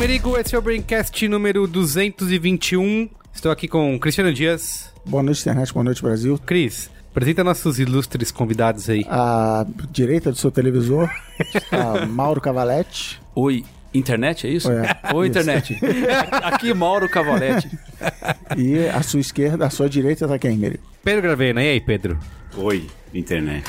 Merigo, esse é o Braincast número 221. Estou aqui com o Cristiano Dias. Boa noite, internet. Boa noite, Brasil. Cris, apresenta nossos ilustres convidados aí. À direita do seu televisor está Mauro Cavaletti. Oi, internet, é isso? É, Oi, isso. internet. Aqui Mauro Cavalete. E à sua esquerda, à sua direita, está quem, Merigo? Pedro Gravena, e aí, Pedro? Oi, internet.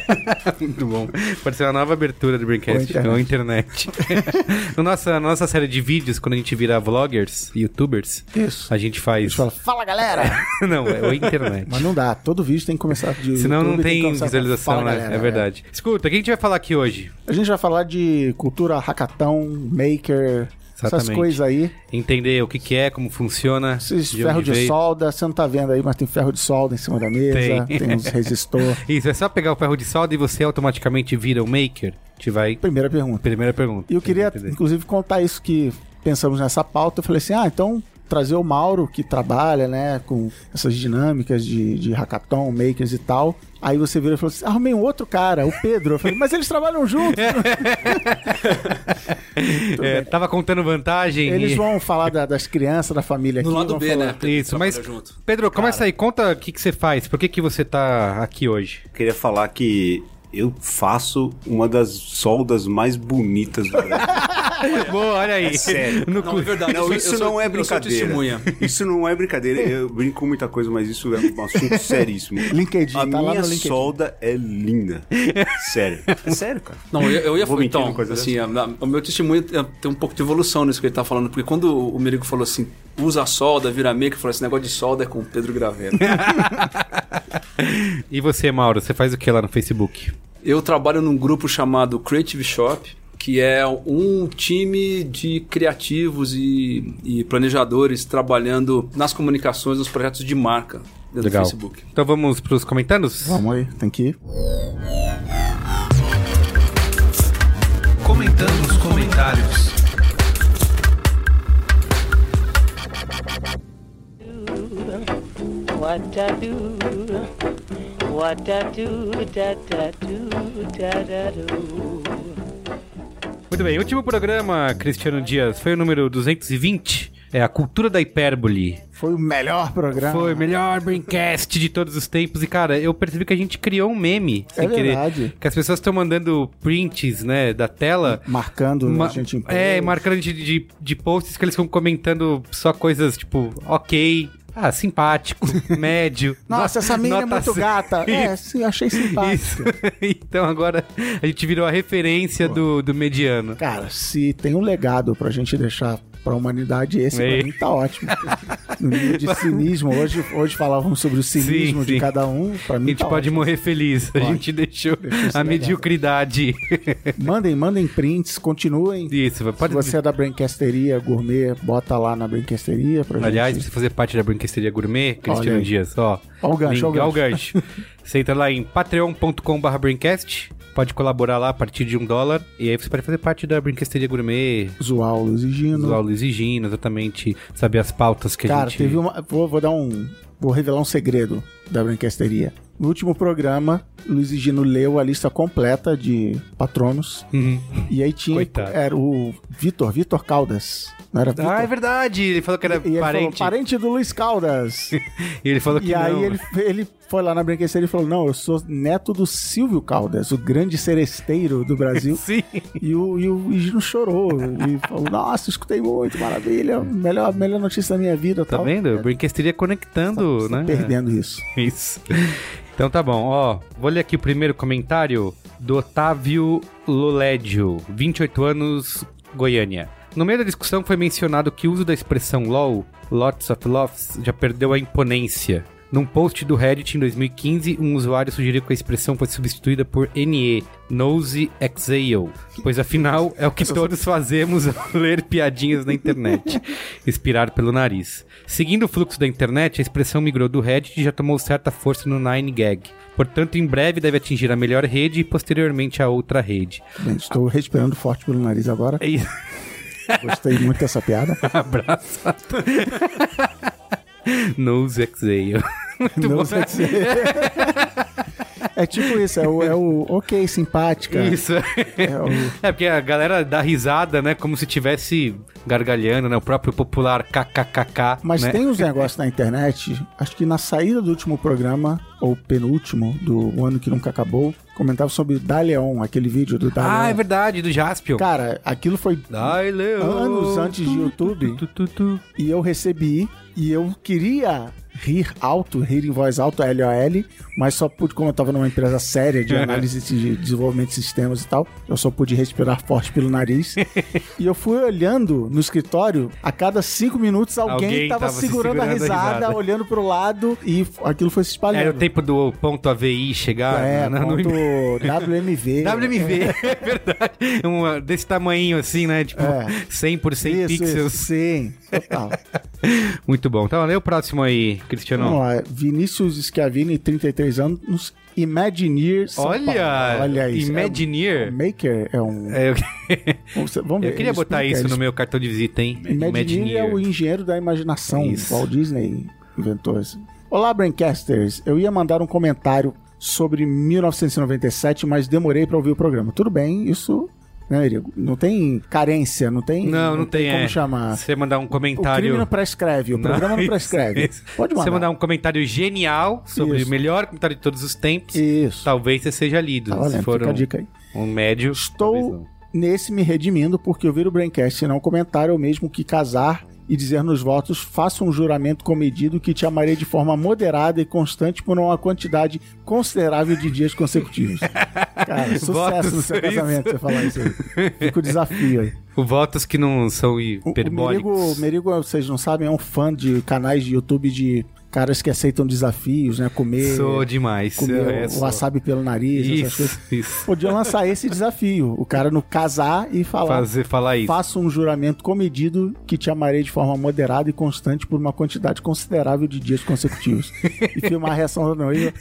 Muito bom. Pode ser uma nova abertura do Braincast com internet. na, nossa, na nossa série de vídeos, quando a gente vira vloggers, youtubers, Isso. a gente faz. A gente fala, fala galera! não, é o internet. Mas não dá, todo vídeo tem que começar de Senão não YouTube, tem que começar com visualização, fala, né? galera, é verdade. Escuta, o que a gente vai falar aqui hoje? A gente vai falar de cultura hackathon, maker, essas Exatamente. coisas aí. Entender o que, que é, como funciona. Esses de ferro de veio. solda, você não tá vendo aí, mas tem ferro de solda em cima da mesa, Tem. tem, uns resistor. Isso, é só pegar o ferro de solda e você automaticamente vira um maker. Gente vai. Primeira pergunta. Primeira pergunta. E eu queria, Entender. inclusive, contar isso que pensamos nessa pauta. Eu falei assim, ah, então trazer o Mauro, que trabalha, né, com essas dinâmicas de, de hackathon, makers e tal. Aí você vira e falou assim, arrumei um outro cara, o Pedro. Eu falei, mas eles trabalham juntos. É, tava contando vantagem. Eles e- vão falar da- das crianças, da família aqui. No lado vão B, falar- né? Isso, mas. Junto. Pedro, começa aí, conta o que, que você faz. Por que, que você tá aqui hoje? Queria falar que eu faço uma das soldas mais bonitas do Brasil. Boa, olha aí. sério. No Não, cu- é verdade. Não, isso sou- não é eu sou brincadeira. Isso não é brincadeira. Eu brinco com muita coisa, mas isso é um assunto seríssimo. LinkedIn, A tá minha LinkedIn. solda é linda. Sério. É sério, cara. Não, eu, eu ia falar, então, coisa assim, a- a- o meu testemunho é- tem um pouco de evolução nisso que ele tá falando, porque quando o Merigo falou assim, usa a solda, vira maker, falou esse negócio de solda é com o Pedro Gravena. E você, Mauro, você faz o que lá no Facebook? eu trabalho num grupo chamado Creative Shop, que é um time de criativos e, e planejadores trabalhando nas comunicações, nos projetos de marca dentro Legal. do Facebook. Então vamos pros comentários? Vamos aí, tem que ir. Comentando os comentários. What I do, what I do, da da do, da da do. Muito bem, último programa, Cristiano Dias, foi o número 220. É a cultura da hipérbole. Foi o melhor programa. Foi o melhor Braincast de todos os tempos. E, cara, eu percebi que a gente criou um meme, sem É querer. verdade. Que as pessoas estão mandando prints, né, da tela. Marcando Ma- a gente em é, post. marcando a gente de, de posts que eles ficam comentando só coisas tipo, ok, ah, simpático, médio. Nossa, essa menina é muito gata. É, Isso. sim, achei Isso. simpático. então agora a gente virou a referência do, do mediano. Cara, se tem um legado pra gente deixar pra humanidade, esse pra mim tá ótimo. No nível de cinismo, hoje, hoje falávamos sobre o cinismo Sim, de sim. cada um, pra A mim gente tá pode ótimo. morrer feliz. A Pode. gente deixou a mediocridade. Mandem, mandem prints, continuem. Isso, pode Se você é da Brincasteria Gourmet, bota lá na pra Aliás, gente. pra você fazer parte da Brinquesteria Gourmet, Cristiano aí. Dias, ó. Ó o gancho, link- ó o ó o gancho. Você entra lá em patreon.com.br Brincast, pode colaborar lá a partir de um dólar, e aí você pode fazer parte da Brinquesteria Gourmet, Zoar o Luiz e Gino. zoar o Luiz e Gino, exatamente, saber as pautas que a Cara, gente... teve uma. Vou, vou dar um. Vou revelar um segredo da Brincasteria. No último programa, Luiz e Gino leu a lista completa de patronos. Uhum. E aí tinha. Coitado. Era o Vitor, Vitor Caldas. Não era Vitor? Ah, é verdade, ele falou que era E ele falou, parente. parente do Luiz Caldas. E ele falou que e aí não. ele, ele foi lá na brinquedeira e falou: Não, eu sou neto do Silvio Caldas, o grande seresteiro do Brasil. Sim. E o, e o Gino chorou e falou: Nossa, escutei muito, maravilha, melhor, melhor notícia da minha vida. Tá tal. vendo? Brinquesteria conectando, né? Perdendo isso. Isso. Então tá bom, ó. Vou ler aqui o primeiro comentário do Otávio Lolédio, 28 anos, Goiânia. No meio da discussão foi mencionado que o uso da expressão LOL, Lots of Loves, já perdeu a imponência. Num post do Reddit em 2015, um usuário sugeriu que a expressão fosse substituída por NE, Nose Exhale, pois afinal é o que todos fazemos ao ler piadinhas na internet, expirar pelo nariz. Seguindo o fluxo da internet, a expressão migrou do Reddit e já tomou certa força no 9gag. Portanto, em breve deve atingir a melhor rede e posteriormente a outra rede. Bem, estou respirando forte pelo nariz agora. É. Gostei muito dessa piada. Abraço. Nose Exhale. Muito Não bom. dizer. É tipo isso, é o, é o ok, simpática. Isso. É o, É porque a galera dá risada, né? Como se tivesse gargalhando, né? O próprio popular kkkk. mas né? tem uns negócios na internet, acho que na saída do último programa, ou penúltimo, do ano que nunca acabou, comentava sobre o Daleon, aquele vídeo do Daleon. Ah, é verdade, do Jaspion. Cara, aquilo foi Dai, Leon. anos antes de YouTube. Tu, tu, tu. e eu recebi e eu queria rir alto, rir em voz alta, LOL, mas só pude, como eu tava numa empresa séria de análise de desenvolvimento de sistemas e tal, eu só pude respirar forte pelo nariz. e eu fui olhando no escritório, a cada cinco minutos alguém, Alguém tava, tava se segurando, a, segurando a risada, risada. olhando pro lado e aquilo foi se espalhando. Era o tempo do ponto AVI chegar. É, né, no- ponto WMV. WMV, é verdade. Uma, desse tamanho assim, né? Tipo, É. 100 por 100 Isso, pixels. isso, sim, total. Muito bom. Então, lê o próximo aí, Cristiano. Vamos lá, Vinícius Schiavini, 33 anos, Imagineer São Olha, Paulo. Olha isso. Imagineer. É, Maker é um... É, eu, Vamos, vamos ver, eu queria botar explica, isso no meu cartão de visita, hein? Imagineer é o engenheiro da imaginação. Isso. Walt Disney inventou isso. Olá, Braincasters. Eu ia mandar um comentário sobre 1997, mas demorei pra ouvir o programa. Tudo bem, isso... Né, Erigo? Não tem carência, não tem... Não, não, tem, como é. chamar. Você mandar um O comentário... crime não prescreve, o programa não isso, prescreve. isso. Pode mandar. Você mandar um comentário genial sobre Isso. o melhor comentário de todos os tempos, Isso. talvez você seja lido. Tá Se valendo, for um, dica aí. um médio, Estou não. nesse me redimindo porque ouvir o Braincast e não comentar é o mesmo que casar e dizer nos votos faça um juramento comedido que te amarei de forma moderada e constante por uma quantidade considerável de dias consecutivos. Cara, sucesso no seu isso. casamento você falar isso aí. Fica o desafio aí. O votos que não são O, o hiperbólicos. Merigo, o Merigo, vocês não sabem, é um fã de canais de YouTube de caras que aceitam desafios, né? Comer, Sou demais. comer É, o sou. wasabi pelo nariz, essas Isso, coisas. isso. Podia lançar esse desafio. O cara no casar e falar. Fazer, falar isso. Faça um juramento comedido que te amarei de forma moderada e constante por uma quantidade considerável de dias consecutivos. e filmar a reação da noiva.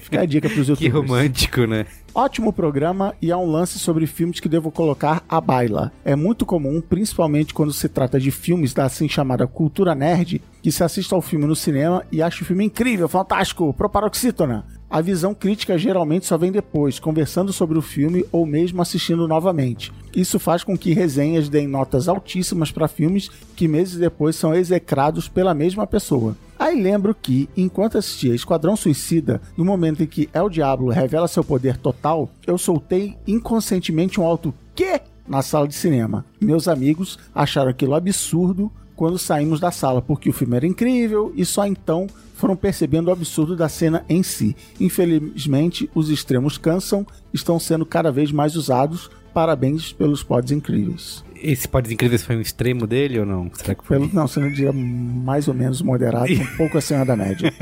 Fica a dica pros Que youtubers. romântico, né? Ótimo programa e há um lance sobre filmes que devo colocar à baila. É muito comum, principalmente quando se trata de filmes da assim chamada cultura nerd, que se assista ao filme no cinema e acha o filme incrível, fantástico, proparoxítona. A visão crítica geralmente só vem depois, conversando sobre o filme ou mesmo assistindo novamente. Isso faz com que resenhas deem notas altíssimas para filmes que meses depois são execrados pela mesma pessoa. Aí lembro que, enquanto assistia Esquadrão Suicida, no momento em que El Diablo revela seu poder total, eu soltei inconscientemente um alto quê na sala de cinema. Meus amigos acharam aquilo absurdo quando saímos da sala, porque o filme era incrível e só então foram percebendo o absurdo da cena em si. Infelizmente, os extremos cansam, estão sendo cada vez mais usados. Parabéns pelos pods incríveis. Esse Podes Incríveis foi um extremo dele ou não? Será que foi? Pelo, não, você não diria mais ou menos moderado, um pouco acima da média.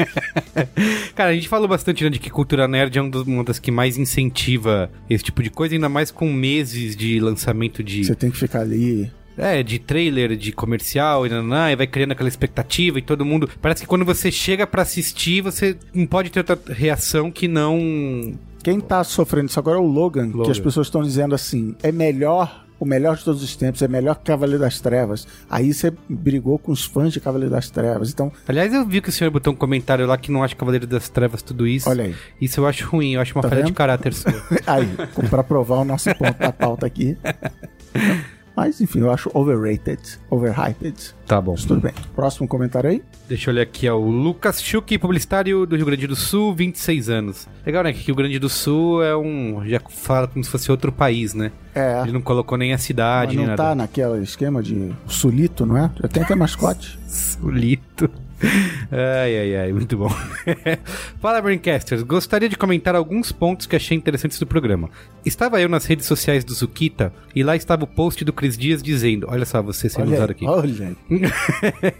Cara, a gente falou bastante né, de que cultura nerd é um dos- uma das que mais incentiva esse tipo de coisa, ainda mais com meses de lançamento de, Você tem que ficar ali. é, de trailer, de comercial e, naná, e vai criando aquela expectativa e todo mundo. Parece que quando você chega pra assistir, você não pode ter outra reação que não. Quem tá sofrendo isso agora é o Logan, Logan. que as pessoas estão dizendo assim: é melhor, o melhor de todos os tempos, é melhor que Cavaleiro das Trevas. Aí você brigou com os fãs de Cavaleiro das Trevas. Então, Aliás, eu vi que o senhor botou um comentário lá que não acha Cavaleiro das Trevas tudo isso. olha aí. Isso eu acho ruim, eu acho uma Tá falha de vendo? caráter sua. Aí, pra provar o nosso ponto da pauta aqui. Mas, enfim, eu acho overrated, overhyped. tá bom. Mas tudo bem. Próximo comentário aí. Deixa eu olhar aqui, ó. O Lucas Schuch, publicitário do Rio Grande do Sul, 26 anos. Legal, né? Que Rio Grande do Sul é um. Já fala como se fosse outro país, né? É. Ele não colocou nem a Mas cidade, nem não nada. tá naquele esquema de sulito, não é? Já tem até mascote. Solito. Ai, ai, ai, muito bom. Fala, Braincasters. Gostaria de comentar alguns pontos que achei interessantes do programa. Estava eu nas redes sociais do Zukita e lá estava o post do Cris Dias dizendo: Olha só, você sendo usado aqui. olha.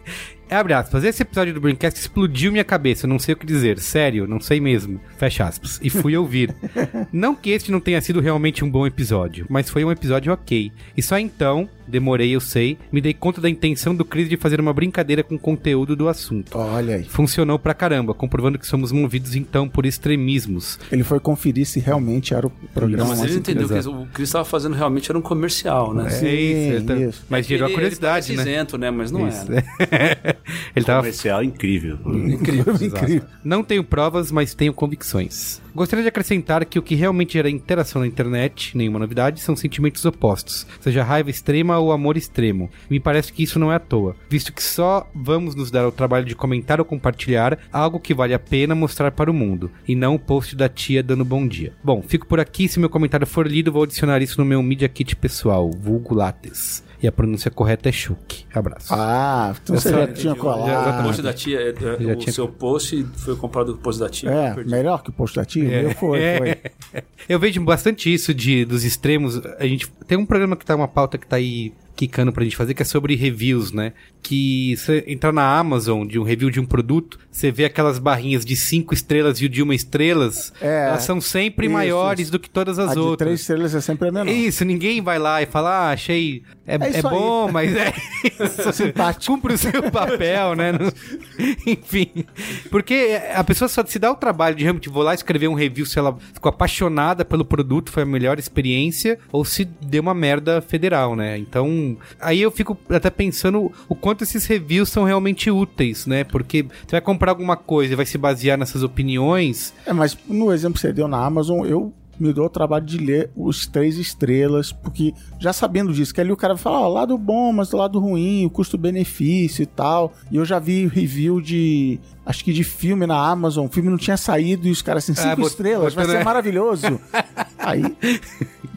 aí. Abre aspas. Esse episódio do Braincast explodiu minha cabeça. Não sei o que dizer. Sério, não sei mesmo. Fecha aspas. E fui ouvir. não que este não tenha sido realmente um bom episódio, mas foi um episódio ok. E só então, demorei, eu sei, me dei conta da intenção do Chris de fazer uma brincadeira com o conteúdo do assunto. Olha aí. Funcionou pra caramba, comprovando que somos movidos então por extremismos. Ele foi conferir se realmente era o programa. Não, mas ele entendeu que o Chris estava fazendo realmente era um comercial, né? Sim, ele tá- isso. Mas gerou a Ele- curiosidade, ele né? isento, né? Mas não Isso. é. ele tava Comercial incrível. Incrível. Incrível. Não tenho provas, mas tenho convicções. Gostaria de acrescentar que o que realmente gera interação na internet, nenhuma novidade, são sentimentos opostos, seja raiva extrema ou amor extremo. Me parece que isso não é à toa, visto que só vamos nos dar ao trabalho de comentar ou compartilhar algo que vale a pena mostrar para o mundo, e não o post da tia dando bom dia. Bom, fico por aqui, se meu comentário for lido, vou adicionar isso no meu Media Kit pessoal, vulgo Lattes. E a pronúncia correta é Chuck. Abraço. Ah, então você já tinha O colado. post da tia, é, é, o tinha- seu post foi comprado com o post da tia. É, melhor que o post da tia? O meu foi, É. foi. Eu vejo bastante isso de dos extremos. A gente tem um programa que tá uma pauta que tá aí quicando pra gente fazer que é sobre reviews, né? Que você entrar na Amazon de um review de um produto, você vê aquelas barrinhas de cinco estrelas e o de uma estrelas, É. elas são sempre Isso, maiores isso. do que todas as a de outras. três estrelas é sempre a menor. Isso, ninguém vai lá e fala, ah, achei. É, É é isso aí. bom, mas é. isso. Simpático. Cumpre o seu papel, né? Enfim. Porque a pessoa só se dá o trabalho de realmente vou lá escrever um review se ela ficou apaixonada pelo produto, foi a melhor experiência, ou se deu uma merda federal, né? Então, aí eu fico até pensando o quanto esses reviews são realmente úteis, né? Porque você vai comprar alguma coisa e vai se basear nessas opiniões. É, mas no exemplo que você deu na Amazon, eu me dou o trabalho de ler os três estrelas, porque já sabendo disso, que ali o cara vai falar, ó, lado bom, mas do lado ruim, o custo-benefício e tal. E eu já vi review de. Acho que de filme na Amazon, o filme não tinha saído e os caras assim, cinco bot- estrelas, vai ser maravilhoso. Aí.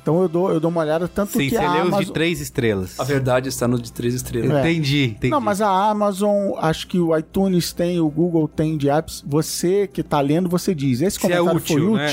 Então eu dou, eu dou uma olhada tanto Sim, que você a lê os Amazon. de três estrelas. A verdade está no de três estrelas. É. Entendi, entendi. Não, mas a Amazon, acho que o iTunes tem, o Google tem de apps. Você que tá lendo, você diz, esse Se é comentário útil, foi né?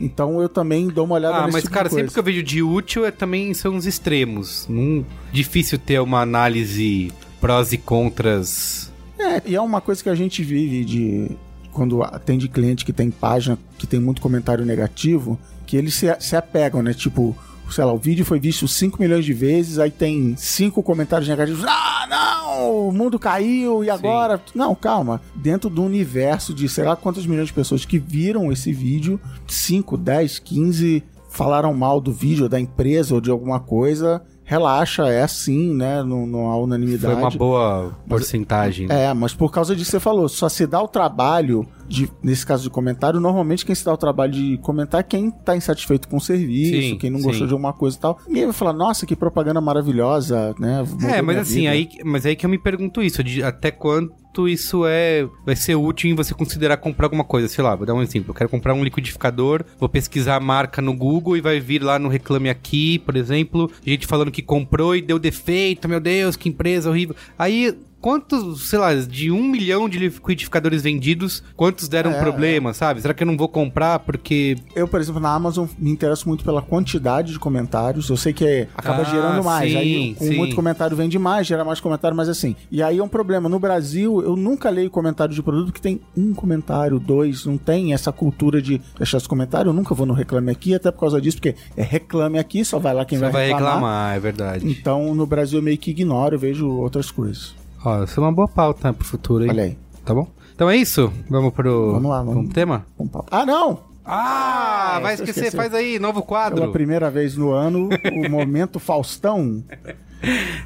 Então eu também dou uma olhada Ah, mas tipo cara, sempre que eu vejo de útil é também são os extremos. Não, difícil ter uma análise prós e contras. É, e é uma coisa que a gente vive de quando atende cliente que tem página que tem muito comentário negativo, que eles se, se apegam, né? Tipo, sei lá, o vídeo foi visto 5 milhões de vezes, aí tem cinco comentários negativos. Ah, não! O mundo caiu e agora. Não, calma. Dentro do universo de sei lá quantas milhões de pessoas que viram esse vídeo, 5, 10, 15 falaram mal do vídeo, da empresa ou de alguma coisa. Relaxa, é assim, né? Não, não há unanimidade. Foi uma boa porcentagem. né? É, mas por causa disso você falou, só se dá o trabalho de, nesse caso de comentário, normalmente quem se dá o trabalho de comentar é quem tá insatisfeito com o serviço, Sim, quem não sim. gostou de alguma coisa e tal. Ninguém vai falar, nossa, que propaganda maravilhosa, né? mudou É, mas assim, vida. aí, mas aí que eu me pergunto isso, de até quanto isso é vai ser útil em você considerar comprar alguma coisa, sei lá, vou dar um exemplo, eu quero comprar um liquidificador, vou pesquisar a marca no Google e vai vir lá no Reclame Aqui, por exemplo, gente falando que comprou e deu defeito, meu Deus, que empresa horrível. Aí quantos, sei lá, de um milhão de liquidificadores vendidos, quantos deram É, problema, sabe? Será que eu não vou comprar porque Eu, por exemplo, na Amazon me interesso muito pela quantidade de comentários. Eu sei que é- acaba Ah, gerando mais. sim, aí, com sim. muito comentário vende mais, gera mais comentário, mas assim. E aí é um problema. No Brasil, eu nunca leio comentário de produto que tem um comentário, dois. Não tem essa cultura de deixar esse comentário. Eu nunca vou no Reclame Aqui, até por causa disso, porque é Reclame Aqui, só vai lá quem você vai, vai reclamar. reclamar, é verdade. Então, no Brasil, eu meio que ignoro, eu vejo outras coisas. Ó, isso é uma boa pauta pro futuro, hein? Olha aí. Tá bom? Então é isso? Vamos pro, Vamos lá, vamos. pro tema? Um papo. Ah, não! Ah, Ah, vai você esquecer. Faz aí, novo quadro. Pela primeira vez no ano, o Momento Faustão.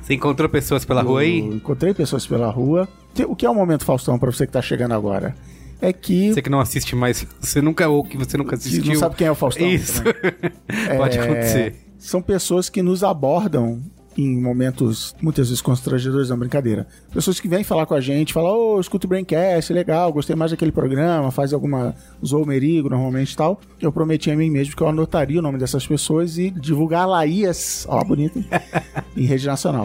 Você encontrou pessoas pela rua Eu aí? encontrei pessoas pela rua. O que é o Momento Faustão pra você que tá chegando agora? É que Você que não assiste mais, você nunca ou que você nunca assistiu. não sabe quem é o Faustão. Isso. também. Pode É, acontecer. São pessoas que nos abordam em momentos muitas vezes constrangedores, não brincadeira. Pessoas que vêm falar com a gente, falam, ô, eu escuto o Braincast, legal, gostei mais daquele programa, faz alguma. usou o Merigo normalmente e tal. Eu prometi a mim mesmo que eu anotaria o nome dessas pessoas e divulgá-las, ó, bonito, em rede nacional.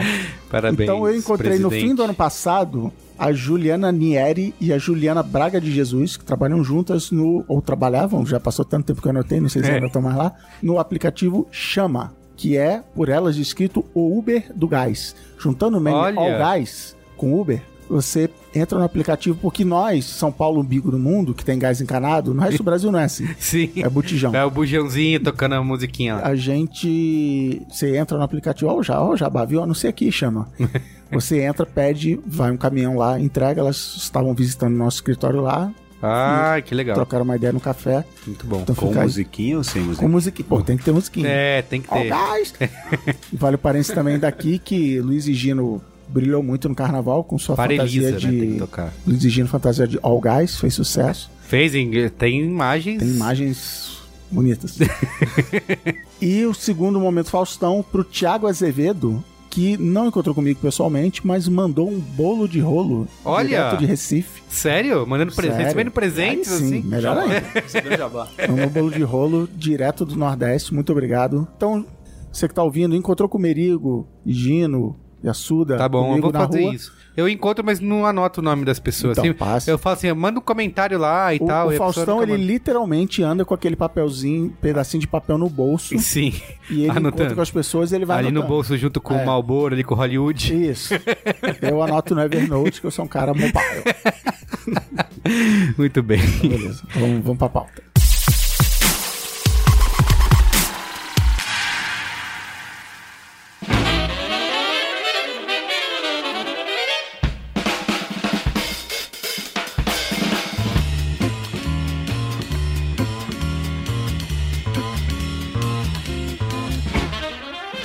Parabéns. Então eu encontrei no presidente. fim do ano passado a Juliana Nieri e a Juliana Braga de Jesus, que trabalham juntas no. ou trabalhavam, já passou tanto tempo que eu anotei, não sei se É. ainda estão mais lá, no aplicativo Chama, que é, por elas, escrito o Uber do gás. Juntando o meme Olha. ao gás com Uber, você entra no aplicativo, porque nós, São Paulo, umbigo do mundo, que tem gás encanado, no resto do Brasil não é assim. Sim. É botijão. É o bujãozinho tocando a musiquinha lá. A gente. Você entra no aplicativo, ó, já, ó, Jabá, viu? Não sei aqui, chama. Você entra, pede, vai um caminhão lá, entrega. Elas estavam visitando nosso escritório lá, Ah, que legal. trocaram uma ideia no café. Muito bom. Então Com fica musiquinha ou sem Com musiquinha? musiquinha. Pô, tem que ter musiquinha. É, tem que ter. gás! vale o parênteses também daqui que Luiz e Gino brilhou muito no carnaval com sua Parelisa, fantasia né? Tem que de. tocar. Luiz e Gino fantasia de All Guys, fez sucesso. Fez, em- tem imagens. Tem imagens bonitas. e o segundo momento Faustão pro Thiago Azevedo, que não encontrou comigo pessoalmente, mas mandou um bolo de rolo Olha! direto de Recife. Sério? Mandando presentes, recebendo presentes, Aí sim, assim. melhor ainda. Recebeu jabá. Mandou um bolo de rolo direto do Nordeste, muito obrigado. Então, você que tá ouvindo, encontrou com o Merigo, Gino, Yasuda, Tá bom, eu vou fazer rua. isso. Eu encontro, mas não anoto o nome das pessoas. Então, Assim, passa. eu falo assim, manda um comentário lá e O, tal. o e Faustão, ele literalmente anda com aquele papelzinho, pedacinho de papel no bolso, Sim, e ele encontra anotando. com as pessoas e ele vai ali no anotando. bolso junto com É. o Malboro, ali com o Hollywood. Isso. Eu anoto no Evernote, que eu sou um cara mobile. Muito bem. Beleza, vamos, vamos pra pauta.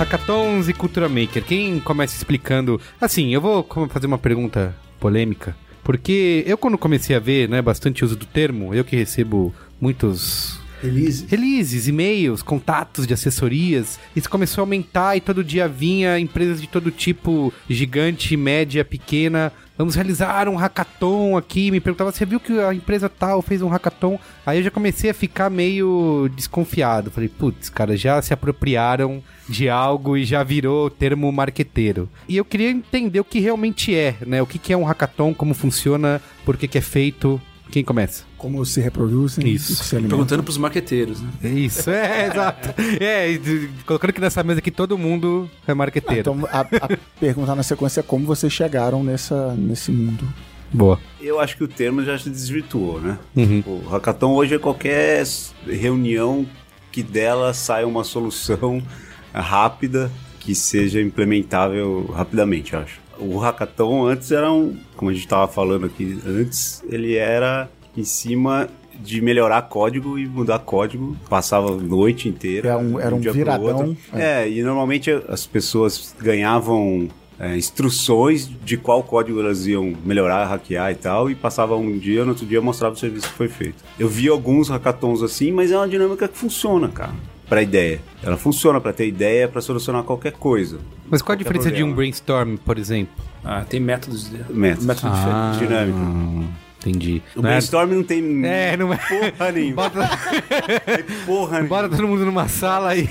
Hackathons e Cultura Maker. Quem começa explicando. Assim, eu vou fazer uma pergunta polêmica. Porque eu, quando comecei a ver né, bastante uso do termo, eu que recebo muitos Release. releases, e-mails, contatos de assessorias. Isso começou a aumentar e todo dia vinha empresas de todo tipo, gigante, média, pequena. Vamos realizar um hackathon aqui. Me perguntava, você viu que a empresa tal fez um hackathon? Aí eu já comecei a ficar meio desconfiado. Falei, putz, cara, já se apropriaram de algo e já virou termo marqueteiro. E eu queria entender o que realmente é, né? O que que é um hackathon, como funciona, por que que é feito. Quem começa? Como se reproduzem Isso. se. Perguntando pros marqueteiros, né? Isso, é, exato. É, e colocando aqui nessa mesa que todo mundo é marqueteiro. Então, a, a pergunta na sequência é como vocês chegaram nessa, nesse mundo. Boa. Eu acho que o termo já se desvirtuou, né? Uhum. O hackathon hoje é qualquer reunião que dela saia uma solução rápida que seja implementável rapidamente, eu acho. O hackathon antes era um, como a gente estava falando aqui antes, ele era em cima de melhorar código e mudar código, passava a noite inteira. Era um- era um pro viradão, outro. É, e normalmente as pessoas ganhavam é, instruções de qual código elas iam melhorar, hackear e tal, e passava um dia, no outro dia mostrava o serviço que foi feito. Eu vi alguns hackathons assim, mas é uma dinâmica que funciona, cara, pra ideia. Ela funciona pra ter ideia, pra solucionar qualquer coisa. Mas qual a diferença de um problema. brainstorm, por exemplo? Ah, tem métodos. de- Métodos. Método diferente. dinâmica. Entendi. O Não é- brainstorm não tem É, não é. porra nenhuma. Bota, Porra nenhuma. bota todo mundo numa sala e,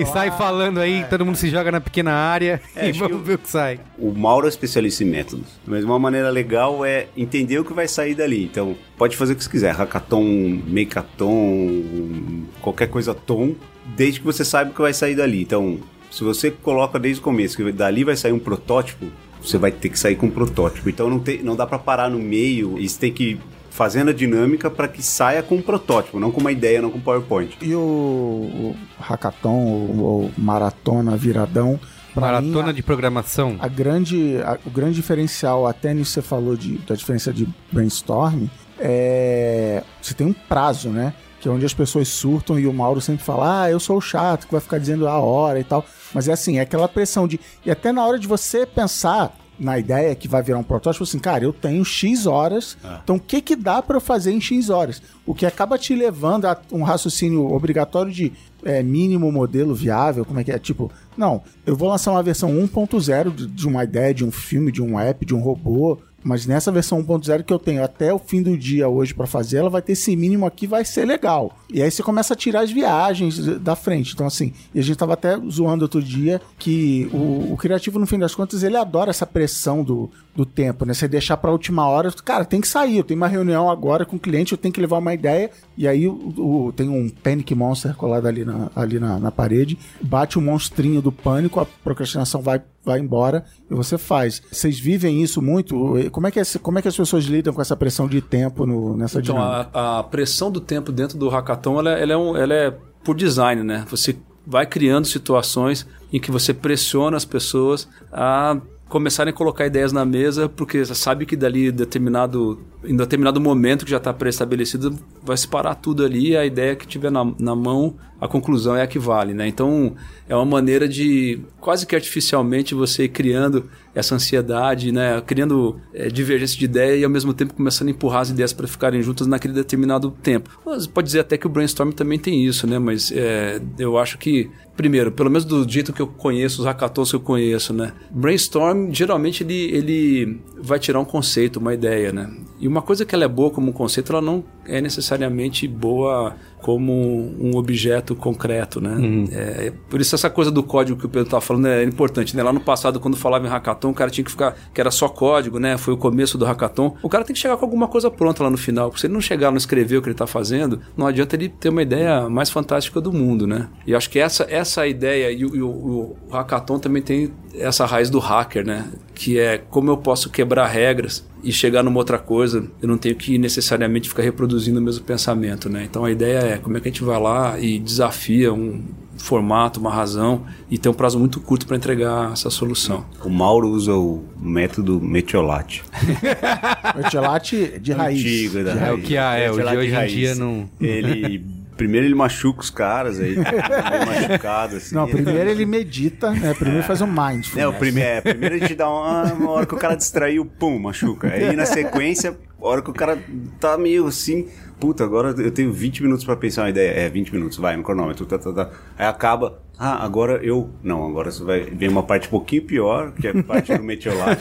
e sai falando aí, todo mundo se joga na pequena área É, e vamos eu- ver o que sai. O Mauro é especialista em métodos. Mas uma maneira legal é entender o que vai sair dali. Então, pode fazer o que você quiser. Hackathon, Makeathon, qualquer coisa tom, desde que você saiba o que vai sair dali. Então, se você coloca desde o começo que dali vai sair um protótipo, você vai ter que sair com um protótipo. Então, não, tem, não dá pra parar no meio. E você tem que ir fazendo a dinâmica para que saia com um protótipo, não com uma ideia, não com PowerPoint. E o, o hackathon, ou, maratona, viradão, pra mim, Maratona a- de programação. A grande, a- o grande diferencial, até nisso você falou de, da diferença de brainstorm, é. Você tem um prazo, né? Que é onde as pessoas surtam e o Mauro sempre fala: Ah, eu sou o chato que vai ficar dizendo a hora e tal. Mas é assim, é aquela pressão de. E até na hora de você pensar na ideia que vai virar um protótipo, assim, cara, eu tenho X horas, então o que que dá pra eu fazer em X horas? O que acaba te levando a um raciocínio obrigatório de é, mínimo modelo viável, como é que é? Tipo, não, eu vou lançar uma versão 1.0 de, de uma ideia, de um filme, de um app, de um robô, mas nessa versão 1.0 que eu tenho até o fim do dia hoje pra fazer, ela vai ter esse mínimo aqui, vai ser legal. E aí você começa a tirar as viagens da frente. Então, assim, e a gente tava até zoando outro dia que o, o criativo, no fim das contas, ele adora essa pressão do, do tempo, né? Você deixar pra última hora, cara, tem que sair. Eu tenho uma reunião agora com o cliente, eu tenho que levar uma ideia. E aí o, o- tem um Panic Monster colado ali na, ali na, na parede, bate o monstrinho do pânico, a procrastinação vai vai embora e você faz. Vocês vivem isso muito? Como é que, é- como é que as pessoas lidam com essa pressão de tempo no, nessa Então, dinâmica? a, a pressão do tempo dentro do hackathon, ela, ela é, um- ela é por design, né? Você vai criando situações em que você pressiona as pessoas a começarem a colocar ideias na mesa, porque você sabe que dali determinado, em determinado momento que já está pré-estabelecido, vai se parar tudo ali, a ideia que tiver na, na mão, a conclusão é a que vale, né? Então, é uma maneira de quase que artificialmente você ir criando essa ansiedade, né? Criando é, divergência de ideia e ao mesmo tempo começando a empurrar as ideias para ficarem juntas naquele determinado tempo. Mas pode dizer até que o brainstorm também tem isso, né? Mas é, eu acho que primeiro, pelo menos do jeito que eu conheço, os hackathons que eu conheço, né? Brainstorm, geralmente, ele, ele vai tirar um conceito, uma ideia, né? E uma coisa que ela é boa como conceito, ela não é necessariamente boa como um objeto concreto, né? É, por isso essa coisa do código que o Pedro estava falando é importante, né? Lá no passado, quando falava em hackathon, o cara tinha que ficar, que era só código, né? Foi o começo do hackathon. O cara tem que chegar com alguma coisa pronta lá no final. Se ele não chegar, não escrever o que ele está fazendo, não adianta ele ter uma ideia mais fantástica do mundo, né? E acho que essa, essa ideia e o, e o- o hackathon também tem essa raiz do hacker, né? Que é como eu posso quebrar regras e chegar numa outra coisa, eu não tenho que necessariamente ficar reproduzindo o mesmo pensamento, né? Então a ideia é como é que a gente vai lá e desafia um formato, uma razão e tem um prazo muito curto para entregar essa solução. O Mauro usa o método Metiolate. Metiolate de raiz. Antigo, da De É o raiz. que há, é, o de Metiolate hoje em raiz. dia não- Ele... Primeiro ele machuca os caras, aí machucado, assim. Não, primeiro ele medita, né? Primeiro faz um mindfulness. É, o primeiro, é, primeiro ele te dá uma, uma hora que o cara distraiu, pum, machuca. Aí na sequência, hora que o cara tá meio assim, puta, agora eu tenho 20 minutos pra pensar uma ideia. É, 20 minutos, vai, no cronômetro, tá, tá, tá. Aí acaba, ah, agora eu. Não, agora você vai. Vem uma parte um pouquinho pior, que é a parte do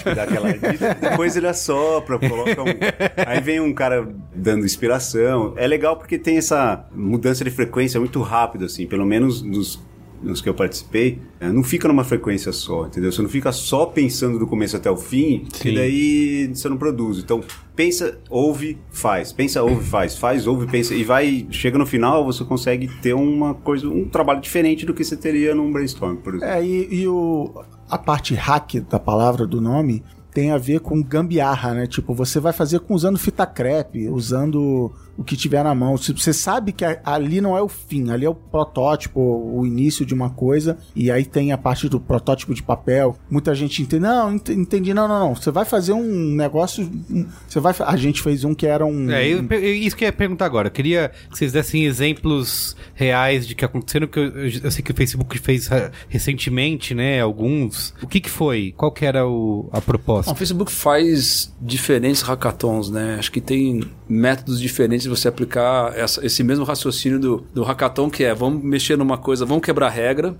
que dá aquela. Depois ele assopra, coloca um. Aí vem um cara dando inspiração. É legal porque tem essa mudança de frequência muito rápido, assim, pelo menos nos nos que eu participei, eh, não fica numa frequência só, entendeu? Você não fica só pensando do começo até o fim, Sim. e daí você não produz. Então, pensa, ouve, faz. Pensa, ouve, faz. Faz, ouve, pensa. E vai, chega no final, você consegue ter uma coisa, um trabalho diferente do que você teria num brainstorm, por exemplo. É, e, e o, a parte hack da palavra, do nome, tem a ver com gambiarra, né? Tipo, você vai fazer com usando fita crepe, usando o que tiver na mão. Você sabe que ali não é o fim, ali é o protótipo, o início de uma coisa, e aí tem a parte do protótipo de papel. Muita gente entende, não, ent- entendi, não, não, não. Você vai fazer um negócio, você vai, a gente fez um que era um... É, eu, eu- isso que eu ia perguntar agora. Eu queria que vocês dessem exemplos reais de que aconteceram, que eu, eu- sei que o Facebook fez ah, recentemente, né? Alguns. O que que foi? Qual que era o, a Proposta? o Facebook faz diferentes hackathons, né? Acho que tem métodos diferentes de você aplicar essa- esse mesmo raciocínio do, do hackathon, que é vamos mexer numa coisa, vamos quebrar regra,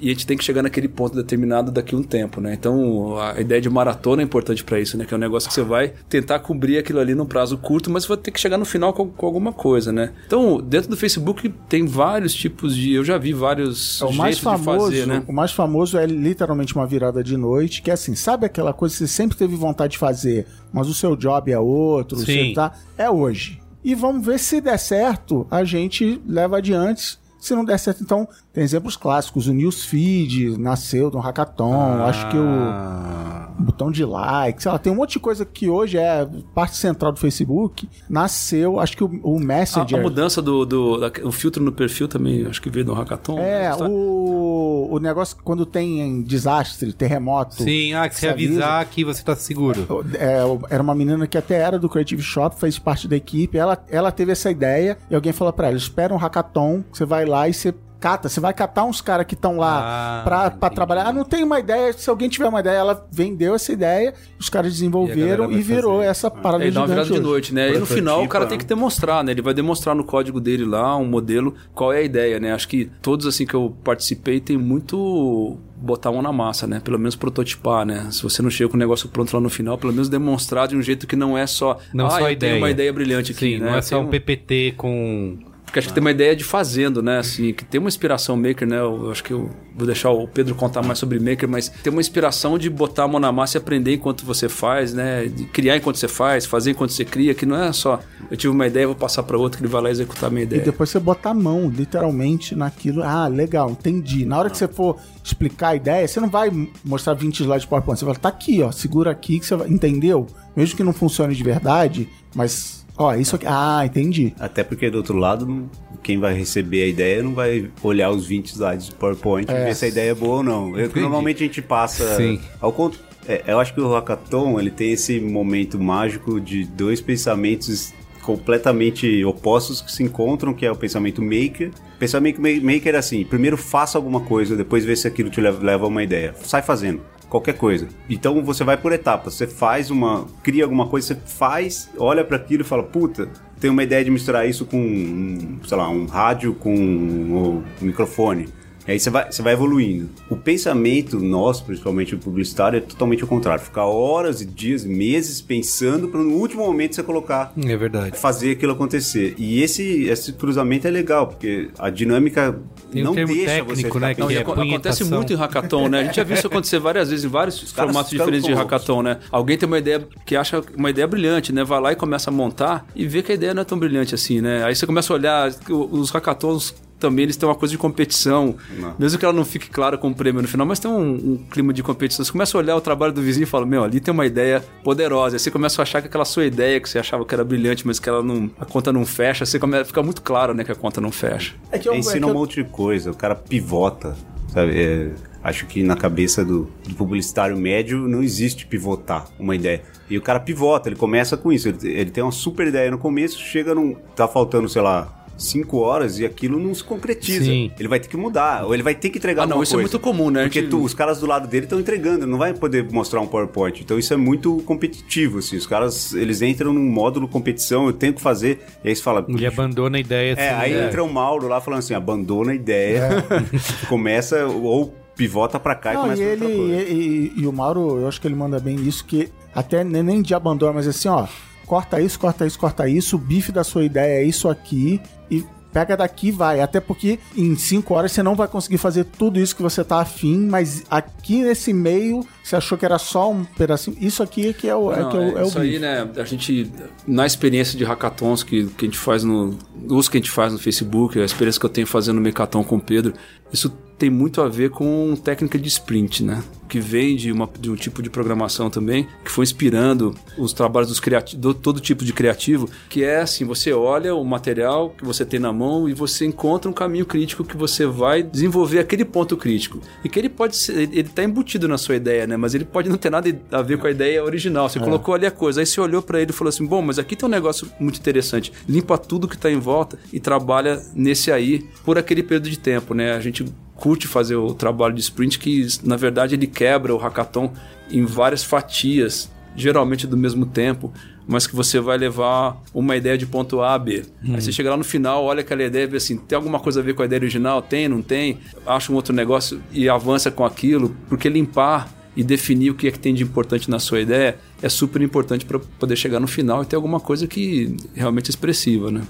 e a gente tem que chegar naquele ponto determinado daqui a um tempo, né? Então a ideia de maratona é importante para isso, né? Que é um negócio que você vai tentar cobrir aquilo ali num prazo curto, mas você vai ter que chegar no final com, com alguma coisa, né? Então, dentro do Facebook tem vários tipos de. Eu já vi vários É, o mais famoso, de fazer, né? o mais famoso é literalmente uma virada de noite, que é assim, sabe aquela coisa que você sempre teve vontade de fazer, mas o seu job é outro, Sim. você tá, é hoje. E vamos ver se der certo, a gente leva adiante. Se não der certo, então, tem exemplos clássicos. O Newsfeed nasceu de um hackathon. Acho que o Ah, botão de like, sei lá, tem um monte de coisa que hoje é parte central do Facebook. Nasceu, acho que o, o A, Messenger. a mudança do, do da- o filtro no perfil também, acho que veio do hackathon. É, né? o, o negócio quando tem desastre, terremoto. Sim, ah, que você Você avisa. avisar que você tá seguro. É, era uma menina que até era do Creative Shop, fez parte da equipe. Ela, ela teve essa ideia e alguém falou pra ela: espera um hackathon, você vai lá e você cata. Você vai catar uns caras que estão lá Ah, pra, pra entendi. trabalhar. Ah, não tem uma ideia. Se alguém tiver uma ideia, ela vendeu essa ideia, os caras E desenvolveram e, vai virou fazer. essa parada É, uma gigante virada de noite, né? E no final o cara Prototipo, tem é. que demonstrar, né? Ele vai demonstrar no código dele lá, um modelo, qual é a ideia, né? Acho que todos assim que eu participei tem muito botar a mão na massa, né? Pelo menos prototipar, né? Se você não chega com o negócio pronto lá no final, pelo menos demonstrar de um jeito que não é só, Não ah, só eu ideia. tenho uma ideia brilhante aqui, Sim, né? não é só um PPT com Porque acho que tem uma ideia de fazendo, né? Assim, que tem uma inspiração maker, né? Eu acho que eu vou deixar o Pedro contar mais sobre maker, mas tem uma inspiração de botar a mão na massa e aprender enquanto você faz, né? De criar enquanto você faz, fazer enquanto você cria, que não é só eu tive uma ideia, vou passar para outro que ele vai lá executar a minha E ideia. depois você botar a mão, literalmente, naquilo. Ah, legal, entendi. Na hora que você for explicar a ideia, você não vai mostrar 20 slides de PowerPoint. Você vai tá aqui, ó, segura aqui que você vai. Entendeu? Mesmo que não funcione de verdade, mas. Ó, isso aqui. Ah, entendi. Até porque do outro lado, quem vai receber a ideia não vai olhar os 20 slides do PowerPoint e ver se a ideia é boa ou não. Eu- normalmente a gente passa Sim. ao conto. é, eu acho que o hackathon ele tem esse momento mágico de dois pensamentos completamente opostos que se encontram, que é o pensamento maker. O pensamento ma- maker é assim, primeiro faça alguma coisa, depois vê se aquilo te leva, leva a uma ideia. Sai fazendo. Qualquer coisa. Então você vai por etapas. Você faz uma. cria alguma coisa, você faz, olha para aquilo e fala: puta, tenho uma ideia de misturar isso com, sei lá, um rádio com um, microfone. E aí você vai, você vai evoluindo. O pensamento nosso, principalmente o publicitário, é totalmente o contrário. Ficar horas e dias, meses pensando para no último momento você colocar É verdade. fazer aquilo acontecer. E esse, esse cruzamento é legal, porque a dinâmica Tem um não termo deixa técnico, você ficar né, que Não, e é aco- acontece muito em hackathon, né? A gente já viu isso acontecer várias vezes em vários formatos diferentes de hackathon, né? Alguém tem uma ideia que acha uma ideia brilhante, né? Vai lá e começa a montar e vê que a ideia não é tão brilhante assim, né? Aí você começa a olhar, os hackathons também eles têm uma coisa de competição, Não. mesmo que ela não fique clara com o prêmio no final, mas tem um, um clima de competição. Você começa a olhar o trabalho do vizinho e fala, meu, ali tem uma ideia poderosa. Aí você começa a achar que aquela sua ideia que você achava que era brilhante, mas que ela não, a conta não fecha, você começa, fica muito claro, né, que a conta não fecha. É que eu, é que ensina eu- um monte de coisa, o cara pivota, sabe? É, acho que na cabeça do, do publicitário médio não existe pivotar uma ideia. E o cara pivota, ele começa com isso. Ele, ele tem uma super ideia no começo, chega num. tá faltando, sei lá. Cinco horas e aquilo não se concretiza. Sim. Ele vai ter que mudar, ou ele vai ter que entregar Ah, não, isso é coisa. muito comum, né? Porque gente- tu- os caras do lado dele estão entregando, não vai poder mostrar um PowerPoint. Então isso é muito competitivo, assim. Os caras, eles entram num módulo competição, eu tenho que fazer, e aí você fala... Ele abandona a ideia. É, assim, aí né? entra o Mauro lá falando assim, abandona a ideia, começa ou pivota pra cá e Não, começa e outra ele coisa. e, e- e o Mauro, eu acho que ele manda bem isso, que até nem nem de abandono, mas assim, ó, corta isso, corta isso, corta isso, o bife da sua ideia é isso aqui e pega daqui e vai. Até porque em cinco horas você não vai conseguir fazer tudo isso que você tá afim, mas aqui nesse meio você achou que era só um pedacinho. Isso aqui é que é o, é Não, que é o, é o isso aí, bife. né? A gente, na experiência de hackathons que, que a gente faz no. Os que a gente faz no Facebook, a experiência que eu tenho fazendo no Mecaton com o Pedro, isso tem muito a ver com técnica de sprint, né? Que vem de, uma, de um tipo de programação também, que foi inspirando os trabalhos dos criativos, todo tipo de criativo, que é assim, você olha o material que você tem na mão e você encontra um caminho crítico que você vai desenvolver aquele ponto crítico. E que ele pode ser, ele está embutido na sua ideia, né? Mas ele pode não ter nada a ver com a ideia original. Você colocou ali a coisa, aí você olhou para ele e falou assim: bom, mas aqui tem um negócio muito interessante. Limpa tudo que está em volta e trabalha nesse aí por aquele período de tempo, né? A gente curte fazer o trabalho de sprint que, na verdade, ele quebra o hackathon em várias fatias, geralmente do mesmo tempo, mas que você vai levar uma ideia de ponto A a B. Aí você chega lá no final, olha aquela ideia e vê assim, tem alguma coisa a ver com a ideia original? Tem, não tem? Acha um outro negócio e avança com aquilo, porque limpar e definir o que é que tem de importante na sua ideia é super importante para poder chegar no final e ter alguma coisa que realmente é expressiva, né?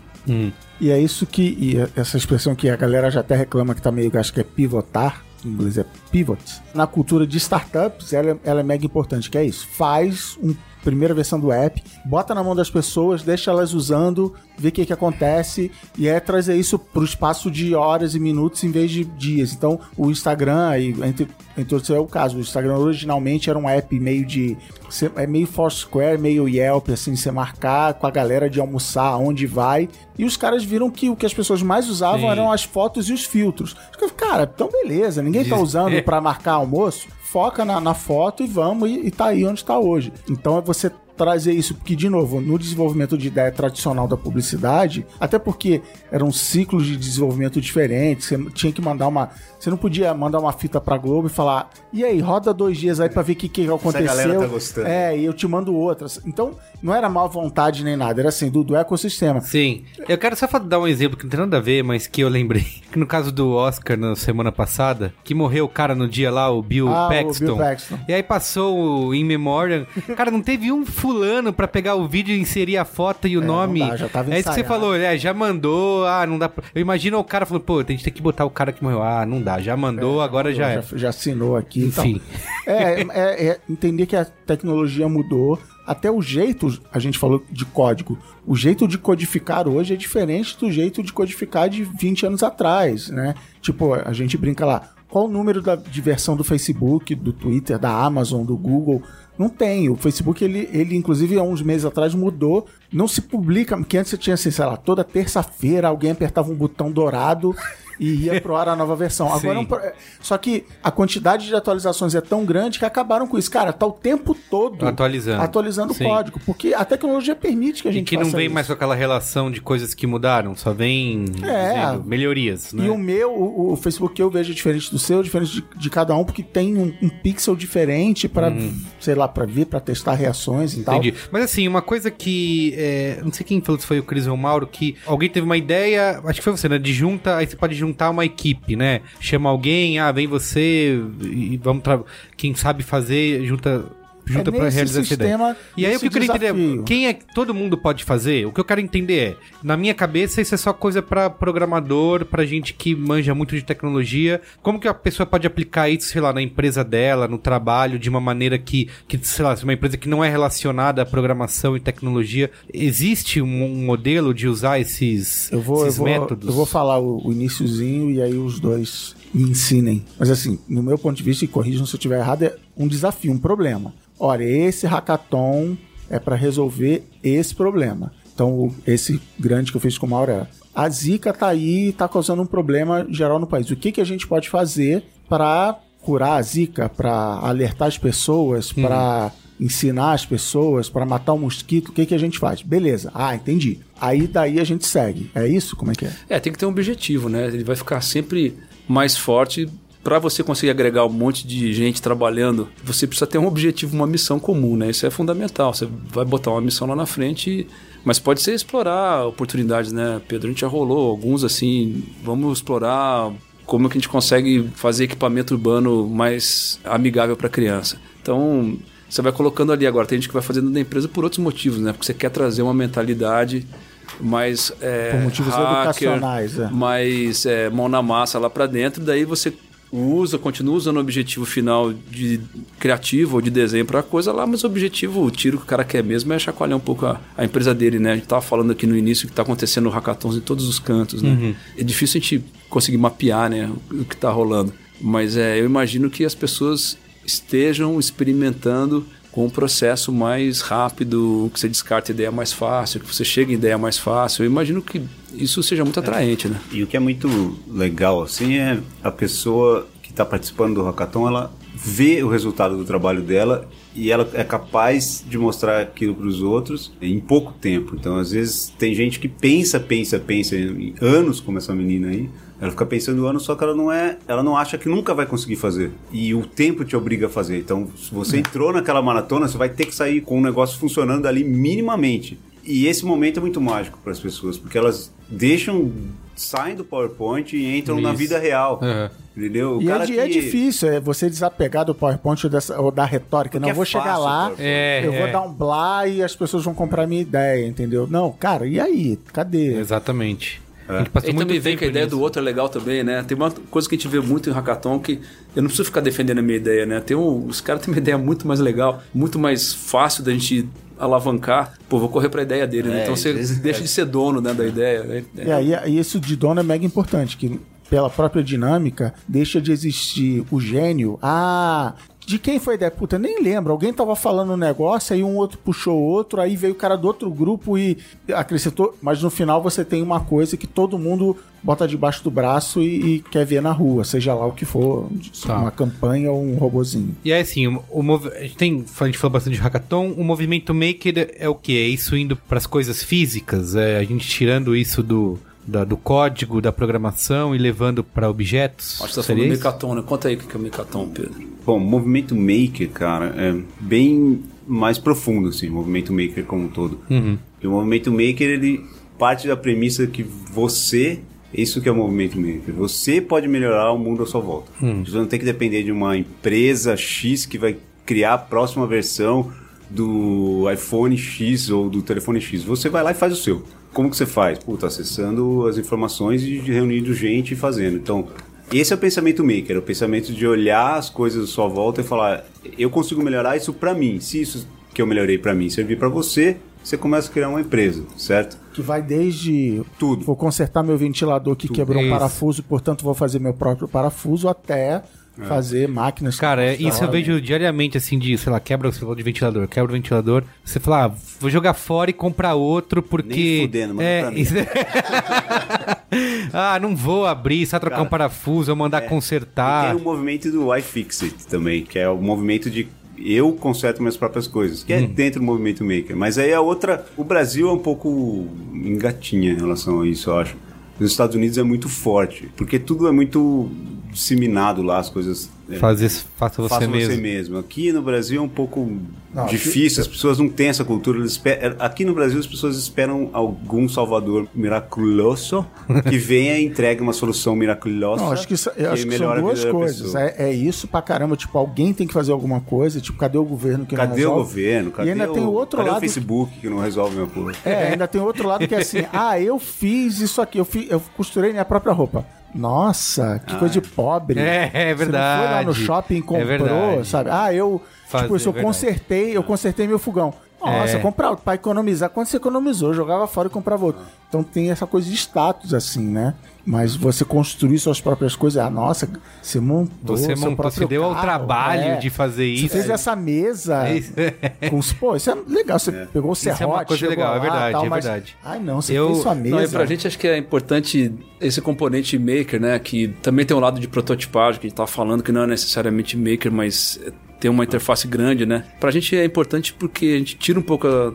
E é isso que. E essa expressão que a galera já até reclama que tá meio acho que é pivotar. Em inglês é pivot. Na cultura de startups, ela, é- ela é mega importante, que é isso. Faz uma primeira versão do app, bota na mão das pessoas, deixa elas usando, vê o que, que acontece, e é trazer isso para o espaço de horas e minutos em vez de dias. Então, o Instagram, e entre, entre outros é o caso, o Instagram originalmente era um app meio de. É meio Foursquare, meio Yelp, assim, você marcar com a galera de almoçar, onde vai. E os caras viram que o que as pessoas mais usavam Sim. eram as fotos e os filtros. Eu Cara, então beleza, ninguém tá usando para marcar almoço. Foca na, na foto e vamos, e, e tá aí onde tá hoje. Então é você trazer isso, porque, de novo, no desenvolvimento de ideia tradicional da publicidade, até porque eram ciclos de desenvolvimento diferentes, você tinha que mandar uma. Você não podia mandar uma fita pra Globo e falar, e aí, roda dois dias aí pra ver o que, que aconteceu. galera tá gostando. É, e eu te mando outras. Então, não era má vontade nem nada, era assim, do, do ecossistema. Sim. Eu quero só dar um exemplo que não tem nada a ver, mas que eu lembrei. Que no caso do Oscar na semana passada, que morreu o cara no dia lá, o Bill Ah, o Paxton. Bill Paxton. E aí passou o In Memoriam. Cara, não teve um fulano pra pegar o vídeo e inserir a foto e o É, nome. dá, já tava é isso que você falou, né? Já mandou, ah, não dá pra... Eu imagino o cara falando, pô, a gente tem que botar o cara que morreu. Ah, não dá, já mandou, agora já é. já, já assinou aqui. então. Enfim. É, é, é entender que a tecnologia mudou. Até o jeito, a gente falou de código, o jeito de codificar hoje é diferente do jeito de codificar de 20 anos atrás, né? Tipo, a gente brinca lá, qual o número da, de versão do Facebook, do Twitter, da Amazon, do Google? Não tem. O Facebook, ele, ele inclusive, há uns meses atrás mudou. Não se publica, porque antes você tinha assim, sei lá, toda terça-feira alguém apertava um botão dourado e ia pro ar a nova versão. Agora, é um pro- só que a quantidade de atualizações é tão grande que acabaram com isso. Cara, tá o tempo todo Atualizando. atualizando Sim. o código, porque a tecnologia permite que a E gente que não vem isso. mais com aquela relação de coisas que mudaram, só vem É. dizendo melhorias, né? E o meu, o, o Facebook que eu vejo é diferente do seu, diferente de, de cada um, porque tem um, um pixel diferente pra, sei lá, pra ver, pra testar reações e tal. Entendi. Mas assim, uma coisa que. é, não sei quem falou se foi o Cris ou o Mauro, que alguém teve uma ideia, acho que foi você, né? De junta, aí você pode juntar uma equipe, né? Chama alguém, ah, vem você e vamos. Quem sabe fazer, junta. Junta É nesse realizar essa ideia. E aí o que eu queria entender é quem é todo mundo pode fazer? O que eu quero entender é, na minha cabeça, isso é só coisa pra programador, pra gente que manja muito de tecnologia. Como que a pessoa pode aplicar isso, sei lá, na empresa dela, no trabalho, de uma maneira que, que sei lá, se uma empresa que não é relacionada à programação e tecnologia, existe um, um modelo de usar esses, Eu vou, eu esses vou, métodos? eu vou falar o, o iniciozinho e aí os dois me ensinem. Mas assim, no meu ponto de vista, e corrijam se eu estiver errado, é um desafio, um problema. Olha, esse hackathon é para resolver esse problema. Então, esse grande que eu fiz com o Mauro é, a Zika tá aí e tá causando um problema geral no país. O que, que a gente pode fazer para curar a Zika, para alertar as pessoas, para ensinar as pessoas, para matar o mosquito? O que, que a gente faz? Beleza. Ah, entendi. Aí daí a gente segue. É isso? Como é que é? É, tem que ter um objetivo, né? Ele vai ficar sempre mais forte. Para você conseguir agregar um monte de gente trabalhando, você precisa ter um objetivo, uma missão comum, né? Isso é fundamental. Você vai botar uma missão lá na frente, mas pode ser explorar oportunidades, né? Pedro, a gente já rolou alguns assim. Vamos explorar como que a gente consegue fazer equipamento urbano mais amigável para criança. Então, você vai colocando ali agora. Tem gente que vai fazendo da empresa por outros motivos, né? Porque você quer trazer uma mentalidade mais é, Por motivos educacionais, é. mais é, mão na massa lá para dentro. Daí você usa, continua usando o objetivo final de criativo ou de desenho para coisa lá, mas o objetivo, o tiro que o cara quer mesmo é chacoalhar um pouco a, a empresa dele, né? A gente tava falando aqui no início que tá acontecendo hackathons em todos os cantos, né? É difícil a gente conseguir mapear, né, o que tá rolando. Mas é, eu imagino que as pessoas estejam experimentando com um processo mais rápido, que você descarta ideia mais fácil, que você chega em ideia mais fácil. Eu imagino que isso seja muito atraente, né? E o que é muito legal, assim, é a pessoa que está participando do hackathon, ela vê o resultado do trabalho dela e ela é capaz de mostrar aquilo para os outros em pouco tempo. Então, às vezes, tem gente que pensa, pensa, pensa em anos, como essa menina aí. Ela fica pensando anos, só que ela não é, ela não acha que nunca vai conseguir fazer. E o tempo te obriga a fazer. Então, se você entrou naquela maratona, você vai ter que sair com o negócio funcionando ali minimamente. E esse momento é muito mágico para as pessoas, porque elas deixam, saem do PowerPoint e entram na Isso. vida real. Aham. Entendeu? O E é, cara di- é que- difícil, é você desapegar do PowerPoint ou, dessa, ou da retórica. Não, Porque eu vou é chegar fácil, lá, PowerPoint. É, eu vou é. dar um blá e as pessoas vão comprar a minha ideia, entendeu? Não, cara, e aí? Cadê? Exatamente. É. A E também vem que a ideia nisso. do outro é legal também, né? Tem uma coisa que a gente vê muito em hackathon que eu não preciso ficar defendendo a minha ideia, né? Tem um, os caras têm uma ideia muito mais legal, muito mais fácil da gente alavancar. Pô, vou correr pra ideia dele, né? É, Então você vezes- deixa de ser dono né, da ideia. né? E aí, e isso de dono é mega importante, que pela própria dinâmica, deixa de existir o gênio. Ah, de quem foi a ideia? Puta, nem lembro. Alguém tava falando um negócio, aí um outro puxou outro, aí veio o cara do outro grupo e acrescentou. Mas no final você tem uma coisa que todo mundo bota debaixo do braço e, e quer ver na rua, seja lá o que for, Tá. uma campanha ou um robozinho. E aí, assim, o, o a, gente tem, a gente falou bastante de hackathon. O movimento maker é o que? É isso indo para as coisas físicas? É a gente tirando isso do, da- do código, da programação e levando para objetos? Acho que você tá falando do isso? Mecaton, né? Conta aí o que é o Mecaton, Pedro. Bom, o movimento maker, cara, é bem mais profundo, assim, o movimento maker como um todo. Uhum. E o movimento maker, ele parte da premissa que você Isso que é o movimento maker. Você pode melhorar o mundo à sua volta. Você não tem que depender de uma empresa X que vai criar a próxima versão do iPhone X ou do telefone X. Você vai lá e faz o seu. Como que você faz? Puta, acessando as informações e reunindo gente e fazendo. Então, esse é o pensamento maker, é o pensamento de olhar as coisas à sua volta e falar, eu consigo melhorar isso pra mim. Se isso que eu melhorei pra mim servir pra você, você começa a criar uma empresa, certo? Que vai desde. Tudo. Vou consertar meu ventilador que quebrou um parafuso, portanto vou fazer meu próprio parafuso, até fazer máquinas. Cara, é, isso eu vejo diariamente, assim, de, sei lá, quebra você falou de ventilador, quebra o ventilador. Você fala, ah, vou jogar fora e comprar outro, porque. Nem fudendo, manda é, isso- ah, não vou abrir, só trocar um parafuso, ou mandar E consertar. tem o movimento do iFixit também, que é o movimento de eu conserto minhas próprias coisas, que é dentro do movimento maker. Mas aí a outra, o Brasil é um pouco engatinha em relação a isso, eu acho. Nos Estados Unidos é muito forte, porque tudo é muito disseminado lá, as coisas. é, Fazer, faça você faça mesmo. você mesmo. Aqui no Brasil é um pouco Não, aqui- difícil, as pessoas não têm essa cultura. eles espe- Aqui no Brasil as pessoas esperam algum salvador miraculoso que venha e entregue uma solução miraculosa. Não, acho que, isso, eu acho que são duas coisas. É, é isso pra caramba. Tipo, alguém tem que fazer alguma coisa. Tipo, cadê o governo que não Cadê o resolve? governo? Cadê e ainda o, tem outro cadê lado. o Facebook que não resolve meu porra? É, ainda tem outro lado que é assim, ah, eu fiz isso aqui, eu, fiz, eu costurei minha própria roupa. Nossa, que coisa de pobre. É, é Você não foi lá no verdade. shopping e É comprou, verdade. sabe? Ah, eu, Fazer, tipo, isso, eu é verdade. consertei, eu consertei meu fogão. Nossa, É. comprar pra economizar. Quando você economizou, jogava fora e comprava outro. Então tem essa coisa de status, assim, né? Mas você construir suas próprias coisas, ah, nossa, você montou. Você seu montou, se deu ao carro, trabalho é. de fazer Você isso. fez essa mesa. É isso. Com os, pô, isso é legal. Você pegou o Isso é uma serrote, coisa legal, é lá, verdade, tal, é mas- verdade. Ai, não, você Eu- fez sua mesa. Não, e pra gente acho que é importante esse componente maker, né? Que também tem um lado de prototipagem, que a gente tá falando que não é necessariamente maker, mas é, tem uma interface grande, né? Pra gente é importante porque a gente tira um pouco a,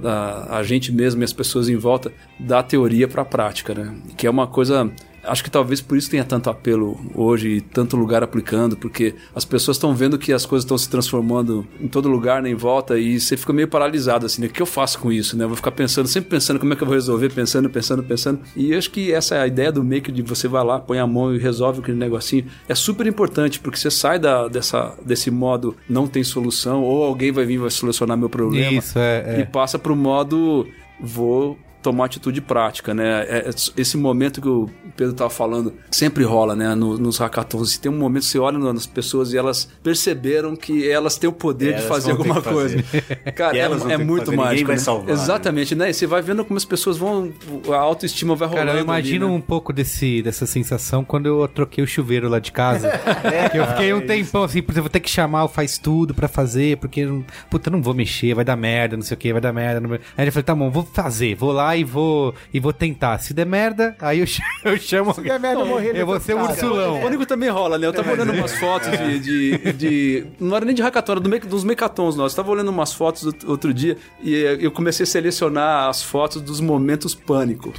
a- a gente mesmo e as pessoas em volta da teoria pra prática, né? Que é uma coisa. Acho que talvez por isso tenha tanto apelo hoje e tanto lugar aplicando, porque as pessoas estão vendo que as coisas estão se transformando em todo lugar, né, em volta, e você fica meio paralisado, assim, né? O que eu faço com isso, né? Eu vou ficar pensando, sempre pensando como é que eu vou resolver, pensando, pensando, pensando. E eu acho que essa é a ideia do maker de você vai lá, põe a mão e resolve aquele negocinho. É super importante, porque você sai da, dessa, desse modo não tem solução, ou alguém vai vir e vai solucionar meu problema Isso, é. e é. passa pro modo vou tomar atitude prática, né? É- é- esse momento que o Pedro tava falando sempre rola, né? No- nos hackathons. Tem um momento que você olha nas pessoas e elas perceberam que elas têm o poder de Elas fazer alguma coisa. Cara, Que é, é muito fazer, ninguém mágico. vai né? salvar, Exatamente, né? E você vai vendo como as pessoas vão. A autoestima vai rolando. Cara, eu ali, imagino né? um pouco desse, dessa sensação quando eu troquei o chuveiro lá de casa. que eu fiquei um tempão assim, por exemplo, vou ter que chamar o faz tudo pra fazer, porque, puta, eu não vou mexer, vai dar merda, não sei o que, vai dar merda. Não... Aí eu falei, tá bom, vou fazer, vou lá e vou, e vou tentar. Se der merda, aí eu chamo. Eu, chamo Se der merda, eu morrer eu vou ser o cara. ursulão. O Pânico também rola, né? Eu tava olhando umas fotos de, de, de- Não era nem de hackathon, era dos mecatons nós. Eu tava olhando umas fotos out- outro dia e eu comecei a selecionar as fotos dos momentos pânico.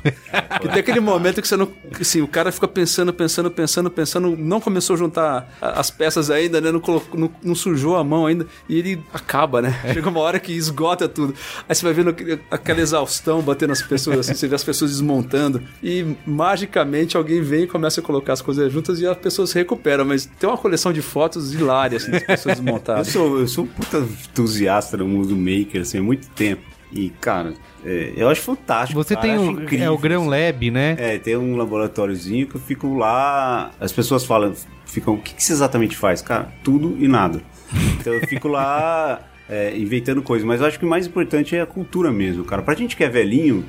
que tem aquele momento que você não. Assim, o cara fica pensando, pensando, pensando, pensando, não começou a juntar as peças ainda, né? Não, colocou, não, não sujou a mão ainda. E ele acaba, né? Chega uma hora que esgota tudo. Aí você vai vendo aquela exaustão batendo nas pessoas, assim, você vê as pessoas desmontando. E magicamente alguém vem e começa a colocar as coisas juntas e as pessoas se recuperam. Mas tem uma coleção de fotos hilárias, assim, das pessoas Eu desmontadas. sou, eu sou um puta entusiasta do mundo maker, assim, há muito tempo. E, cara, é, eu acho fantástico. Você cara, tem o, incrível, é, o Grão assim. Lab, né? É, tem um laboratóriozinho que eu fico lá. As pessoas falam, ficam, o que, que você exatamente faz? Cara, tudo e nada. Então eu fico lá é, inventando coisas. Mas eu acho que o mais importante é a cultura mesmo, cara. Pra gente que é velhinho,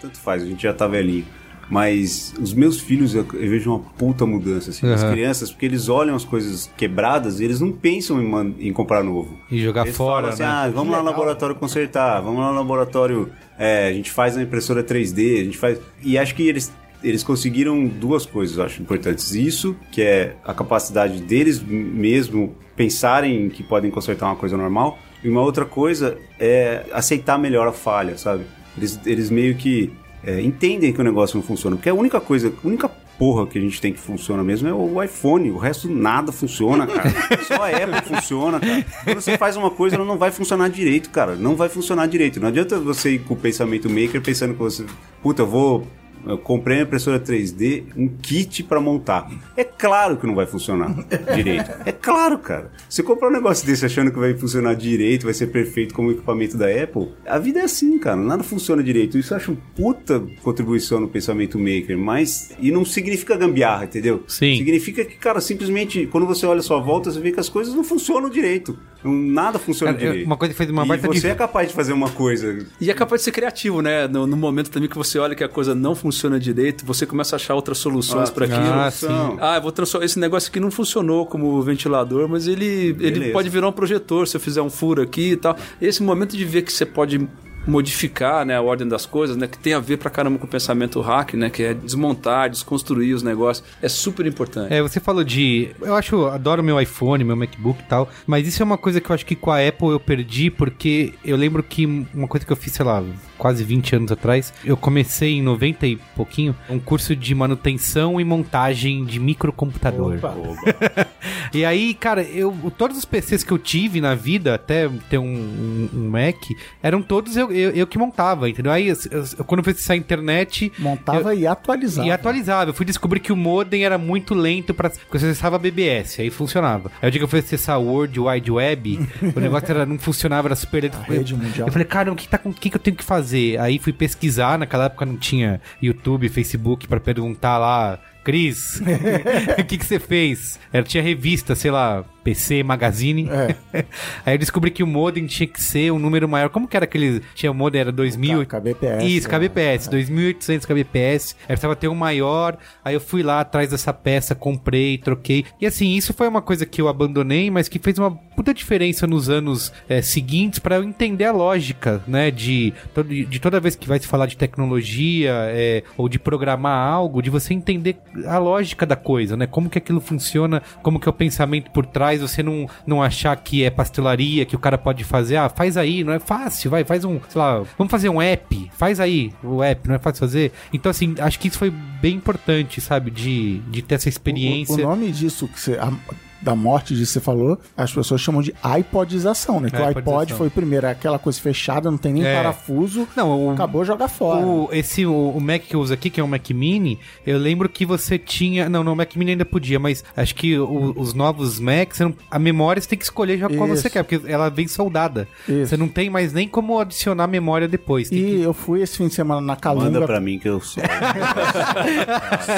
tanto faz, a gente já tá velhinho. Mas os meus filhos, eu, eu vejo uma puta mudança, assim, das Aham. crianças, porque eles olham as coisas quebradas e eles não pensam em, em comprar novo. E jogar Eles fora, falam assim, né? ah, vamos lá no laboratório consertar, vamos lá no laboratório, é, a gente faz na impressora 3D, a gente faz... E acho que eles, eles conseguiram duas coisas, eu acho, importantes. Isso, que é a capacidade deles mesmo pensarem que podem consertar uma coisa normal, e uma outra coisa é aceitar melhor a falha, sabe? Eles, eles meio que é, entendem que o negócio não funciona, porque a única coisa, a única porra que a gente tem que funciona mesmo é o iPhone, o resto nada funciona, cara. Só a Apple funciona, cara. Quando você faz uma coisa, ela não vai funcionar direito, cara. Não vai funcionar direito. Não adianta você ir com o pensamento maker pensando que você, puta, eu vou eu comprei uma impressora 3D, um kit pra montar. É claro que não vai funcionar direito. É claro, cara. Você comprar um negócio desse achando que vai funcionar direito, vai ser perfeito como o equipamento da Apple, a vida é assim, cara. Nada funciona direito. Isso eu acho uma puta contribuição no pensamento maker, mas. E não significa gambiarra, entendeu? Sim. Significa que, cara, simplesmente, quando você olha a sua volta, você vê que as coisas não funcionam direito. Nada funciona Cara, eu- direito. uma coisa que fez uma e baita você dif- é capaz de fazer uma coisa E é capaz de ser criativo, né? No, no momento também que você olha que a coisa não funciona direito, você começa a achar outras soluções Ah, para aquilo. ah, solução. sim. Ah, eu vou transformar. Esse negócio aqui não funcionou como ventilador, mas ele, ele pode virar um projetor se eu fizer um furo aqui e tal. Esse momento de ver que você pode modificar né, a ordem das coisas, né? Que tem a ver pra caramba com o pensamento hack, né? Que é desmontar, desconstruir os negócios. É super importante. É, você falou de. Eu acho, adoro meu iPhone, meu MacBook e tal, mas isso é uma coisa que eu acho que com a Apple eu perdi, porque eu lembro que uma coisa que eu fiz, sei lá, quase 20 anos atrás, eu comecei em 90 e pouquinho, um curso de manutenção e montagem de microcomputador. Opa. E aí, cara, eu todos os PCs que eu tive na vida, até ter um, um- um Mac, eram todos eu, eu, eu que montava, entendeu? Aí, eu- eu- quando eu fui acessar a internet, Montava e atualizava. e atualizava. Eu fui descobrir que o modem era muito lento para porque você acessava BBS, aí funcionava. Aí o dia que eu fui acessar o World Wide Web, o negócio era, não funcionava, era super lento. A rede mundial. Eu falei, cara, o que, tá, o que, que eu tenho que fazer? Aí fui pesquisar, naquela época não tinha YouTube, Facebook pra perguntar lá, Cris, o que, que você fez? Era, tinha revista, sei lá, PC Magazine. É. Aí eu descobri que o modem tinha que ser um número maior. Como que era aquele. Tinha o modem, era 2000. KBPS, Isso, é. KBPS, 2800 kbps. Aí precisava ter um maior. Aí eu fui lá atrás dessa peça, comprei, troquei. E assim, isso foi uma coisa que eu abandonei, mas que fez uma puta diferença nos anos eh, seguintes pra eu entender a lógica, né? De, de toda vez que vai se falar de tecnologia eh, ou de programar algo, de você entender a lógica da coisa, né? Como que aquilo funciona, como que é o pensamento por trás, você não, não achar que é pastelaria, que o cara pode fazer, ah, faz aí, não é fácil, vai, faz um, sei lá, vamos fazer um app, faz aí o app, não é fácil fazer. Então, assim, acho que isso foi bem importante, sabe, de, de ter essa O, experiência. o nome disso que você. Da morte disso que você falou, as pessoas chamam de iPodização, né? Que o iPod foi primeiro é aquela coisa fechada, não tem nem É. parafuso, Não, o, acabou jogar fora. O, esse, o, o Mac que eu uso aqui, que é um Mac Mini, eu lembro que você tinha. Não, não, o Mac Mini ainda podia, mas acho que o- os novos Macs, a memória você tem que escolher já qual Isso. você quer, porque ela vem soldada. Isso. Você não tem mais nem como adicionar memória depois. Tem E eu fui esse fim de semana na Calunga. Manda pra mim que eu sou.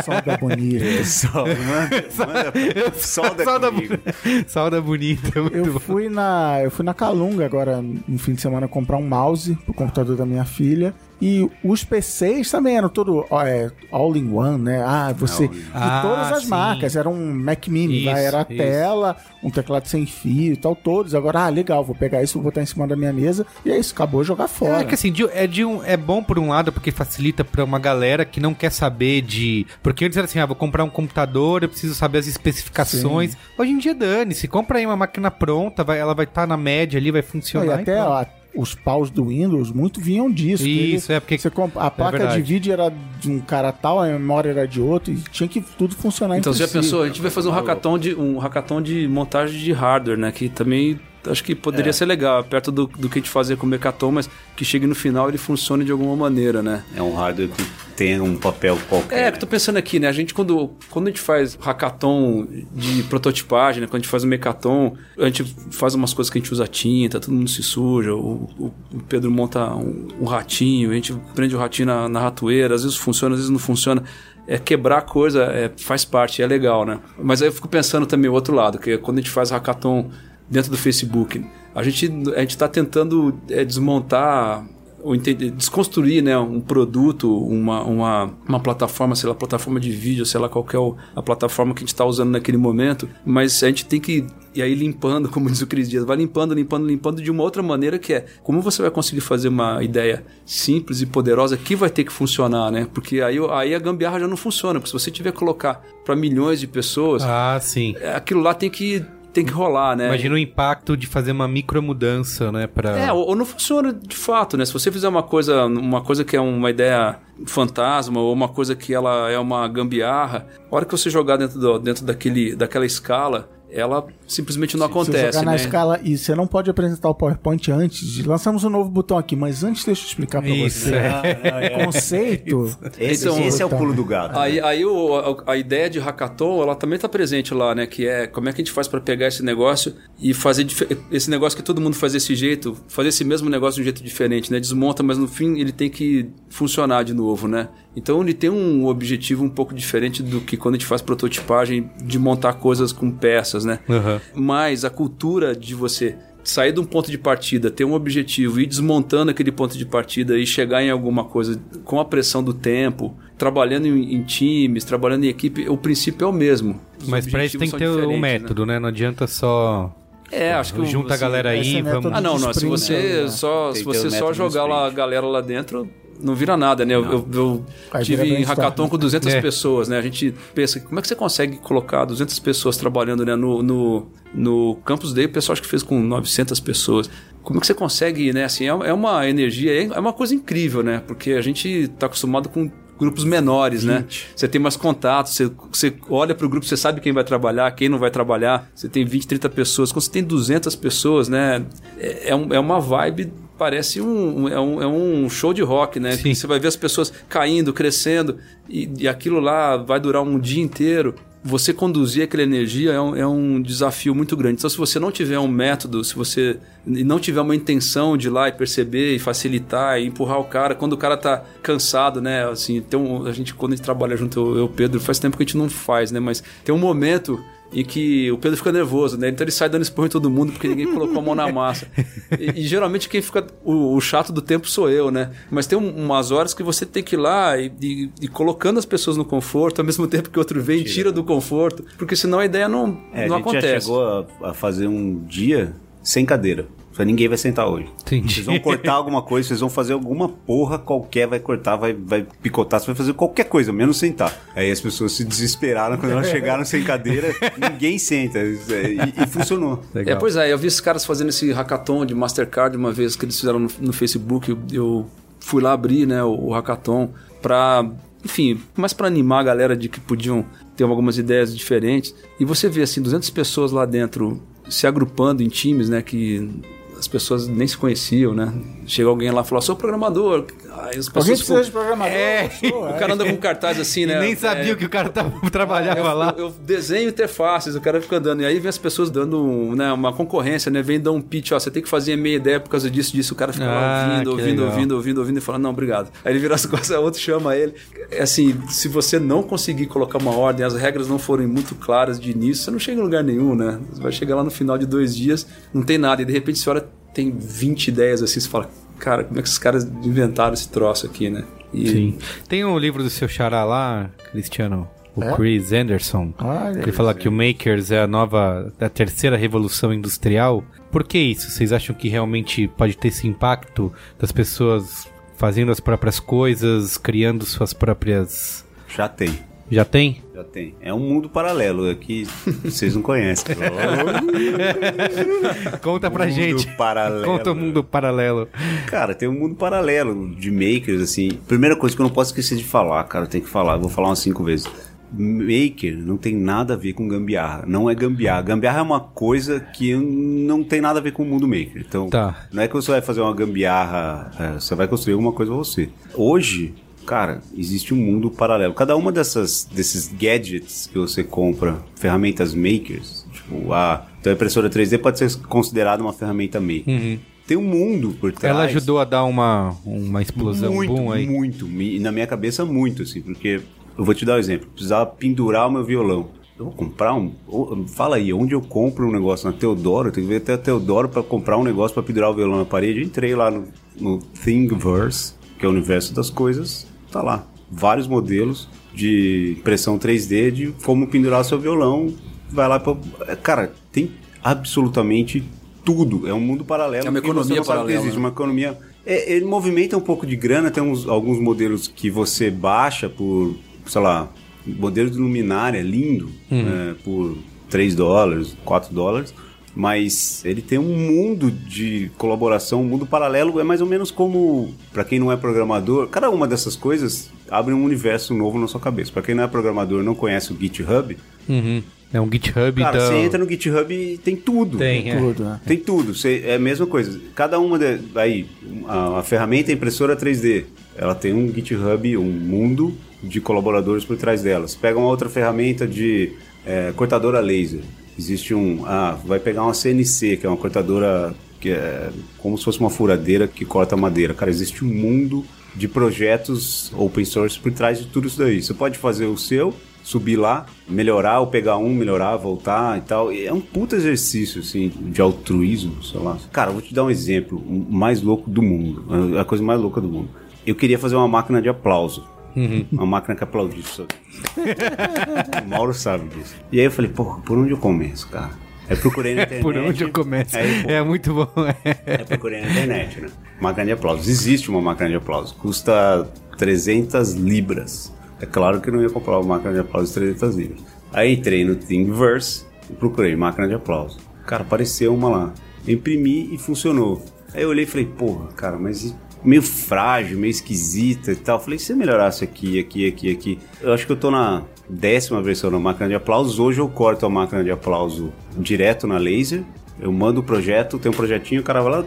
Solda bonita. Só, manda, manda, solda Solda Salda bonita. muito Eu bom. fui na, eu fui na Calunga agora no fim de semana comprar um mouse pro computador da minha filha. E os PCs também eram todo ó, é, all in one, né? Ah, você. All in- E Ah, todas as sim. marcas. Era um Mac Mini, Isso, era a isso. tela, um teclado sem fio e tal, todos. Agora, ah, legal, vou pegar isso, vou botar em cima da minha mesa. E é isso, acabou jogar fora. É que assim, de- é, de um, é bom por um lado, porque facilita pra uma galera que não quer saber de. Porque antes era assim, ah, vou comprar um computador, eu preciso saber as especificações. Hoje em dia, dane-se, compra aí uma máquina pronta, vai, ela vai estar na média ali, vai Não, funcionar. e até e ó, os paus do Windows muito vinham disso. Isso, ele- é porque- você compra, a placa de verdade. vídeo era de um cara tal, a memória era de outro, e tinha que tudo funcionar Então, entre você já si. pensou? A gente vai fazer um hackathon de, um hackathon de montagem de hardware, né? Que também acho que poderia ser legal, perto do, do que a gente fazia com o Mecaton, mas que chegue no final ele funcione de alguma maneira, né? É um hardware que tem um papel qualquer. É, que eu tô pensando aqui, né? A gente, quando, quando a gente faz hackathon de prototipagem, né? Quando a gente faz o mecaton, a gente faz umas coisas que a gente usa tinta, todo mundo se suja, o, o- o Pedro monta um, um ratinho, a gente prende o ratinho na, na ratoeira, às vezes funciona, às vezes não funciona. É quebrar coisa, é, faz parte, é legal, né? Mas aí eu fico pensando também o outro lado, que é quando a gente faz hackathon dentro do Facebook, a gente a gente está tentando é, desmontar ou entender, desconstruir né, um produto, uma, uma, uma plataforma, sei lá, plataforma de vídeo, sei lá qual que é a plataforma que a gente está usando naquele momento, mas a gente tem que ir aí limpando, como diz o Cris Dias, vai limpando, limpando, limpando de uma outra maneira que é como você vai conseguir fazer uma ideia simples e poderosa que vai ter que funcionar, né? Porque aí, aí a gambiarra já não funciona, porque se você tiver que colocar para milhões de pessoas, Ah, sim. aquilo lá tem que, tem que rolar, né? Imagina o impacto de fazer uma micromudança, né? Pra... É, ou, ou não funciona de fato, né? Se você fizer uma coisa, uma coisa que é uma ideia fantasma ou uma coisa que ela é uma gambiarra, a hora que você jogar dentro, do, dentro daquele, daquela escala, ela simplesmente não Se acontece, jogar na né? escala e você não pode apresentar o PowerPoint antes de lançamos um novo botão aqui, mas antes deixa eu explicar pra Isso, você. é. O conceito Esse, Então, esse é o então. pulo do gato. Aí, aí o- a, a ideia de hackathon, ela também está presente lá, né? Que é como é que a gente faz para pegar esse negócio e fazer esse negócio que todo mundo faz desse jeito, fazer esse mesmo negócio de um jeito diferente, né? Desmonta, mas no fim ele tem que funcionar de novo, né? Então ele tem um objetivo um pouco diferente do que quando a gente faz prototipagem de montar coisas com peças, né? Aham. Mas a cultura de você sair de um ponto de partida, ter um objetivo, ir desmontando aquele ponto de partida e chegar em alguma coisa com a pressão do tempo, trabalhando em, em times, trabalhando em equipe, o princípio é o mesmo. Os Mas pra isso tem que ter um né? método, né? Não adianta só. É, acho que o- Junta a assim, galera esse aí, é vamos. Ah, não, não. Se você né? só, Tem se você só jogar lá, a galera lá dentro, não vira nada, né? Eu, eu- eu Aí tive hackathon com 200 É. pessoas, né? A gente pensa, como é que você consegue colocar 200 pessoas trabalhando né? no, no, no Campus Day? O pessoal acho que fez com 900 pessoas. Como é que você consegue, né? Assim, é, é uma energia, é uma coisa incrível, né? Porque a gente está acostumado com grupos menores, né? Você tem mais contatos, você, você olha para o grupo, você sabe quem vai trabalhar, quem não vai trabalhar. Você tem 20, 30 pessoas. Quando você tem 200 pessoas, né? É, é um- é uma vibe, parece um, é um, é um show de rock, né? Você vai ver as pessoas caindo, crescendo, e, e aquilo lá vai durar um dia inteiro. Você conduzir aquela energia é um, é um desafio muito grande. Então, se você não tiver um método, se você não tiver uma intenção de ir lá e perceber e facilitar e empurrar o cara, quando o cara tá cansado, né? Assim, tem um, a gente, quando a gente trabalha junto, eu e o Pedro, faz tempo que a gente não faz, né? Mas tem um momento em que o Pedro fica nervoso, né? Então ele sai dando esporro em todo mundo porque ninguém colocou a mão na massa. E, e geralmente quem fica o, o chato do tempo sou eu, né? Mas tem um- umas horas que você tem que ir lá e, e- e colocando as pessoas no conforto, ao mesmo tempo que o outro vem e tira do conforto, porque senão a ideia não, É, não a gente já acontece. chegou a, a fazer um dia sem cadeira. Ninguém vai sentar hoje. Entendi. Vocês vão cortar alguma coisa, vocês vão fazer alguma porra qualquer, vai cortar, vai, vai picotar, você vai fazer qualquer coisa, menos sentar. Aí as pessoas se desesperaram quando elas chegaram sem cadeira, ninguém senta. E, e funcionou. Legal. É, pois é, eu vi esses caras fazendo esse hackathon de Mastercard uma vez que eles fizeram no, no Facebook. Eu, eu fui lá abrir né, o, o hackathon pra, enfim, mais pra animar a galera de que podiam ter algumas ideias diferentes. E você vê assim, 200 pessoas lá dentro se agrupando em times, né, que as pessoas nem se conheciam, né? Chega alguém lá e fala, sou programador. Aí as pessoas precisa de programador? É. Sou, o cara anda com um cartaz assim, né? E nem É, sabia que o cara tava, trabalhava eu, lá. Eu, eu desenho interfaces, o cara fica andando. E aí vem as pessoas dando né, uma concorrência, né? Vem dar um pitch, ó, você tem que fazer meia ideia por causa disso, disso. O cara fica Ah, lá ouvindo, ouvindo, legal. ouvindo, ouvindo, ouvindo e fala, não, obrigado. Aí ele vira as costas, outro chama ele. É assim, se você não conseguir colocar uma ordem, as regras não forem muito claras de início, você não chega em lugar nenhum, né? Você vai chegar lá no final de dois dias, não tem nada. E de repente você olha, tem 20 ideias assim, você fala, cara, como é que esses caras inventaram esse troço aqui, né? E Sim. Tem um livro do seu xará lá, Cristiano, o É? Chris Anderson. Que ele fala que o Makers é a nova, a terceira revolução industrial. Por que isso? Vocês acham que realmente pode ter esse impacto das pessoas fazendo as próprias coisas, criando suas próprias. Já tem. Já tem? Já tem. É um mundo paralelo é que vocês não conhecem. Conta pra Mundo gente. paralelo. Conta o mundo paralelo. Cara, tem um mundo paralelo de makers, assim. Primeira coisa que eu não posso esquecer de falar, cara, tem que falar, eu vou falar umas cinco vezes. Maker não tem nada a ver com gambiarra. Não é gambiarra. Gambiarra é uma coisa que não tem nada a ver com o mundo maker. Então, Tá. não é que você vai fazer uma gambiarra, é, você vai construir alguma coisa pra você. Hoje, cara, existe um mundo paralelo. Cada uma dessas desses gadgets que você compra, ferramentas makers, tipo, a então a impressora 3D pode ser considerada uma ferramenta maker. Tem um mundo por trás. Ela ajudou a dar uma, uma explosão muito, boom aí. muito. E na minha cabeça, muito, assim, porque eu vou te dar um exemplo. Eu precisava pendurar o meu violão. Eu vou comprar um. Fala aí, onde eu compro um negócio? Na Teodoro? Eu tenho que ver até a Teodoro pra comprar um negócio pra pendurar o violão na parede. Eu entrei lá no, no Thingiverse, que é o universo das coisas. Tá lá. Vários modelos de impressão 3D de como pendurar seu violão. Vai lá pra. Cara, tem absolutamente tudo. É um mundo paralelo. É uma economia paralela, existe. né? Uma economia. É, ele movimenta um pouco de grana, tem uns, alguns modelos que você baixa por, sei lá, modelo de luminária lindo, né, por 3 dólares, 4 dólares. Mas ele tem um mundo de colaboração, um mundo paralelo. É mais ou menos como, para quem não é programador, cada uma dessas coisas abre um universo novo na sua cabeça. Para quem não é programador e não conhece o GitHub, Uhum. É um GitHub cara, da... você entra no GitHub e tem tudo. Tem, é. Tudo, né? Tem tudo, você- é a mesma coisa. Cada uma de, aí, a, a ferramenta é impressora 3D, ela tem um GitHub, um mundo de colaboradores por trás delas. Pega uma outra ferramenta de é, cortadora laser. Existe um, ah, vai pegar uma CNC, que é uma cortadora que é como se fosse uma furadeira que corta madeira. Cara, existe um mundo de projetos open source por trás de tudo isso daí. Você pode fazer o seu, subir lá, melhorar ou pegar um, melhorar, voltar e tal. É um puta exercício, assim, de altruísmo, sei lá. Cara, vou te dar um exemplo, mais louco do mundo, a coisa mais louca do mundo. Eu queria fazer uma máquina de aplauso. Uma máquina que aplaudisse. sabe? o Mauro sabe disso. E aí eu falei, porra, por onde eu começo, cara? Aí procurei na internet. Por onde eu começo? Aí, pô, é muito bom. Aí procurei na internet, né? Máquina de aplausos. Existe uma máquina de aplausos. Custa 300 libras. É claro que eu não ia comprar uma máquina de aplausos de 300 libras. Aí entrei no Thingiverse e procurei máquina de aplausos. Cara, apareceu uma lá. Imprimi e funcionou. Aí eu olhei e falei, porra, cara, mas meio frágil, meio esquisita e tal. Falei, se eu melhorasse aqui, aqui, aqui, aqui. Eu acho que eu tô na décima versão da máquina de aplausos. Hoje eu corto a máquina de aplauso direto na laser. Eu mando o projeto, tem um projetinho, o cara vai lá,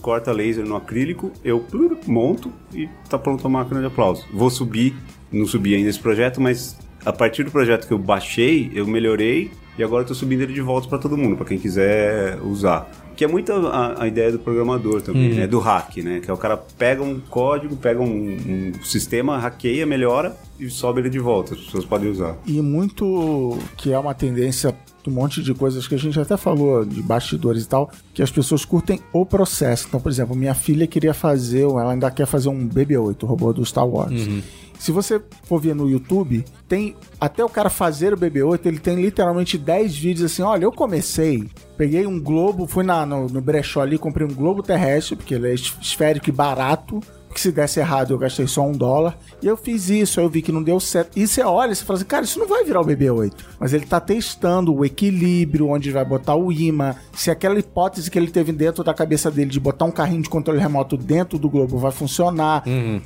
corta laser no acrílico, eu monto e tá pronto a máquina de aplauso. Vou subir, não subi ainda esse projeto, mas a partir do projeto que eu baixei, eu melhorei e agora eu tô subindo ele de volta para todo mundo, para quem quiser usar. Que é muito a, a ideia do programador também, né? Do hack, né? Que é o cara pega um código, pega um, um sistema, hackeia, melhora e sobe ele de volta. As pessoas podem usar. E muito que é uma tendência um monte de coisas que a gente até falou, de bastidores e tal, que as pessoas curtem o processo. Então, por exemplo, minha filha queria fazer, ela ainda quer fazer um BB-8, o robô do Star Wars. Se você for ver no YouTube, tem até o cara fazer o BB-8, ele tem literalmente 10 vídeos assim, olha, eu comecei, peguei um globo, fui na, no, no brechó ali, comprei um globo terrestre, porque ele é es- esférico e barato, porque se desse errado eu gastei só um dólar, e eu fiz isso, aí eu vi que não deu certo, e você olha e você fala assim, cara, isso não vai virar o BB-8, mas ele tá testando o equilíbrio, onde vai botar o imã, se aquela hipótese que ele teve dentro da cabeça dele de botar um carrinho de controle remoto dentro do globo vai funcionar,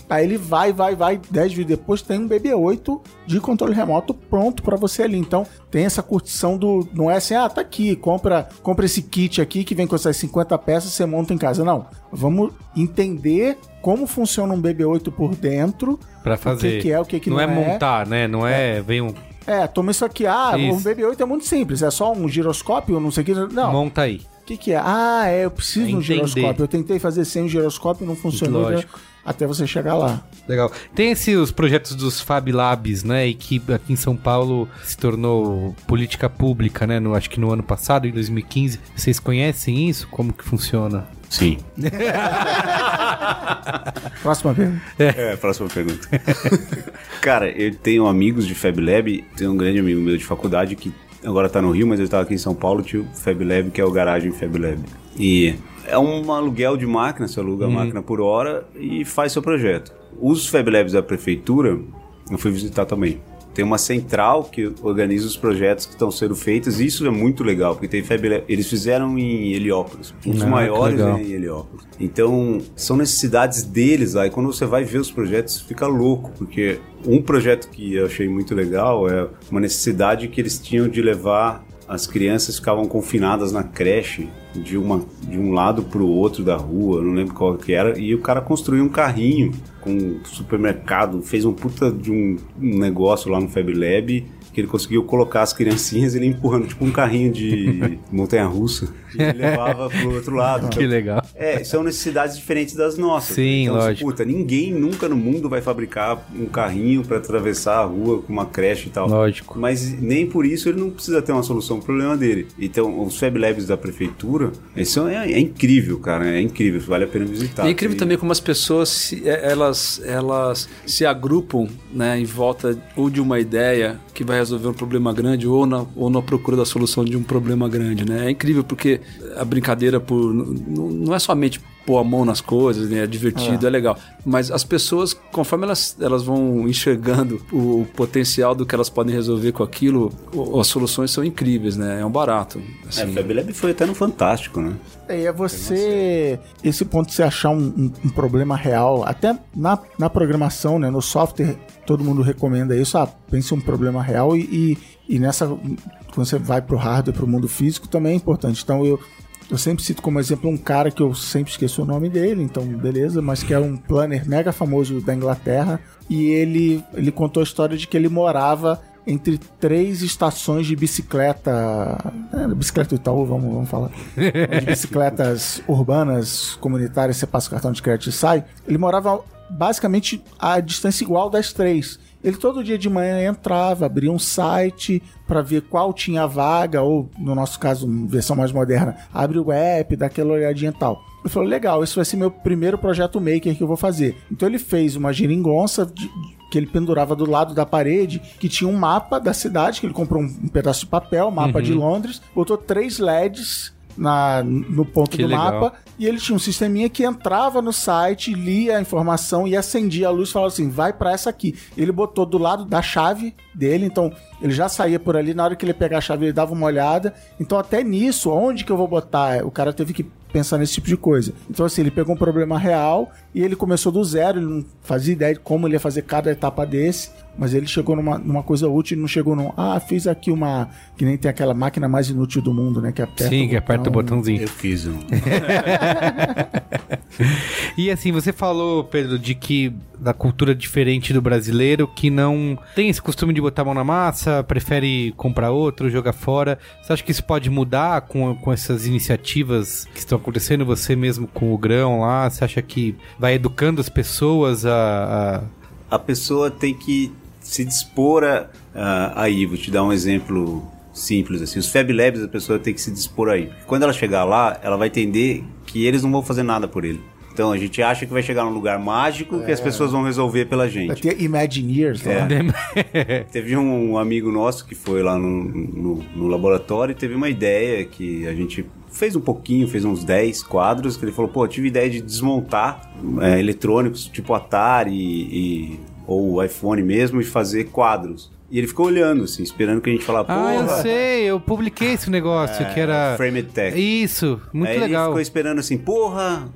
aí ele vai, vai, vai, 10 vídeos depois tem um BB-8 de controle remoto pronto pra você ali, então tem essa curtição do, não é assim, ah, tá aqui, compra, compra esse kit aqui que vem com essas 50 peças, você monta em casa, não, vamos entender como funciona um BB-8 por dentro, Pra o fazer. que, que é, o que, que não, não, é montar, né? Não é... Vem um... É, toma isso aqui, ah, Isso. um BB-8 é muito simples, é só um giroscópio, não sei o que, não, Monta aí. o que, que é? Ah, é, eu preciso de um giroscópio. Eu tentei fazer sem o giroscópio, não funcionou. Lógico. né? Até você chegar lá. Legal. Tem esses os projetos dos Fab Labs, né? E que aqui em São Paulo se tornou política pública, né? No, acho que no ano passado, em 2015. Vocês conhecem isso? Como que funciona? Sim. Próxima pergunta. É, próxima pergunta. Cara, eu tenho amigos de Fab Lab, tenho um grande amigo meu de faculdade que agora tá no Rio, mas ele tava aqui em São Paulo, tinha o Fab Lab, que é o garagem Fab Lab. E é um aluguel de máquina, você aluga a máquina por hora e faz seu projeto. Os Fab Labs da prefeitura, eu fui visitar também. Tem uma central que organiza os projetos que estão sendo feitos, e isso é muito legal, porque tem Fab Lab, eles fizeram em Heliópolis, um dos Ah, maiores legal. em Heliópolis. Então, são necessidades deles lá. E quando você vai ver os projetos, fica louco, porque um projeto que eu achei muito legal é uma necessidade que eles tinham de levar as crianças ficavam confinadas na creche de, uma, de um lado para o outro da rua, não lembro qual que era, e o cara construiu um carrinho com supermercado, fez um puta de um, um negócio lá no Fab Lab que ele conseguiu colocar as criancinhas ele empurrando tipo um carrinho de montanha-russa e ele levava pro outro lado. Que legal. É, são necessidades diferentes das nossas. Sim, então, lógico. Puta, ninguém nunca no mundo vai fabricar um carrinho para atravessar a rua com uma creche e tal. Lógico. Mas nem por isso ele não precisa ter uma solução pro problema dele. Então, os Fab Labs da prefeitura, isso é, é incrível, cara. É incrível, vale a pena visitar. E é incrível E- também como as pessoas se, é, elas, elas se agrupam né, em volta ou de uma ideia que vai resolver um problema grande ou na, ou na procura da solução de um problema grande. Né? É incrível porque a brincadeira por n- n- não é somente pôr a mão nas coisas, né? é divertido, é. legal. Mas as pessoas, conforme elas, elas vão enxergando o potencial do que elas podem resolver com aquilo, o- as soluções são incríveis, né? É um barato. É, assim. Fab Lab foi até no Fantástico, né? É, é você. Esse ponto de você achar um, um- um problema real, até na, na programação, né? No software, todo mundo recomenda isso. Ah, pense um problema real e, e, e nessa. Quando você vai pro hardware, pro mundo físico, também é importante. Então eu. Eu sempre cito como exemplo um cara que eu sempre esqueço o nome dele, então beleza, mas que é um planner mega famoso da Inglaterra. E ele, ele contou a história de que ele morava entre três estações de bicicleta. É, bicicleta do Itaú, vamos, vamos falar. de bicicletas urbanas, comunitárias, você passa o cartão de crédito e sai. Ele morava basicamente a distância igual das três. Ele todo dia de manhã entrava, abria um site para ver qual tinha vaga, ou no nosso caso, versão mais moderna, abre o app, dá aquela olhadinha e tal. Ele falou: legal, esse vai ser meu primeiro projeto maker que eu vou fazer. Então ele fez uma geringonça de- que ele pendurava do lado da parede, que tinha um mapa da cidade, que ele comprou um, um pedaço de papel, mapa de Londres, botou três LEDs na, no ponto Que do legal. mapa e ele tinha um sisteminha que entrava no site, lia a informação e acendia a luz e falava assim: vai pra essa aqui. Ele botou do lado da chave dele, então ele já saía por ali. Na hora que ele pegar a chave, ele dava uma olhada. Então, até nisso, onde que eu vou botar? O cara teve que pensar nesse tipo de coisa. Então, assim, ele pegou um problema real e ele começou do zero. Ele não fazia ideia de como ele ia fazer cada etapa desse. Mas ele chegou numa, numa coisa útil e não chegou num. Ah, fiz aqui uma. Que nem tem aquela máquina mais inútil do mundo, né? Que aperta Sim, que aperta o botãozinho. Eu fiz um. E assim, você falou, Pedro, de que da cultura diferente do brasileiro, que não tem esse costume de botar a mão na massa, prefere comprar outro, jogar fora. Você acha que isso pode mudar com, com essas iniciativas que estão acontecendo? Você mesmo com o grão lá, você acha que vai educando as pessoas a... a- a pessoa tem que se dispor a, a, a ir. Vou te dar um exemplo simples assim. Os Fab Labs a pessoa tem que se dispor a ir. Quando ela chegar lá, ela vai entender que eles não vão fazer nada por ele. Então a gente acha que vai chegar num lugar mágico que as pessoas vão resolver pela Vai gente. ter Imagineers lá. Teve um amigo nosso que foi lá no, no- no laboratório e teve uma ideia que a gente fez um pouquinho, fez uns 10 quadros, que ele falou, pô, eu tive ideia de desmontar é, eletrônicos tipo Atari e, ou iPhone mesmo e fazer quadros. E ele ficou olhando, assim, esperando que a gente falasse, Ah, eu sei, eu publiquei esse negócio que era... Framed Tech. Isso, muito Aí ele legal. ficou esperando assim, porra,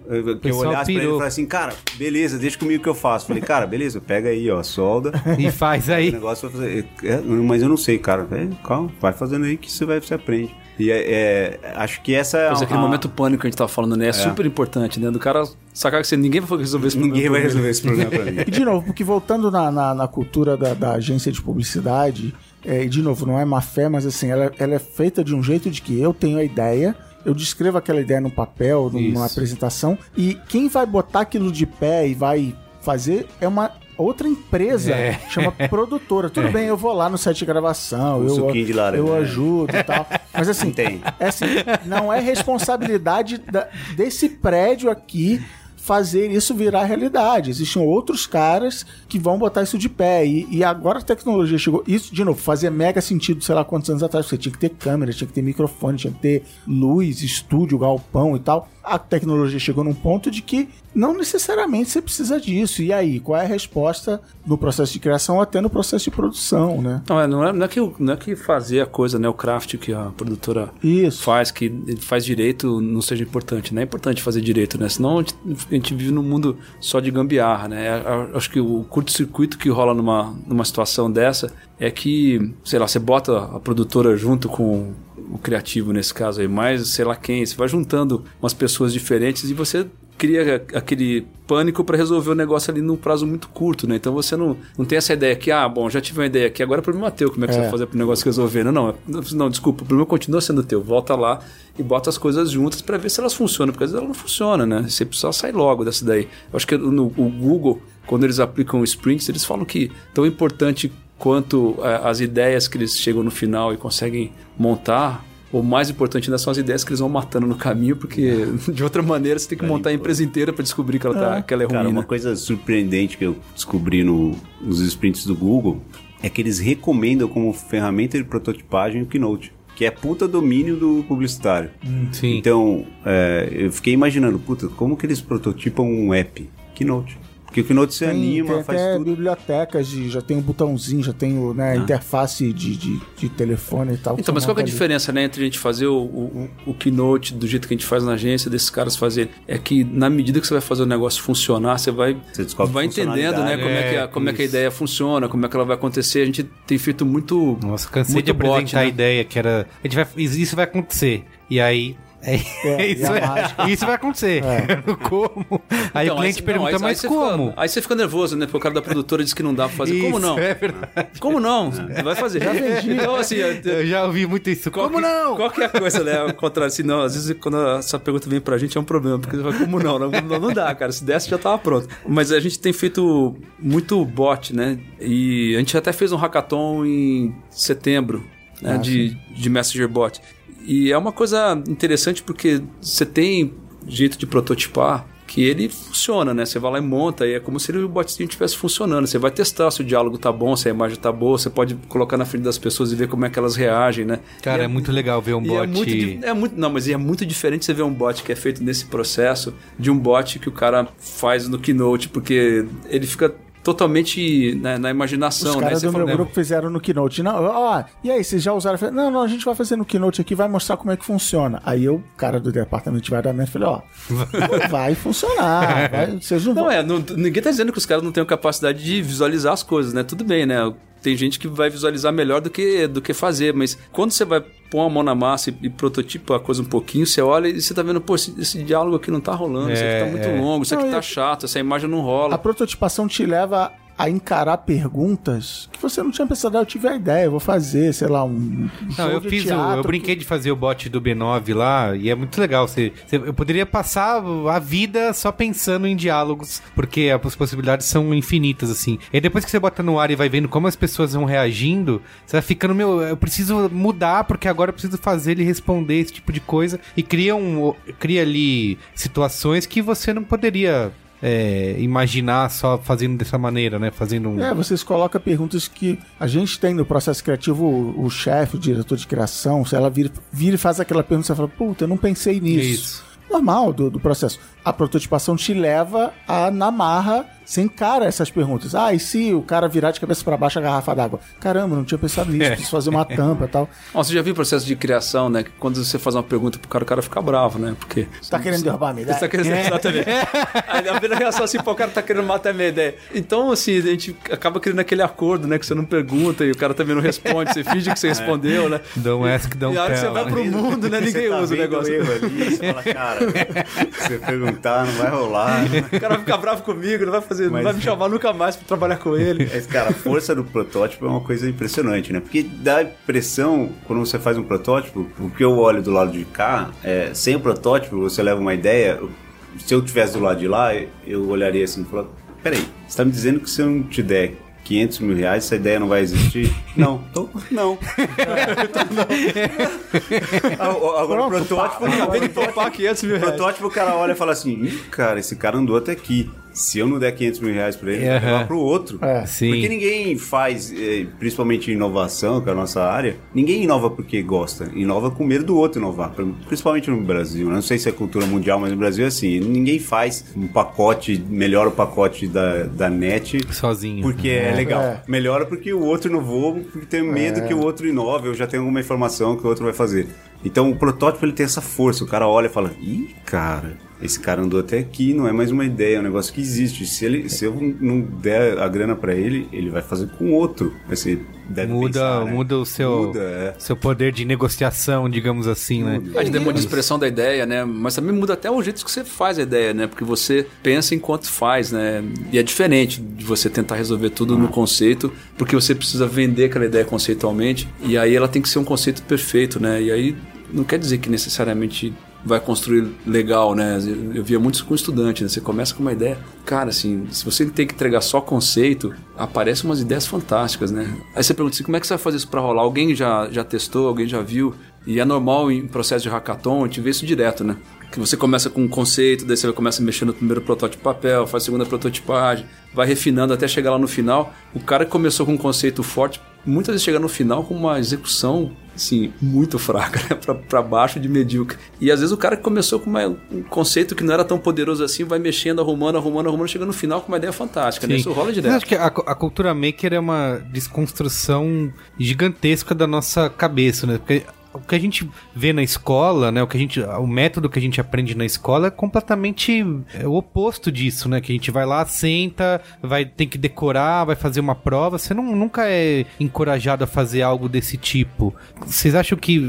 que eu olhasse pra ele e pirou. falasse assim, cara, beleza, deixa comigo que eu faço. Falei, cara, beleza, pega aí, ó, solda. E faz O aí. negócio vai fazer. é, mas eu não sei, cara. É, calma, vai fazendo aí que você vai você aprende. E é, é, acho que essa é Mas a- aquele a- momento pânico que a gente tava falando, né? É, super importante, né? Do cara sacar que você, ninguém vai resolver esse problema. Ninguém vai resolver esse problema pra mim. E de novo, porque voltando na, na, na cultura da, da agência de publicidade, é, e de novo, não é má fé, mas assim, ela, ela é feita de um jeito de que eu tenho a ideia, eu descrevo aquela ideia no papel, numa Isso. apresentação, e quem vai botar aquilo de pé e vai fazer é uma outra empresa, É. chama produtora. Tudo bem, eu vou lá no set de gravação, Um eu, laranja. eu ajudo e tal. Mas assim, Tem. é assim, não é responsabilidade da- desse prédio aqui fazer isso virar realidade. Existem outros caras que vão botar isso de pé. E, e agora a tecnologia chegou. Isso, de novo, fazia mega sentido, sei lá quantos anos atrás. Você tinha que ter câmera, tinha que ter microfone, tinha que ter luz, estúdio, galpão e tal. A tecnologia chegou num ponto de que não necessariamente você precisa disso. E aí, qual é a resposta no processo de criação até no processo de produção, né? Não, é, não, é, não, é que, não é que fazer a coisa, né? O craft que a produtora Isso. faz, que faz direito, não seja importante, né? É importante fazer direito, né? Senão a gente, a gente vive num mundo só de gambiarra, né? A- a- Acho que o curto-circuito que rola numa, numa situação dessa é que, sei lá, você bota a produtora junto com o criativo nesse caso aí, mais sei lá quem, você vai juntando umas pessoas diferentes e você cria aquele pânico para resolver o negócio ali num prazo muito curto, né? Então você não, não tem essa ideia que, ah, bom, já tive uma ideia aqui, agora é problema teu, como é que você vai fazer pro negócio resolver? Não, não, não, desculpa, o problema continua sendo teu, volta lá e bota as coisas juntas para ver se elas funcionam, porque às vezes elas não funcionam, né? Você precisa sair logo dessa daí. Eu acho que no o Google, quando eles aplicam sprints, eles falam que tão importante quanto eh, as ideias que eles chegam no final e conseguem montar, o mais importante ainda são as ideias que eles vão matando no caminho, porque de outra maneira você tem que montar a empresa inteira para descobrir que ela, tá, que ela é ruim. Cara, uma né? coisa surpreendente que eu descobri no- nos sprints do Google é que eles recomendam como ferramenta de prototipagem o Keynote. que é puta domínio do publicitário. Sim. Então, é, eu fiquei imaginando, puta, como que eles prototipam um app? Keynote. Porque o Keynote você Tem, anima, tem faz até tudo. bibliotecas, de, já tem um botãozinho, já tem o, né, a interface de, de, de telefone e tal. Então, mas qual que é a diferença, né, entre a gente fazer o, o, o keynote do jeito que a gente faz na agência, desses caras fazerem? É que na medida que você vai fazer o negócio funcionar, você vai, Você vai entendendo, né, como é, que a, É, como é que a ideia funciona, como é que ela vai acontecer. A gente tem feito muito. Nossa, cansei muito de apresentar bot, a né? ideia que era. A gente vai, isso vai acontecer. E aí. É, É, isso, e a é- isso vai acontecer. como? Aí Então, o cliente não, pergunta, aí- aí mas você como? fica- aí você fica nervoso, né? Porque o cara da produtora disse que não dá pra fazer. como Isso, não? É verdade. Como não? Vai fazer. Já vendi. Então, assim, eu- Eu já ouvi muito isso. Qual como que- não? Qualquer coisa, né? Ao contrário, assim, não, às vezes quando essa pergunta vem pra gente é um problema, porque você fala, como não? Não, não, não dá, cara. Se desse já tava pronto. Mas a gente tem feito muito bot, né? E a gente até fez um hackathon em setembro, né? Ah, de, de Messenger Bot. E é uma coisa interessante porque você tem jeito de prototipar que ele funciona, né? Você vai lá e monta e é como se o botzinho estivesse funcionando. Você vai testar se o diálogo tá bom, se a imagem tá boa, você pode colocar na frente das pessoas e ver como é que elas reagem, né? Cara, E é, muito legal ver um e bot. É muito, é muito, não, mas é muito diferente você ver um bot que é feito nesse processo de um bot que o cara faz no Keynote, porque ele fica totalmente né, na imaginação, Os né? caras Você do fala, meu "Não, grupo fizeram no Keynote. Não, ó, e aí, vocês já usaram? Falei, Não, não, a gente vai fazer no Keynote aqui, vai mostrar como é que funciona. Aí eu, cara do departamento de guardamento, falei, ó, vai funcionar. vai- vocês não, Não, vão. é, não- ninguém tá dizendo que os caras não têm capacidade de visualizar as coisas, né? Tudo bem, né? Tem gente que vai visualizar melhor do que, do que fazer, mas quando você vai pôr a mão na massa e, e prototipa a coisa um pouquinho, você olha e você tá vendo, pô, esse, esse diálogo aqui não tá rolando, isso aqui tá É, muito é. longo, isso aqui Não, tá chato, essa imagem não rola. A prototipação te leva a encarar perguntas que você não tinha pensado. Ah, eu tive a ideia, eu vou fazer, sei lá, um. Não, eu de fiz o, teatro eu brinquei de fazer o bot do B9 lá e é muito legal. Você, você- eu poderia passar a vida só pensando em diálogos, porque as possibilidades são infinitas, assim. E depois que você bota no ar e vai vendo como as pessoas vão reagindo, você vai ficando, meu, eu preciso mudar, porque agora eu preciso fazer ele responder esse tipo de coisa. E cria, um, cria ali situações que você não poderia. É, imaginar só fazendo dessa maneira, né? Fazendo um. É, vocês colocam perguntas que a gente tem no processo criativo, o, o chefe, o diretor de criação, se ela vira, vira e faz aquela pergunta, você fala, puta, eu não pensei nisso. Isso. Normal do, do processo. A prototipação te leva a, na marra, você encara essas perguntas. Ah, e se o cara virar de cabeça pra baixo a garrafa d'água? Caramba, não tinha pensado nisso, preciso fazer uma tampa e tal. Você já viu o processo de criação, né? Que quando você faz uma pergunta pro cara, o cara fica bravo, né? Porque. Você tá querendo derrubar a minha Você tá ideia? querendo exatamente. Aí a primeira reação assim, pô, o cara tá querendo matar a minha ideia. Então, assim, a gente acaba criando aquele acordo, né? Que você não pergunta e o cara também não responde, você finge que você respondeu, né? Don't ask, don't E a hora que você vai pro mundo, né? Ninguém tá usa o negócio. ali, você fala, cara, você perguntar, não vai rolar. O cara fica bravo comigo, não vai fazer, não Mas- vai me chamar nunca mais pra trabalhar com ele. Mas, cara, a força do protótipo é uma coisa impressionante, né? Porque dá impressão, quando você faz um protótipo, o que eu olho do lado de cá, é, sem o protótipo, você leva uma ideia. Se eu tivesse do lado de lá, eu olharia assim e falaria: peraí, você tá me dizendo que se eu não te der 500 mil reais, essa ideia não vai existir? não. Então, não. Ah, Agora, o protótipo. pá. Acabei de poupar 500 mil O reais. protótipo, o cara olha e fala assim: cara, esse cara andou até aqui. Se eu não der 500 mil reais pra ele, ele vai Aham. levar pro outro. É. Sim. Porque ninguém faz, eh, principalmente inovação, que é a nossa área, ninguém inova porque gosta. Inova com medo do outro inovar. Principalmente no Brasil. né? Não sei se é cultura mundial, mas no Brasil é assim. Ninguém faz um pacote, melhora o pacote da, da net Sozinho. porque é legal. É. Melhora porque o outro inovou, porque tem medo que o outro inove, ou já tem alguma informação que o outro vai fazer. Então o protótipo ele tem essa força. O cara olha e fala: Ih, cara, esse cara andou até aqui, não é mais uma ideia, é um negócio que existe. Se, ele, se eu não der a grana pra ele, ele vai fazer com outro. Você deve Muda, pensar, né? muda o seu, Muda, é. seu poder de negociação, digamos assim, né? A gente demora de expressão da ideia, né? Mas também muda até o jeito que você faz a ideia, né? Porque você pensa enquanto faz, né? E é diferente de você tentar resolver tudo no conceito, porque você precisa vender aquela ideia conceitualmente, e aí ela tem que ser um conceito perfeito, né? E aí não quer dizer que necessariamente vai construir legal, né? Eu, via muito isso com estudante, né? Você começa com uma ideia, cara, assim, se você tem que entregar só conceito, aparecem umas ideias fantásticas, né? Aí você pergunta assim, como é que você vai fazer isso para rolar? Alguém já, já testou, alguém já viu? E é normal em processo de hackathon, a gente vê isso direto, né? Que você começa com um conceito, daí você começa mexendo no primeiro protótipo papel, faz a segunda prototipagem, vai refinando até chegar lá no final. O cara que começou com um conceito forte, muitas vezes chega no final com uma execução assim, muito fraca, né? Pra, pra baixo de medíocre. E às vezes o cara que começou com uma- um conceito que não era tão poderoso assim, vai mexendo, arrumando, arrumando, arrumando, chega no final com uma ideia fantástica, né? Sim. Isso rola direto. acho que a, a cultura maker é uma desconstrução gigantesca da nossa cabeça, né? Porque o que a gente vê na escola, né? O que a gente, o método que a gente aprende na escola é completamente é o oposto disso, né? Que a gente vai lá, senta, vai tem que decorar, vai fazer uma prova. Você não, nunca é encorajado a fazer algo desse tipo. Vocês acham que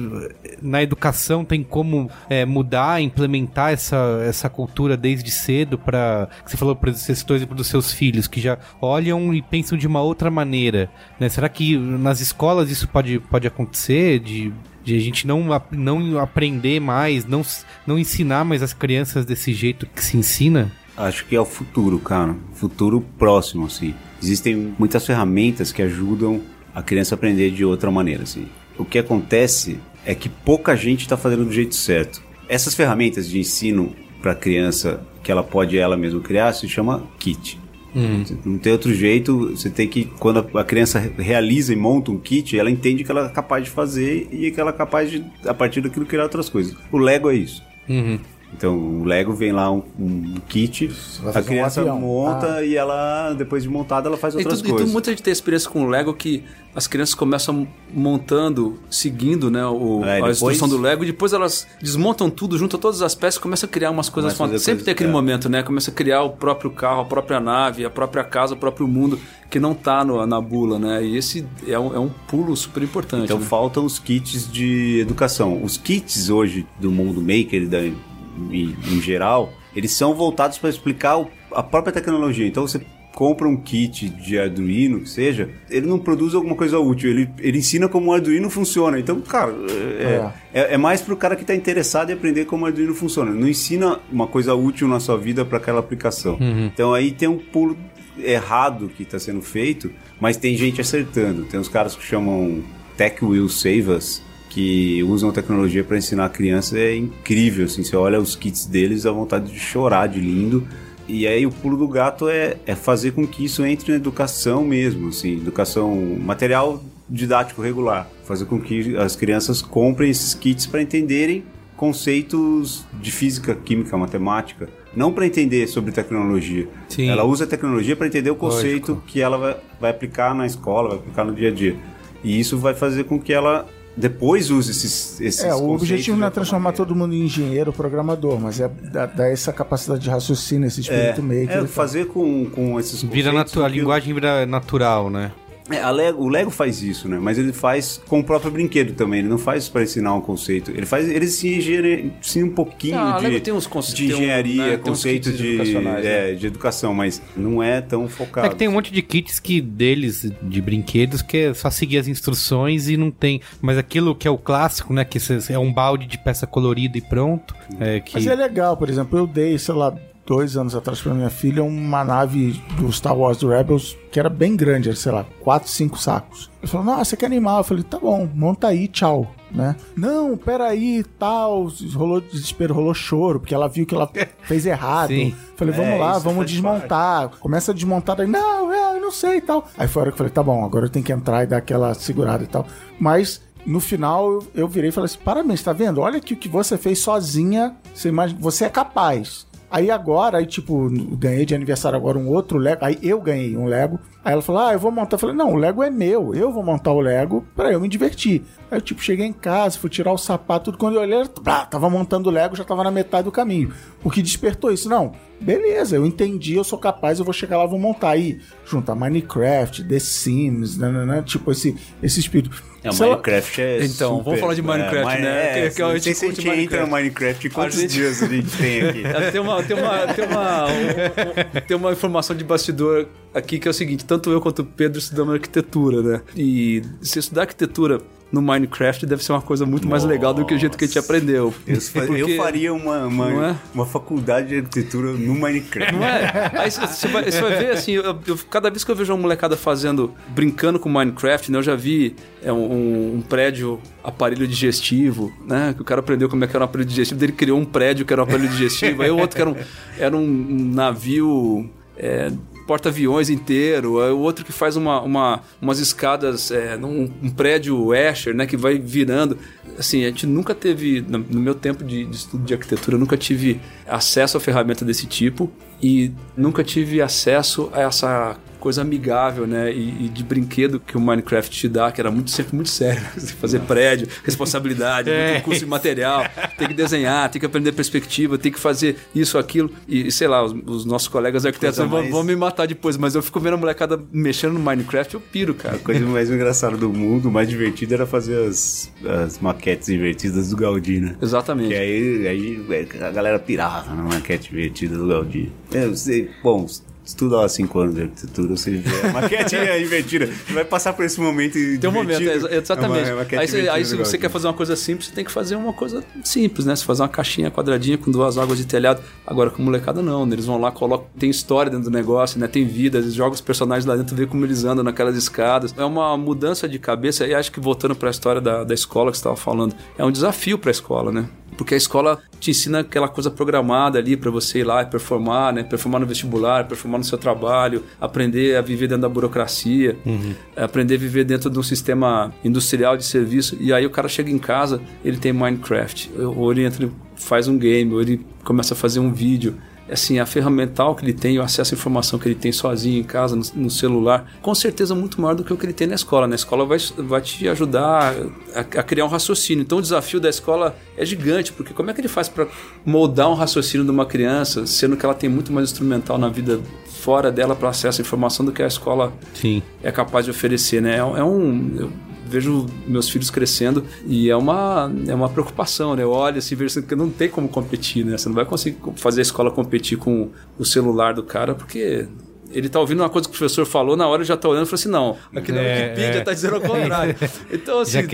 na educação tem como é, mudar, implementar essa, essa cultura desde cedo para você falou para você citou o exemplo dos seus filhos que já olham e pensam de uma outra maneira, né? Será que nas escolas isso pode, pode acontecer de de a gente não, não aprender mais, não, não ensinar mais as crianças desse jeito que se ensina? Acho que é o futuro, cara. Futuro próximo, assim. Existem muitas ferramentas que ajudam a criança a aprender de outra maneira, assim. O que acontece é que pouca gente está fazendo do jeito certo. Essas ferramentas de ensino para criança que ela pode ela mesma criar se chama kit. Não tem outro jeito, você tem que, quando a- criança realiza e monta um kit, ela entende que ela é capaz de fazer e que ela é capaz de, a partir daquilo, criar outras coisas. O Lego é isso. Então, o Lego vem lá um, um kit, a um criança avião. monta e ela, depois de montada, ela faz E outras tu, e tu, coisas. muita gente tem experiência com o Lego que as crianças começam montando, seguindo né, o, É, a depois- instrução do Lego, e depois elas desmontam tudo, juntam todas as peças e começam a criar umas coisas Começa. Sempre coisas- tem aquele é. momento, né? Começa a criar o próprio carro, a própria nave, a própria casa, o próprio mundo, que não tá no, na bula, né? E esse é um, é um pulo super importante. Então né? faltam os kits de educação. Os kits hoje do mundo maker, da, em, em geral, eles são voltados para explicar o- a própria tecnologia. Então você compra um kit de Arduino, que seja, ele não produz alguma coisa útil, ele, ele ensina como o Arduino funciona. Então, cara, é, é, é mais para o cara que está interessado em aprender como o Arduino funciona. Não ensina uma coisa útil na sua vida para aquela aplicação. Então aí tem um pulo errado que está sendo feito, mas tem gente acertando. Tem uns caras que chamam Tech Will Save Us, que usam tecnologia para ensinar a criança. É incrível, assim, você olha os kits deles, dá vontade de chorar de lindo. E aí o pulo do gato é, é fazer com que isso entre na educação mesmo, assim, educação material didático regular. Fazer com que as crianças comprem esses kits para entenderem conceitos de física, química, matemática, não para entender sobre tecnologia. Sim. Ela usa a tecnologia para entender o conceito que ela vai, vai aplicar na escola, vai aplicar no dia a dia. E isso vai fazer com que ela depois use esses, esses É, o objetivo de não é transformar maneira. todo mundo em engenheiro, programador, mas é dar, dar essa capacidade de raciocínio, esse É, espírito maker. e é fazer com, com esses Vira natu a que- linguagem vira natural, né? É, a Lego- o Lego faz isso, né? Mas ele faz com o próprio brinquedo também. Ele não faz para ensinar um conceito. Ele faz, ele se engenharia sim um pouquinho a de, tem uns conce- de tem um, engenharia, né, tem uns conceito de, educacionais, né? é, de educação, mas não é tão focado. É que tem um monte de kits que deles, de brinquedos, que é só seguir as instruções e não tem. Mas aquilo que é o clássico, né? Que é um balde de peça colorida e pronto. É que. Mas é legal, por exemplo, eu dei, sei lá, dois anos atrás pra minha filha uma nave do Star Wars do Rebels que era bem grande, era, sei lá, quatro, cinco sacos. Ele falou, nossa, que animal. Eu falei, tá bom, monta aí, tchau. Né? Não, peraí, tal. Rolou desespero, rolou choro, porque ela viu que ela fez errado. Sim. Falei, vamos É, lá, vamos desmontar. Começa a desmontar, daí, não, é, eu não sei e tal. Aí foi a hora que eu falei, tá bom, agora eu tenho que entrar e dar aquela segurada e tal. Mas no final eu, eu virei e falei assim: parabéns, tá vendo? Olha que o que você fez sozinha, você, imagina, você é capaz. Aí agora, aí tipo, ganhei de aniversário agora um outro Lego. Aí eu ganhei um Lego. Aí ela falou: Ah, eu vou montar. Eu falei: Não, o Lego é meu. Eu vou montar o Lego pra eu me divertir. Aí eu, tipo, cheguei em casa, fui tirar o sapato, tudo. Quando eu olhei, pá, tava montando o Lego, já tava na metade do caminho. O que despertou isso? Não, beleza, eu entendi, eu sou capaz, eu vou chegar lá, vou montar. Aí, juntar Minecraft, The Sims, nananã, tipo, esse, esse espírito. É, Minecraft é Então, vamos falar de Minecraft, é, né? É, Que- que a gente se a gente entra no Minecraft. Quantos A gente- dias a gente tem aqui? É, Tem uma, tem, uma, tem, uma, um- um- tem uma informação de bastidor aqui que é o seguinte: tanto eu quanto o Pedro estudamos arquitetura, né? E se estudar arquitetura no Minecraft deve ser uma coisa muito mais legal do que o jeito que a gente aprendeu. Eu, fa- eu Porque- faria uma, uma, é? uma faculdade de arquitetura no Minecraft. Não é? Aí você vai, vai ver assim, eu- eu- cada vez que eu vejo uma molecada fazendo, brincando com Minecraft, né? Eu já vi é, um, um prédio aparelho digestivo, né? Que o cara aprendeu como é que era um aparelho digestivo, ele criou um prédio que era um aparelho digestivo, aí o outro que era um, era um navio. é, porta-aviões inteiro, é o outro que faz uma, uma- umas escadas é, num um prédio Escher, né, que vai virando. Assim, a gente nunca teve, no meu tempo de, de estudo de arquitetura, eu nunca tive acesso a ferramenta desse tipo e nunca tive acesso a essa coisa amigável, né, e, e de brinquedo que o Minecraft te dá, que era muito sempre muito sério, Você fazer prédio, responsabilidade, É. custo de material, tem que desenhar, tem que aprender perspectiva, tem que fazer isso, aquilo. E, sei lá, os, os nossos colegas arquitetos Coisa vão, mais- vão me matar depois, mas eu fico vendo a molecada mexendo no Minecraft, eu piro, cara. A coisa mais engraçada do mundo, mais divertido era fazer as, as maquetes invertidas do Gaudí, né? Exatamente. E aí, aí a galera pirava na maquete invertida do Gaudí. Eu sei, bom, estuda há cinco anos de arquitetura, você vê a maquete é invertida. Você vai passar por esse momento Tem um momento, é, exatamente. É uma- é uma aí, você- aí se você quer fazer uma coisa simples, você tem que fazer uma coisa simples, né? Você fazer uma caixinha quadradinha com duas águas de telhado. Agora, com molecada, não. né? Eles vão lá, colocam. Tem história dentro do negócio, né? Tem vida, eles jogam os personagens lá dentro, vê como eles andam naquelas escadas. É uma mudança de cabeça. E acho que voltando para a história da, da escola que você estava falando, é um desafio para a escola, né? Porque a escola te ensina aquela coisa programada ali para você ir lá e performar, né? Performar no vestibular, performar no seu trabalho, aprender a viver dentro da burocracia, é, aprender a viver dentro de um sistema industrial de serviço. E aí o cara chega em casa, ele tem Minecraft, ou ele entra, e faz um game, ou ele começa a fazer um vídeo assim, a ferramental que ele tem, o acesso à informação que ele tem sozinho em casa, no, no celular, com certeza muito maior do que o que ele tem na escola. Na escola vai, vai te ajudar a, a criar um raciocínio. Então o desafio da escola é gigante, porque como é que ele faz para moldar um raciocínio de uma criança, sendo que ela tem muito mais instrumental na vida fora dela para acesso à informação do que a escola Sim. é capaz de oferecer, né? É, é um. Eu vejo meus filhos crescendo e é uma, é uma preocupação, né? Eu olho assim, vejo assim, que não tem como competir, né? Você não vai conseguir fazer a escola competir com o celular do cara, porque. Ele tá ouvindo uma coisa que o professor falou, na hora ele já tá olhando e falou assim: não, aqui na É, Wikipedia é. tá dizendo ao contrário. Então, assim,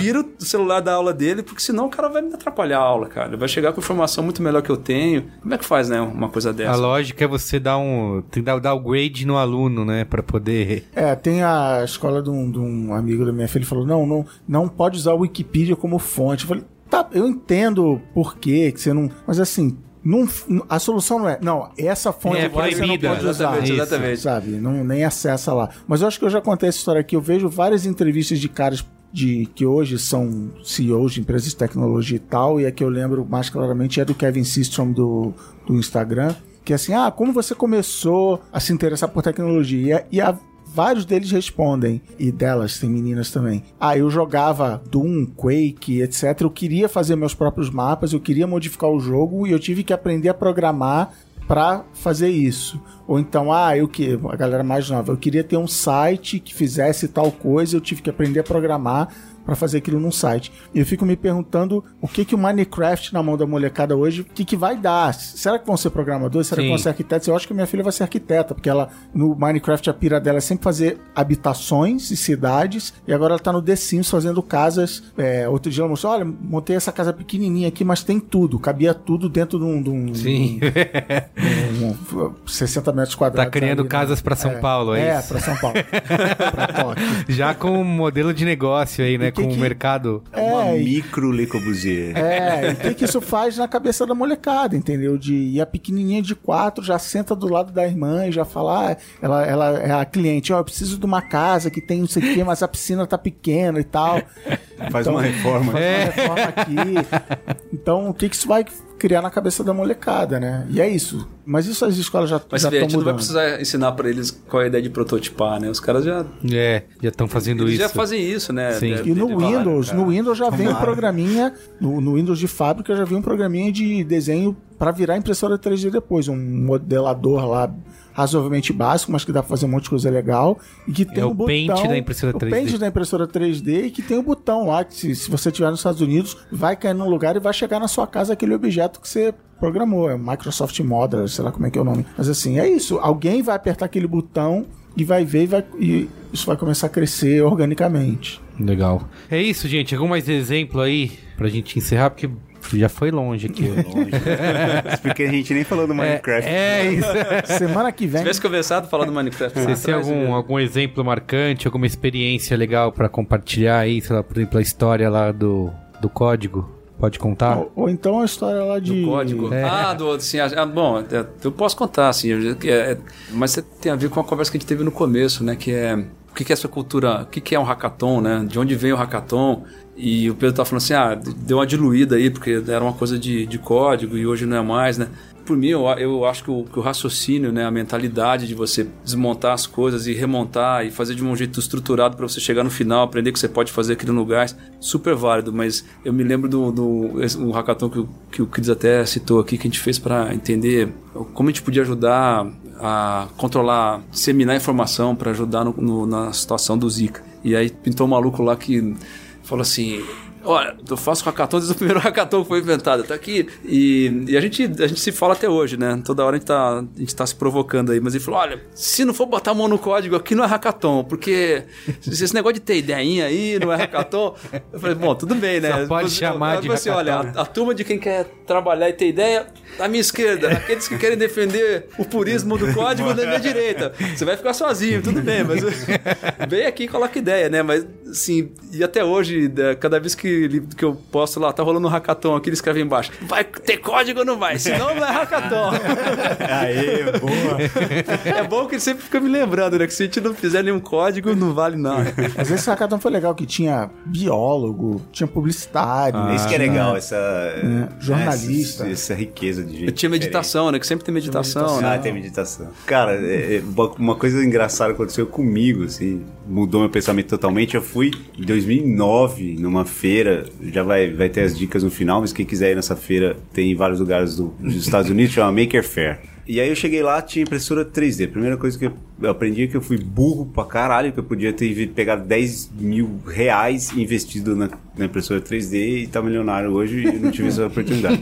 tira o celular da aula dele, porque senão o cara vai me atrapalhar a aula, cara. Ele vai chegar com informação muito melhor que eu tenho. Como é que faz, né, uma coisa dessa? A lógica é você dar um. Tem que dar, o grade no aluno, né? Pra poder. É, tem a escola de um, de um amigo da minha filha que falou: não, não, não pode usar o Wikipedia como fonte. Eu falei, tá, eu entendo por quê, que você não. Mas assim. Não, a solução não é. Não, essa fonte É você não proibida. pode usar. Exatamente, exatamente. Sabe? Não, nem acessa lá. Mas eu acho que eu já contei essa história aqui. Eu vejo várias entrevistas de caras de que hoje são CEOs de empresas de tecnologia e tal. E a que eu lembro mais claramente é do Kevin Systrom do, do Instagram. Que é assim, ah, como você começou a se interessar por tecnologia? E a- vários deles respondem, e delas tem meninas também. Ah, eu jogava Doom, Quake, etc. Eu queria fazer meus próprios mapas, eu queria modificar o jogo e eu tive que aprender a programar para fazer isso. Ou então, ah, eu que a galera mais nova, eu queria ter um site que fizesse tal coisa, eu tive que aprender a programar para fazer aquilo num site. E eu fico me perguntando o que que o Minecraft na mão da molecada hoje, o que que vai dar? Será que vão ser programadores? Será Sim. que vão ser arquitetos? Eu acho que minha filha vai ser arquiteta, porque ela no Minecraft a pira dela é sempre fazer habitações e cidades, e agora ela tá no The Sims fazendo casas. É, outro dia ela mostrou, olha, montei essa casa pequenininha aqui, mas tem tudo, cabia tudo dentro de um, de um- Sim. de um- um 60 metros quadrados. Tá criando ali, né? casas pra São Paulo, é, É, isso? pra São Paulo. pra Tóquio. Já com um modelo de negócio aí, né? Que com o que- mercado. Uma É, micro Le Corbusier. É, e o que, que isso faz na cabeça da molecada, entendeu? De e a pequenininha de quatro já senta do lado da irmã e já fala, ah, ela, ela é a cliente, ó, eu preciso de uma casa que tem não sei o quê, mas a piscina tá pequena e tal. Faz Então, uma reforma. Faz uma reforma aqui. Então, o que, que isso vai criar na cabeça da molecada, né? E é isso. Mas isso as escolas já Mas já a estão gente não vai precisar ensinar pra eles qual é a ideia de prototipar, né? Os caras já, É, já estão fazendo eles isso. já fazem isso, né? Sim. De- E no falar, Windows, no Windows já vem um programinha, no, no Windows de fábrica já vem um programinha de desenho para virar impressora 3D depois, um modelador lá razoavelmente básico, mas que dá pra fazer um monte de coisa legal e que tem É um o botão, Paint da impressora 3D. O Paint da impressora 3D e que tem o botão lá que se, se você estiver nos Estados Unidos, vai cair num lugar e vai chegar na sua casa aquele objeto que você programou, é o Microsoft Model, sei lá como é que é o nome. Mas assim, é isso, alguém vai apertar aquele botão e vai ver e, vai, e isso vai começar a crescer organicamente. Legal. É isso, gente. Algum mais exemplo aí pra gente encerrar? Porque já foi longe aqui. Longe. Porque a gente nem falou do Minecraft. É, é isso. Semana que Se vem. tivesse começado a falar do Minecraft, têm atrás, algum, algum exemplo marcante, alguma experiência legal pra compartilhar aí? Sei lá, por exemplo, a história lá do, do código? Pode contar? Ou, ou então a história lá de. Do código. É. Ah, do, assim, ah, bom, é, eu posso contar, assim, é- mas você tem a ver com a conversa que a gente teve no começo, né? Que é o que, é essa cultura, o que, que é um hackathon, né? De onde vem o hackathon? E o Pedro tá falando assim, ah, deu uma diluída aí, porque era uma coisa de, de código e hoje não é mais, né? Por mim, eu, eu acho que o, que o raciocínio, né, a mentalidade de você desmontar as coisas e remontar e fazer de um jeito estruturado para você chegar no final, aprender que você pode fazer aquilo no gás, super válido. Mas eu me lembro do, do um hackathon que, que o Cris até citou aqui, que a gente fez para entender como a gente podia ajudar a controlar, disseminar informação para ajudar no- no- na situação do Zika. E aí pintou um maluco lá que falou assim. Olha, eu faço hackathon desde o primeiro hackathon que foi inventado, tá aqui. E, e a, gente, a gente se fala até hoje, né? Toda hora a gente, tá, a gente tá se provocando aí. Mas ele falou: olha, se não for botar a mão no código, aqui não é hackathon, porque se esse negócio de ter ideinha aí não é hackathon. Eu falei: bom, tudo bem, né? Só pode Você- chamar eu de falei assim, olha, hackathon, a, a turma de quem quer trabalhar e ter ideia, à minha esquerda. Aqueles que querem defender o purismo do código, da minha direita. Você vai ficar sozinho, tudo bem, mas vem aqui e coloca ideia, né? Mas, assim, e até hoje, né, cada vez que, ele- que eu posto lá, tá rolando um hackathon aqui, ele escreve embaixo, vai ter código ou não vai? Senão não é hackathon. Aê, boa. é bom que ele sempre fica me lembrando, né? Que se a gente não fizer nenhum código, não vale nada. Mas esse hackathon foi legal, que tinha biólogo, tinha publicitário. Ah, Isso que é legal, essa... jornalista. Essa, essa riqueza de gente Eu tinha meditação, né? Que sempre tem meditação, né? Ah, tem meditação. Cara, é- é uma- uma coisa engraçada aconteceu comigo, assim, mudou meu pensamento totalmente. Eu fui em 2009 numa feira, já vai, vai ter as dicas no final, mas quem quiser ir nessa feira tem em vários lugares do- dos Estados Unidos, chama Maker Fair. E aí eu cheguei lá, tinha impressora 3D. Primeira coisa que eu aprendi é que eu fui burro pra caralho, que eu podia ter pegado 10 mil reais investido na, na impressora 3D e tá milionário hoje e não tive essa oportunidade.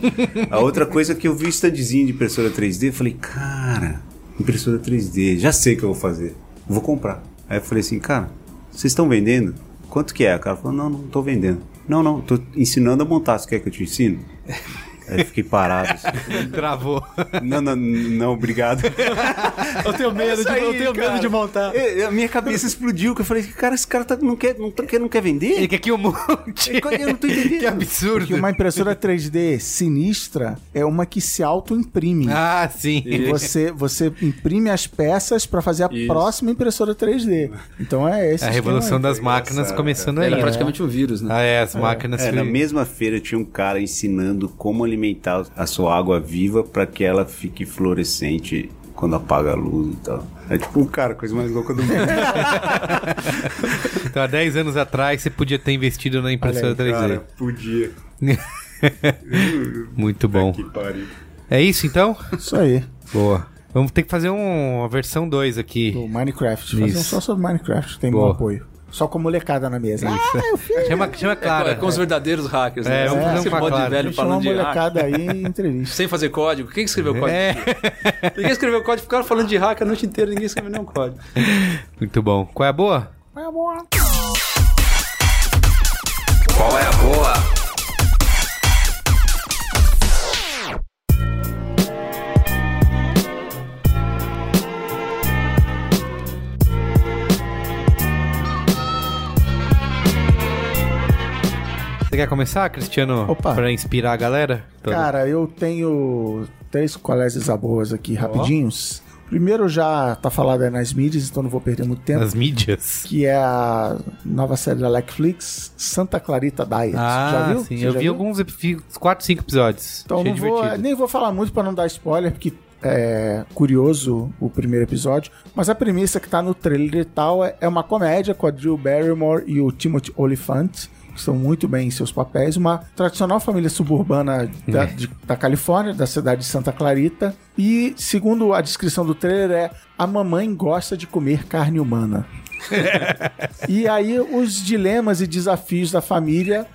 A outra coisa é que eu vi standzinho de impressora 3D, eu falei, cara, impressora 3D, já sei o que eu vou fazer. Vou comprar. Aí eu falei assim, cara, vocês estão vendendo? Quanto que é? O cara falou, não, não tô vendendo. Não, não, tô ensinando a montar, você quer que eu te ensine? Aí eu fiquei parado. assim. Travou. Não, não, não, obrigado. Eu tenho medo, de, eu tenho medo de montar. É, A minha cabeça explodiu, que eu falei, cara, esse cara tá- não, quer, não, tá- não quer vender? Ele quer aqui um monte. Eu não tô entendendo. que absurdo. Porque uma impressora 3D sinistra é uma que se auto-imprime. Ah, sim. E Você, você imprime as peças para fazer a Isso. próxima impressora 3D. Então é esse A esquema revolução aí. das máquinas começando aí. Era né? praticamente um vírus, né? Ah, é, as máquinas. É, na mesma feira tinha um cara ensinando como alimentar a sua água viva para que ela fique fluorescente quando apaga a luz e tal. É tipo um cara, coisa mais louca do mundo. Então, há 10 anos atrás, você podia ter investido na impressora 3D. Cara, podia. Muito bom. Que pariu. É isso, então? Isso aí. Boa. Vamos ter que fazer um- uma versão 2 aqui. Do Minecraft. Fazer um só sobre Minecraft. Tem Boa. bom apoio. Só com molecada na mesa. Ah, eu fiz. Chama, chama É, Clara. é com os verdadeiros hackers, É, né? vamos fazer uma monte de Clara. velho falando de molecada aí em entrevista. Sem fazer código. Quem que escreveu código? É, Ninguém escreveu código, ficaram falando de hack a noite inteira, ninguém escreveu nenhum código. muito bom. Qual é a boa? Qual é a boa? Você quer começar, Cristiano? Opa. Pra inspirar a galera? Toda- Cara, eu tenho três colégios boas aqui, rapidinhos. Primeiro já tá falado aí nas mídias, então não vou perder muito tempo. Nas mídias. Que é a nova série da Netflix, Santa Clarita Diet. Ah, já viu? sim. Você Eu vi viu? alguns, epi- 4, 5 episódios. Então Achei não vou, nem vou falar muito pra não dar spoiler, porque é curioso o primeiro episódio. Mas a premissa que tá no trailer e tal é, é uma comédia com a Drew Barrymore e o Timothy Olyphant. Estão muito bem em seus papéis. Uma tradicional família suburbana da, de- da Califórnia, da cidade de Santa Clarita. E, segundo a descrição do trailer, é a mamãe gosta de comer carne humana. e aí, os dilemas e desafios da família,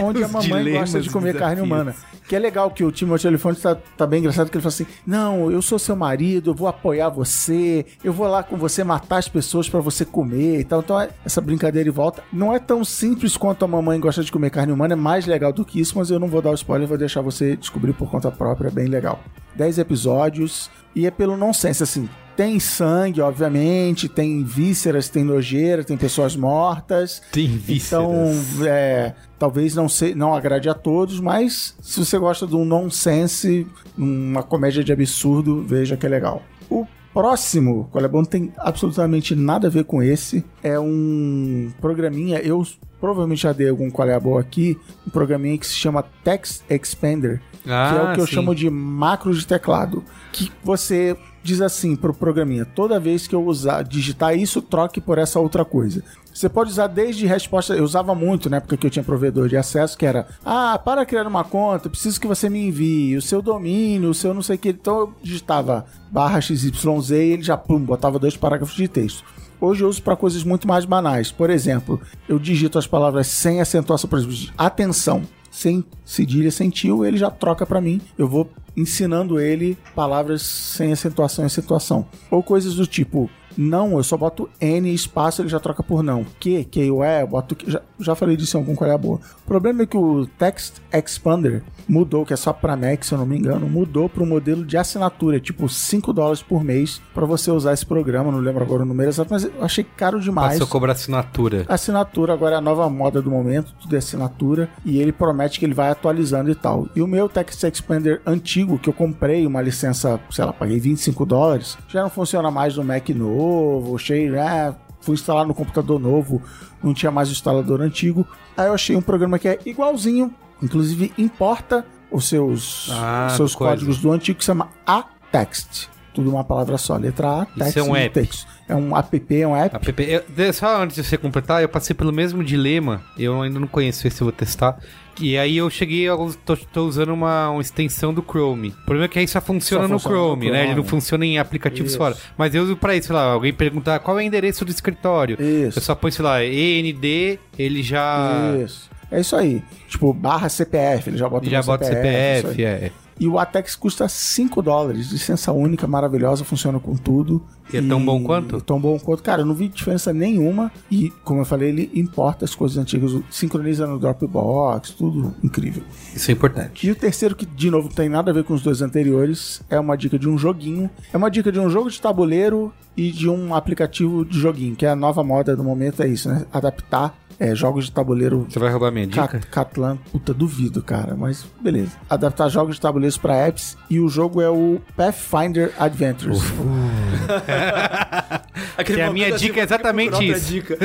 onde a mamãe gosta de comer carne humana. Que é legal que o Timothy Elefante tá, tá bem engraçado, que ele fala assim: Não, eu sou seu marido, eu vou apoiar você, eu vou lá com você matar as pessoas pra você comer e tal. Então, essa brincadeira e volta. Não é tão simples quanto a mamãe gosta de comer carne humana, é mais legal do que isso, mas eu não vou dar o spoiler, vou deixar você descobrir por conta própria, é bem legal. 10 episódios e é pelo nonsense, assim. Tem sangue, obviamente, tem vísceras, tem nojeira, tem pessoas mortas. Tem vísceras. Então, é, talvez não, se, não agrade a todos, mas se você gosta de um nonsense, uma comédia de absurdo, veja que é legal. O próximo, qual é bom, não tem absolutamente nada a ver com esse. É um programinha, eu provavelmente já dei algum qual é boa aqui, um programinha que se chama Text Expander, que é o que eu Ah, sim. chamo de macro de teclado, que você diz assim pro programinha, toda vez que eu usar digitar isso, troque por essa outra coisa. Você pode usar desde resposta, eu usava muito na época que eu tinha provedor de acesso, que era, ah, para criar uma conta, preciso que você me envie o seu domínio, o seu não sei o que. Então eu digitava barra XYZ e ele já, pum, botava dois parágrafos de texto. Hoje eu uso para coisas muito mais banais. Por exemplo, eu digito as palavras sem acentuação, por exemplo, atenção, sem cedilha, sem tio, ele já troca para mim. Eu vou ensinando ele palavras sem acentuação e acentuação. Ou coisas do tipo, não, eu só boto N espaço, ele já troca por não. É, eu boto. Já, já falei disso em algum qual é a boa. O problema é que o Text Expander mudou, que é só para Mac, se eu não me engano, mudou para um modelo de assinatura, tipo 5 dólares por mês para você usar esse programa. Não lembro agora o número exato, mas eu achei caro demais. Passou a cobrar assinatura. Assinatura agora é a nova moda do momento, tudo é assinatura, e ele promete que ele vai atualizando e tal. E o meu Text Expander antigo, que eu comprei uma licença, sei lá, paguei 25 dólares, já não funciona mais no Mac novo, cheio, ah, fui instalar no computador novo, não tinha mais o instalador antigo. Aí eu achei um programa que é igualzinho, inclusive importa os seus, Ah, os seus coisa. códigos do antigo, que se chama A-Text. Tudo uma palavra só, letra A, text é um app. texto. É um app, é um app. App, eu- só antes de você completar, eu passei pelo mesmo dilema. Eu ainda não conheço esse, eu vou testar. E aí eu cheguei, eu tô, tô usando uma, uma extensão do Chrome. O problema é que aí só funciona, Só no, funciona no Chrome, né? Ele não Chrome. funciona em aplicativos Isso. fora. Mas eu uso pra isso, sei lá, alguém perguntar qual é o endereço do escritório. Isso. Eu só põe, sei lá, END, ele já. Isso. É isso aí. Tipo, barra CPF, ele já bota Já no bota CPF, aí. é. E o Atex custa 5 dólares. Licença única, maravilhosa, funciona com tudo. E é tão bom quanto? Tão bom quanto. Cara, eu não vi diferença nenhuma. E, como eu falei, ele importa as coisas antigas, sincroniza no Dropbox, tudo incrível. Isso é importante. E o terceiro, que de novo não tem nada a ver com os dois anteriores, é uma dica de um joguinho. É uma dica de um jogo de tabuleiro e de um aplicativo de joguinho, que é a nova moda do momento, é isso, né? Adaptar é, jogos de tabuleiro Você vai roubar minha dica? Cat, Catlan, puta, duvido, cara, mas beleza. Adaptar jogos de tabuleiros para apps e o jogo é o Pathfinder Adventures. Que a minha assim, dica é exatamente isso. dica.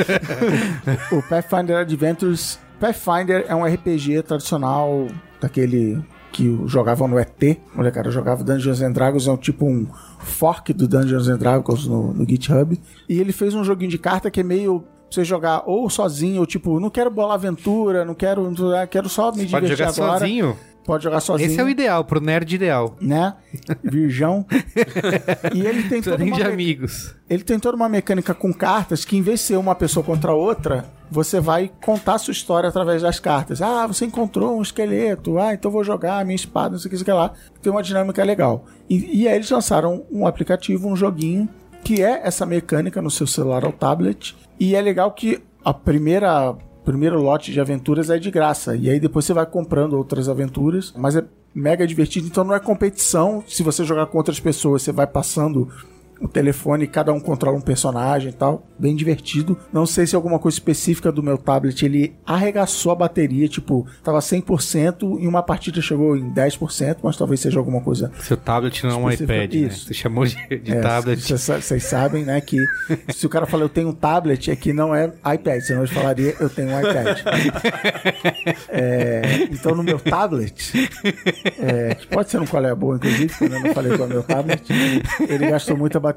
o Pathfinder Adventures. Pathfinder é um RPG tradicional daquele que jogava no ET, molecada jogava Dungeons and Dragons, é um tipo um fork do Dungeons and Dragons no, no GitHub. E ele fez um joguinho de carta que é meio você jogar ou sozinho, ou tipo, não quero bolar aventura, não quero, não quero só me Pode divertir jogar agora. sozinho? Pode jogar sozinho. Esse é o ideal, pro nerd ideal. né? Virgão. e ele tem toda uma de amigos. ele tem toda uma mecânica com cartas que em vez de ser uma pessoa contra outra, você vai contar a sua história através das cartas. Ah, você encontrou um esqueleto. Ah, então vou jogar a minha espada, não sei o que, não sei o que lá. Tem uma dinâmica legal. E, e aí eles lançaram um aplicativo, um joguinho, que é essa mecânica no seu celular ou tablet. E é legal que a primeira primeiro lote de aventuras é de graça. E aí depois você vai comprando outras aventuras. Mas é mega divertido. Então não é competição. Se você jogar com outras pessoas, você vai passando o telefone, cada um controla um personagem e tal. Bem divertido. Não sei se alguma coisa específica do meu tablet ele arregaçou a bateria, tipo, tava 100% e uma partida chegou em 10%, mas talvez seja alguma coisa Seu tablet não é um iPad, né? isso. Você chamou de, de é, tablet. Vocês sa- vocês sabem, né, que se o cara fala eu tenho um tablet, é que não é iPad, senão ele falaria eu tenho um iPad. É, então no meu tablet, é, pode ser um qual é a boa, inclusive, quando eu não falei qual é o meu tablet, ele gastou muita bateria.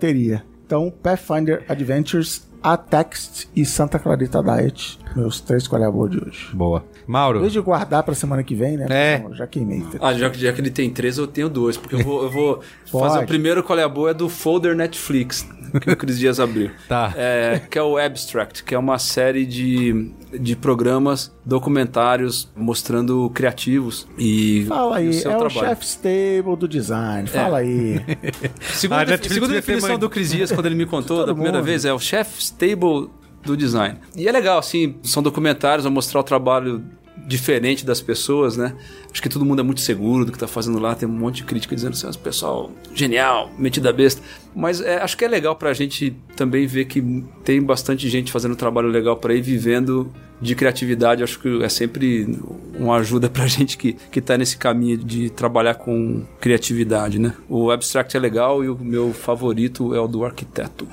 Então, Pathfinder Adventures, A Text e Santa Clarita Diet, meus três qual é a boa de hoje. Boa. Em Mauro, vez de guardar pra semana que vem, né? É. porque Já queimei. Ah, já que, já que ele tem três, eu tenho dois. Porque eu vou, eu vou fazer o primeiro qual é a boa é do folder Netflix, que o Cris Dias abriu. Tá. É, que é o Abstract, que é uma série de, de programas, documentários mostrando criativos e Fala e aí, o seu é o trabalho. chef's table do design. Fala aí. Segundo, A a, Netflix segundo a definição mais- do Cris Dias, quando ele me contou Todo da primeira mundo. vez, é o chef's table do design. E é legal, assim, são documentários, vão mostrar o trabalho diferente das pessoas, né? Acho que todo mundo é muito seguro do que tá fazendo lá, tem um monte de crítica dizendo assim, "Ah, pessoal, genial, metida besta. Mas é, acho que é legal pra gente também ver que tem bastante gente fazendo trabalho legal por aí, vivendo de criatividade. Acho que é sempre uma ajuda pra gente que, que tá nesse caminho de trabalhar com criatividade, né? O Abstract é legal e o meu favorito é o do arquiteto.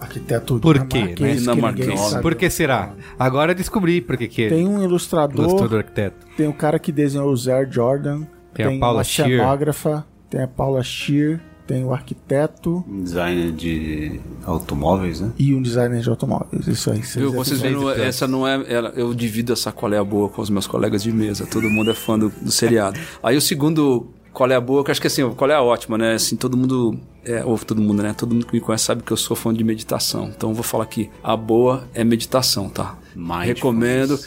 Arquiteto Por quê, né? dinamarquês. Por que será? Agora eu descobri por que que Tem um gostou ilustrador, do arquiteto. tem o cara que desenhou o Zer Jordan, Tem a tem, Paula uma Scheer. cenógrafa, tem a Paula Scheer, tem o arquiteto Um designer de automóveis, né? e um designer de automóveis. Isso aí. Viu? Vocês viram, essa não é. ela- eu divido essa qual é a boa com os meus colegas de mesa. Todo mundo é fã do, do seriado. Aí o segundo. Qual é a boa? Que eu acho que assim, qual é a ótima, né? Assim, todo mundo. É, ou todo mundo, né? Todo mundo que me conhece sabe que eu sou fã de meditação. Então eu vou falar aqui. A boa é meditação, tá? Mindfulness. Recomendo.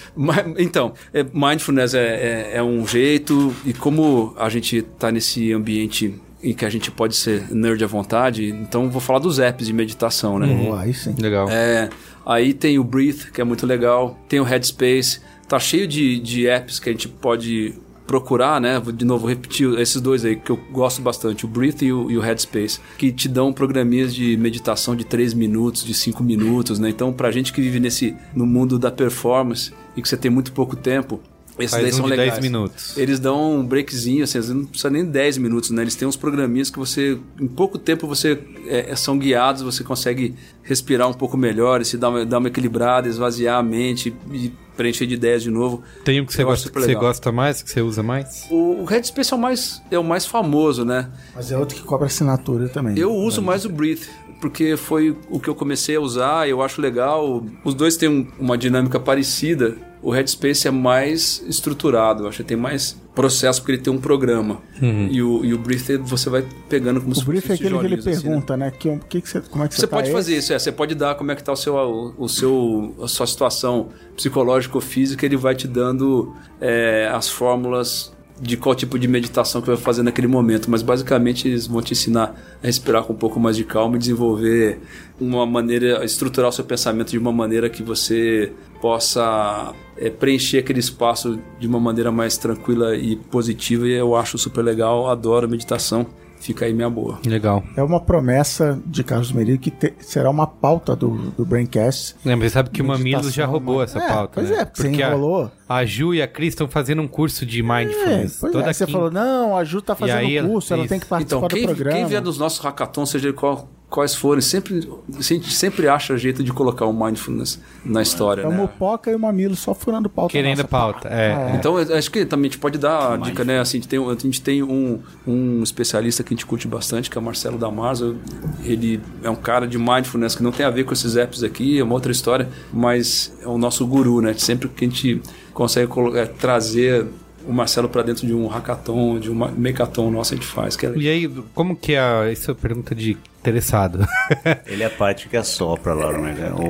Então, é, mindfulness é, é, é um jeito. E como a gente tá nesse ambiente em que a gente pode ser nerd à vontade, então eu vou falar dos apps de meditação, né? Pô, aí sim. Legal. É, aí tem o Breathe, que é muito legal. Tem o Headspace. Tá cheio de, de apps que a gente pode procurar, né? De novo repetir esses dois aí que eu gosto bastante, o Breathe e o, e o Headspace, que te dão programinhas de meditação de 3 minutos, de 5 minutos, né? Então, pra gente que vive nesse no mundo da performance e que você tem muito pouco tempo, esses Faz daí um são de legais. 10 minutos. Eles dão um breakzinho, assim, às vezes não precisa nem 10 minutos, né? Eles têm uns programinhas que você, em pouco tempo, você é, são guiados, você consegue respirar um pouco melhor, e se dar uma, dar uma equilibrada, esvaziar a mente e preencher de ideias de novo. Tem um que você, gosta, que você gosta mais, que você usa mais? O, o Headspace é o mais, é o mais famoso, né? Mas é outro que cobra assinatura também. Eu uso mais o Breathe, porque foi o que eu comecei a usar, eu acho legal. Os dois têm um- uma dinâmica parecida. O Headspace é mais estruturado, eu acho que tem mais processo porque ele tem um programa. E, o, e o você vai pegando como O se brief é aquele que ele assim, né? pergunta, né? Que, que que você, como é que você, Você tá pode esse? fazer isso, é. Você pode dar como é que tá o seu, o, o seu, a sua situação psicológica ou física, ele vai te dando é, as fórmulas de qual tipo de meditação que vai fazer naquele momento. Mas basicamente eles vão te ensinar a respirar com um pouco mais de calma e desenvolver uma maneira, estruturar o seu pensamento de uma maneira que você possa é, preencher aquele espaço de uma maneira mais tranquila e positiva. E eu acho super legal, adoro meditação. Fica aí minha boa. Legal. É uma promessa de Carlos Merigo que te- será uma pauta do, do Braincast. É, mas você sabe que o Mamilos já roubou essa É, pauta, pois né? é, você a- enrolou. A, Ju e a Cris estão fazendo um curso de É, mindfulness. pois toda é, você quinta. falou, não, a Ju tá fazendo aí ela- curso, ela isso. tem que participar Então, do quem, programa. quem vier dos nossos hackathons, seja qual, quais forem, sempre, a gente sempre acha jeito de colocar o mindfulness na história, É o né? Mupoca e o Mamilo só furando pauta. Querendo pauta. É. Então, eu acho que também a gente pode dar a dica, né? Assim, a gente tem, a gente tem um, um especialista que a gente curte bastante, que é o Marcelo Damarzo. Ele é um cara de mindfulness que não tem a ver com esses apps aqui, é uma outra história, mas é o nosso guru, né? Sempre que a gente consegue colo- é, trazer o Marcelo para dentro de um hackathon, de um mecathon nosso, a gente faz. Que é E aí, como que é a... Isso é pergunta de interessado. Ele é a parte que assopra lá, né? O,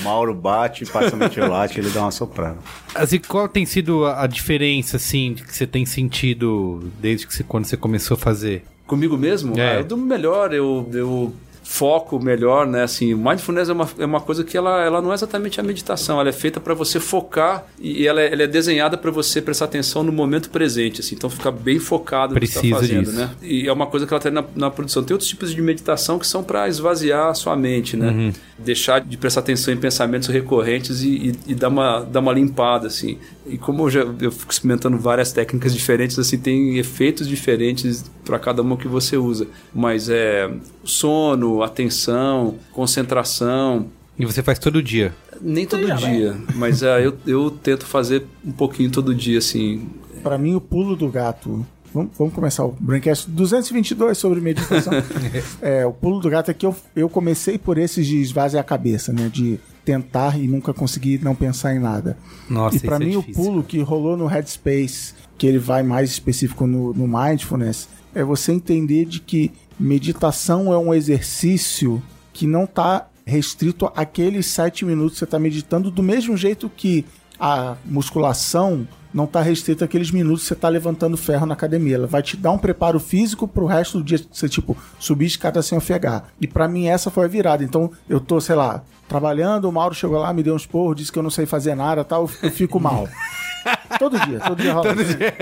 o Mauro bate, passa metiolate, ele dá uma soprada. assim, qual tem sido a, diferença, assim, que você tem sentido desde que você, quando você começou a fazer? Comigo mesmo? É. Ah, eu durmo melhor, eu, eu foco melhor, né? Assim, mindfulness é uma, é uma coisa que ela, ela não é exatamente a meditação, ela é feita para você focar e ela é, ela é desenhada para você prestar atenção no momento presente, assim, então ficar bem focado no que Precisa está fazendo, disso. né? E é uma coisa que ela tem na, na produção. Tem outros tipos de meditação que são para esvaziar a sua mente, né? Uhum. Deixar de prestar atenção em pensamentos recorrentes e, e, e dar, uma, dar uma limpada, assim. E como eu já eu fico experimentando várias técnicas diferentes, assim, tem efeitos diferentes para cada uma que você usa. Mas é sono, atenção, concentração, E você faz todo dia. nem todo dia, mas é, eu, eu tento fazer um pouquinho todo dia, assim. Pra mim, o pulo do gato. Vamos, vamos começar o Braincast 222 sobre meditação. é, o pulo do gato é que eu, eu comecei por esses de esvaziar a cabeça, né? De tentar e nunca conseguir não pensar em nada. Nossa, e pra isso é mim, o difícil. pulo que rolou no Headspace, que ele vai mais específico no, no Mindfulness, é você entender de que meditação é um exercício que não tá restrito àqueles sete minutos que você está meditando, do mesmo jeito que a musculação não tá restrito àqueles minutos que você tá levantando ferro na academia. Ela vai te dar um preparo físico pro resto do dia, você, tipo, subir escada sem ofegar. E pra mim essa foi a virada. Então, eu tô, sei lá, trabalhando, o Mauro chegou lá, me deu uns porros, disse que eu não sei fazer nada tal, eu fico mal. todo dia, todo dia rola.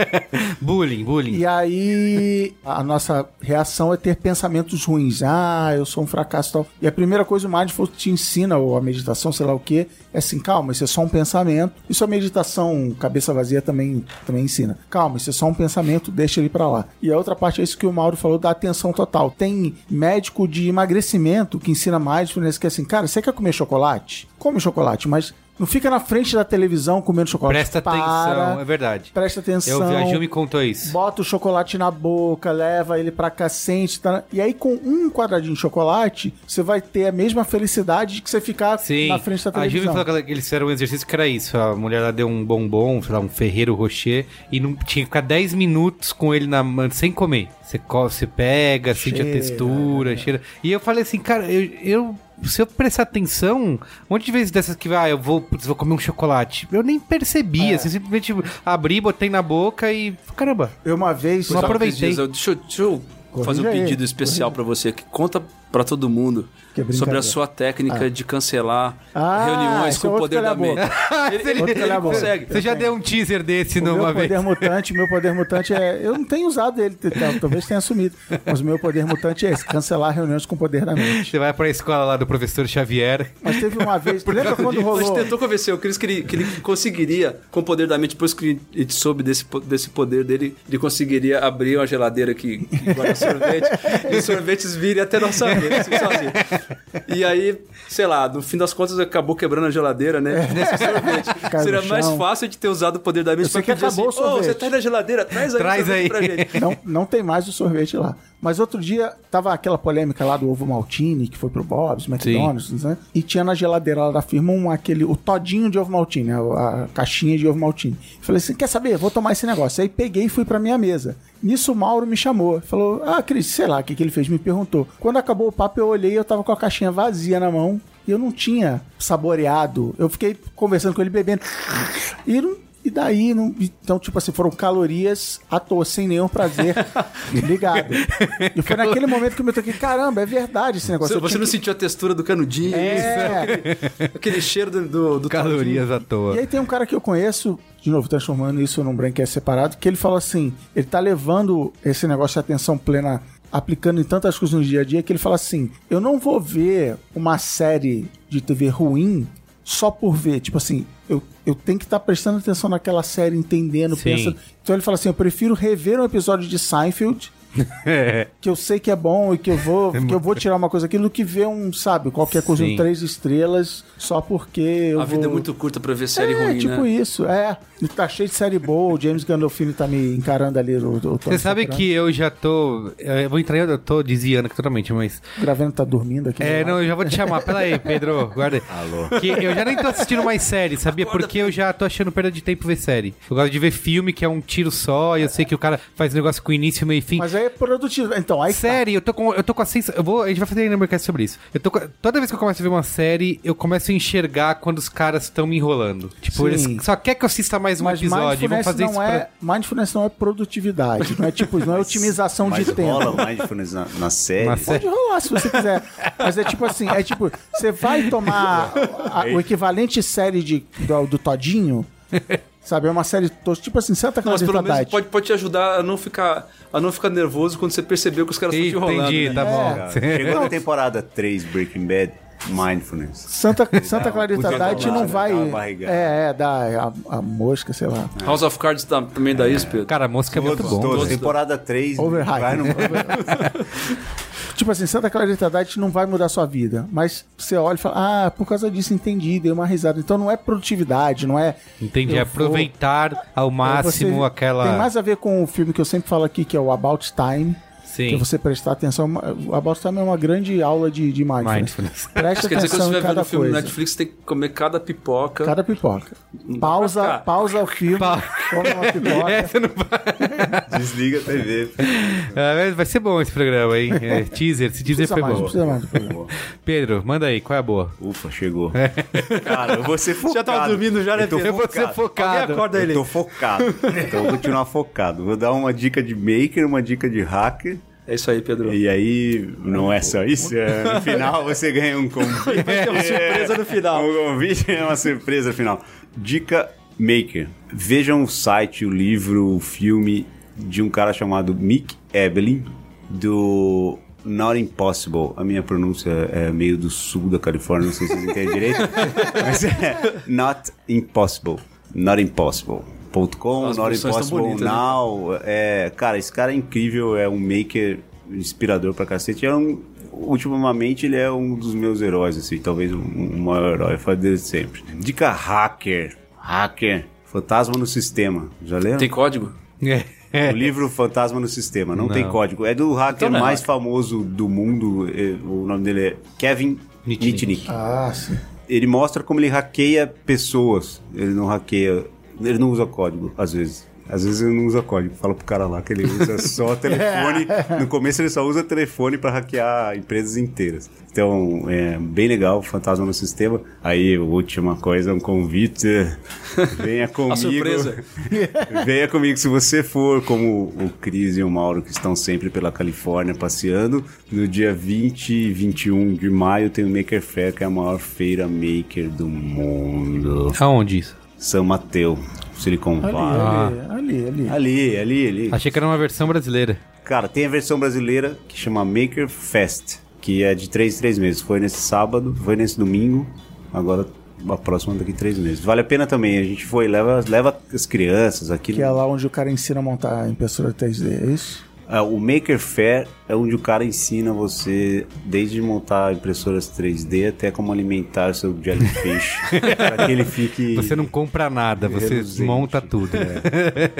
bullying, bullying. E aí, a nossa reação é ter pensamentos ruins. Ah, eu sou um fracasso e tal. E a primeira coisa o Mindfulness te ensina, ou a meditação, sei lá o que, é assim, calma, isso é só um pensamento. Isso a meditação cabeça vazia também, também ensina. Calma, isso é só um pensamento, deixa ele pra lá. E a outra parte é isso que o Mauro falou da atenção total. Tem médico de emagrecimento que ensina Mindfulness, que é assim, cara, você quer comer chocolate? Come chocolate, mas não fica na frente da televisão comendo chocolate. Presta Para, atenção, é verdade. Presta atenção. Eu vi, a Gil me contou isso. Bota o chocolate na boca, leva ele pra cacete. Tá? E aí, com um quadradinho de chocolate, você vai ter a mesma felicidade de que você ficar Sim, na frente da a Gil me televisão. falou que eles fizeram um exercício que era isso. A mulher lá deu um bombom, sei lá, um Ferreiro Rocher, e não tinha que ficar 10 minutos com ele na mão, sem comer. Você, você pega, sente a Cheira, textura, cheira. E eu falei assim, cara, eu, eu- se eu prestar atenção, um monte de vezes dessas que, ah, eu vou, putz, vou comer um chocolate. Eu nem percebi, assim, simplesmente abri, botei na boca e. Caramba. Eu uma vez. Só aproveitei. Dias, eu- deixa eu, deixa eu fazer um aí, pedido especial pra você que conta pra todo mundo é sobre a sua técnica de cancelar Ah, reuniões esse é com o poder da mente. Ele, ele- Outro ele calha-boca. consegue. Você já deu um teaser desse O meu numa vez. poder mutante, meu poder mutante é. Eu não tenho usado ele, talvez tenha assumido. Mas o meu poder mutante é esse: cancelar reuniões com o poder da mente. Você vai pra escola lá do professor Xavier. Mas teve uma vez. Lembra quando A gente rolou? tentou convencer o Cris que ele, que ele conseguiria, com o poder da mente, depois que a gente soube desse, desse poder dele, ele conseguiria abrir uma geladeira que, que guarda sorvete e os sorvetes virem até nossa mesa, assim, sozinho. E aí, sei lá, no fim das contas acabou quebrando a geladeira, né? Nesse sorvete. Cai Seria mais fácil de ter usado o poder da mente que pedir assim, acabou o "Ô, sorvete." você tá na geladeira, traz aí Traz o aí. pra gente. Não, não tem mais o sorvete lá. Mas outro dia tava aquela polêmica lá do ovo maltine, que foi pro Bob's, McDonald's, né? E tinha na geladeira lá da firma um, aquele, o todinho de ovo maltine, a, a caixinha de ovo maltine. Falei assim, quer saber? Vou tomar esse negócio. Aí peguei e fui pra minha mesa. Nisso o Mauro me chamou. Falou, ah, Cris, sei lá o que, que ele fez, me perguntou. Quando acabou o papo, eu olhei e eu tava com a caixinha vazia na mão. E eu não tinha saboreado. Eu fiquei conversando com ele, bebendo. E não... E daí, não, então, tipo assim, foram calorias à toa, sem nenhum prazer ligado. E foi naquele momento que eu me toquei, caramba, é verdade esse negócio. Você, você não que- sentiu a textura do canudinho? É. Aquele cheiro do, do, do Calorias à toa. E aí tem um cara que eu conheço, de novo, transformando isso num braincast separado, que ele fala assim, ele tá levando esse negócio de atenção plena, aplicando em tantas coisas no dia a dia, que ele fala assim, eu não vou ver uma série de TV ruim só por ver, tipo assim, eu, eu tenho que estar prestando atenção naquela série, entendendo, Sim. pensando. Então ele fala assim, eu prefiro rever um episódio de Seinfeld que eu sei que é bom e que eu vou, que eu vou tirar uma coisa aqui do que ver um, sabe, qualquer coisa Sim. em três estrelas só porque eu A vida é muito curta pra ver série é, ruim, tipo né? isso, é. E Tá cheio de série boa, o James Gandolfini tá me encarando ali. O, o, Você sabe que eu já tô. Eu vou entrar, eu tô desviando aqui totalmente, mas. O Gravendo tá dormindo aqui. É, do não, eu já vou te chamar. Pera aí, Pedro, guarda aí. Alô. Que eu já nem tô assistindo mais série, sabia? Acorda, Porque eu já tô achando perda de tempo ver série. Eu gosto de ver filme que é um tiro só, e eu sei que o cara faz negócio com início, meio e fim. Mas aí é produtivo. Então, aí tá. Série, eu tô com, eu tô com a sensação. Eu vou, a gente vai fazer um podcast sobre isso. Eu tô com- toda vez que eu começo a ver uma série, eu começo a enxergar quando os caras estão me enrolando. Tipo, Sim. eles só quer que eu assista mais um Mas episódio. e mindfulness fazer não isso é, pra... mindfulness não é produtividade, não é tipo, não é otimização Mas de tempo. rola mindfulness na, na série. Na série. Pode rolar se você quiser. Mas é tipo assim, é tipo, você vai tomar a- o equivalente série de, do, do Todinho, sabe? É uma série, to- tipo assim, Santa Clarita pelo menos Diet. pode, pode te ajudar a não ficar a não ficar nervoso quando você percebeu que os caras estão te enrolando. Entendi, né? tá bom. Cara, Chegou na temporada 3, Breaking Bad, mindfulness. Santa, Santa Clarita Diet não vai. É, é, dá a, a mosca, sei lá. House of Cards tá- também dá isso, Pedro. Cara, a mosca é muito Todos, bom. todos. Temporada 3. Overhype. Vai no... Tipo assim, Santa Clarita Diet não vai mudar sua vida. Mas você olha e fala, ah, por causa disso entendi, dei uma risada. Então não é produtividade, não é. Entendi. eu Aproveitar ao vou- máximo você- aquela. Tem mais a ver com o filme que eu sempre falo aqui, que é o About Time. Sim. Que é você prestar atenção. A Time é uma grande aula de, de mindfulness. Mindfulness. Preste quer dizer que quando atenção você em vai cada filme no coisa. Netflix, você tem que comer cada pipoca. Cada pipoca. Pausa, pausa o filme, come uma pipoca. É, não vai. Desliga a TV. Ah, mas vai ser bom esse programa, hein? É, teaser, esse teaser foi mais, bom. precisa mais. Pedro, manda aí, qual é a boa? Ufa, chegou. Cara, eu vou ser focado. Já tava dormindo já, né, Pedro? Eu vou ser focado. Alguém acorda ele. Eu tô focado. Então eu vou continuar focado. Vou dar uma dica de maker, uma dica de hacker. É isso aí, Pedro. E aí, não é só isso. é, no final você ganha um convite. Ter uma surpresa no final. Um convite é uma surpresa no final. Dica maker. Vejam o site, o livro, o filme de um cara chamado Mick Evelyn, do Not Impossible. A minha pronúncia é meio do sul da Califórnia, não sei se vocês entendem direito. Mas é Not Impossible. Not Impossible. .com, Not Impossible bonitas, né? Now. É, cara, esse cara é incrível, é um maker inspirador pra cacete. É um, ultimamente ele é um dos meus heróis, assim, talvez o um, maior herói, faz dele sempre. Dica hacker. Hacker. Fantasma no sistema. Já leram? Tem código? É. O livro Fantasma no Sistema. Não, Não. tem código. É do hacker Então é mais hacker. famoso do mundo. é, O nome dele é Kevin Mitnick. Mitnick. Ah, sim. Ele mostra como ele hackeia pessoas. Ele não hackeia. Ele não usa código, às vezes. Às vezes ele não usa código. Fala pro cara lá que ele usa só telefone. No começo ele só usa telefone pra hackear empresas inteiras. Então, é bem legal, Fantasma no Sistema. Aí, última coisa, um convite. Venha comigo. surpresa. Venha comigo se você for, como o Cris e o Mauro, que estão sempre pela Califórnia passeando. No dia 20 e 21 de maio tem o Maker Fair, que é a maior feira maker do mundo. Aonde isso? São Mateu, Silicon Valley. ali, ali, ali. Ali, ali, ali. Achei que era uma versão brasileira. Cara, tem a versão brasileira que chama Maker Fest, que é de 3 em 3 meses. Foi nesse sábado, foi nesse domingo, agora a próxima daqui a 3 meses. Vale a pena também, a gente foi, leva, leva as crianças aqui. Que é lá onde o cara ensina a montar a impressora 3D, é isso? Ah, o Maker Fair é onde o cara ensina você desde montar impressoras 3D até como alimentar seu jellyfish. para que ele fique. Você não compra nada, você Reluzente. monta tudo.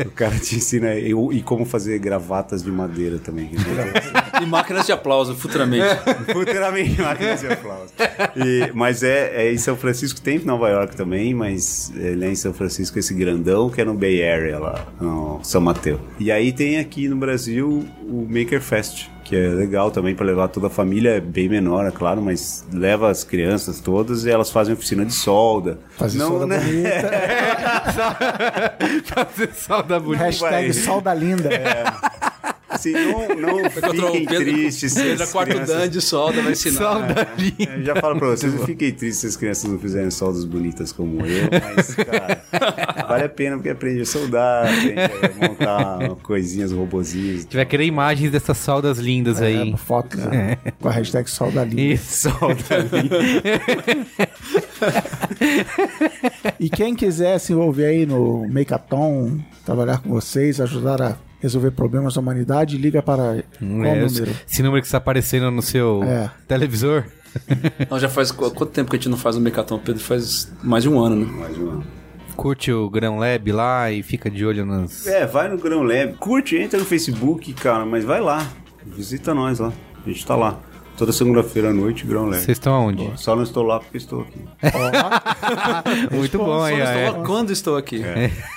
O cara te ensina e, e como fazer gravatas de madeira também. E máquinas de aplauso, futuramente. Futuramente máquinas de aplauso. E- mas é, é em São Francisco, tem em Nova York também, mas ele é em São Francisco esse grandão que é no Bay Area lá, no São Mateu. E aí tem aqui no Brasil o Maker Fest, que é legal também para levar toda a família, é bem menor, é claro, mas leva as crianças todas e elas fazem oficina de solda. Fazer Não, solda né? bonita. Fazer salda bonita. Hashtag solda linda. Assim, não, não fiquem Pedro, tristes. Pedro é quarto crianças- dan de solda, vai ensinar. Salda linda. Eu já falo pra vocês, não fiquei triste se as crianças não fizerem soldas bonitas como eu, mas, cara, vale a pena porque aprende a soldar, aprende a montar coisinhas, robozinhos. Vai querer imagens dessas saldas lindas aí. É, fotos né? com a hashtag solda linda. Isso. E quem quiser se envolver aí no Makeathon, trabalhar com vocês, ajudar a resolver problemas da humanidade, liga para qual É, número? esse número que está aparecendo no seu É. televisor. Não, já faz qu- quanto tempo que a gente não faz um Mecaton, Pedro? Faz mais de um ano, né? Mais uma. Curte o Grão Lab lá e fica de olho nas. É, vai no Grão Lab, curte, entra no Facebook, cara, mas vai lá, visita nós lá, a gente tá lá. Toda segunda-feira à noite, Grão Lab. Vocês estão aonde? Só não estou lá porque estou aqui. Muito bom aí, Só é. estou- Quando estou aqui?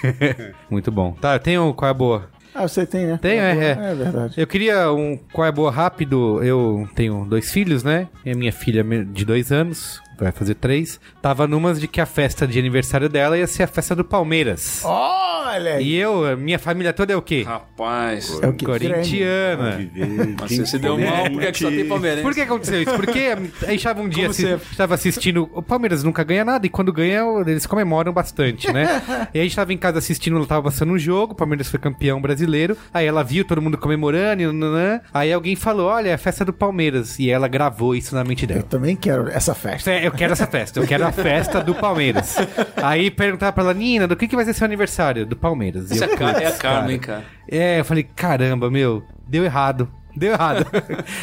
Muito bom. Tá, eu tenho qual é a boa? Ah, você tem, né? Tenho, é, é. É verdade. Eu queria um qual é boa rápido. Eu tenho dois filhos, né? E a minha filha de dois anos, vai fazer três, tava numas de que a festa de aniversário dela ia ser a festa do Palmeiras. Olha. E eu, minha família toda é o quê? Rapaz. É o que? Corintiana. Viver Mas você se deu mal, por que que só tem Palmeiras? Por que aconteceu isso? Porque a gente tava um dia Como assi sempre. tava assistindo. O Palmeiras nunca ganha nada e quando ganha, eles comemoram bastante, né? e a gente tava em casa assistindo, ela tava passando um jogo, o Palmeiras foi campeão brasileiro. Aí ela viu todo mundo comemorando, e nananã. aí alguém falou: Olha, é a festa do Palmeiras. E ela gravou isso na mente Eu dela. também quero essa festa. Fe- Eu quero essa festa, eu quero a festa do Palmeiras. Aí perguntava pra ela, Nina, do que, que vai ser seu aniversário? Do Palmeiras. E Isso eu, é, car- é a "Putz, karma, cara." cara? É, eu falei, caramba, meu, deu errado. Deu errado.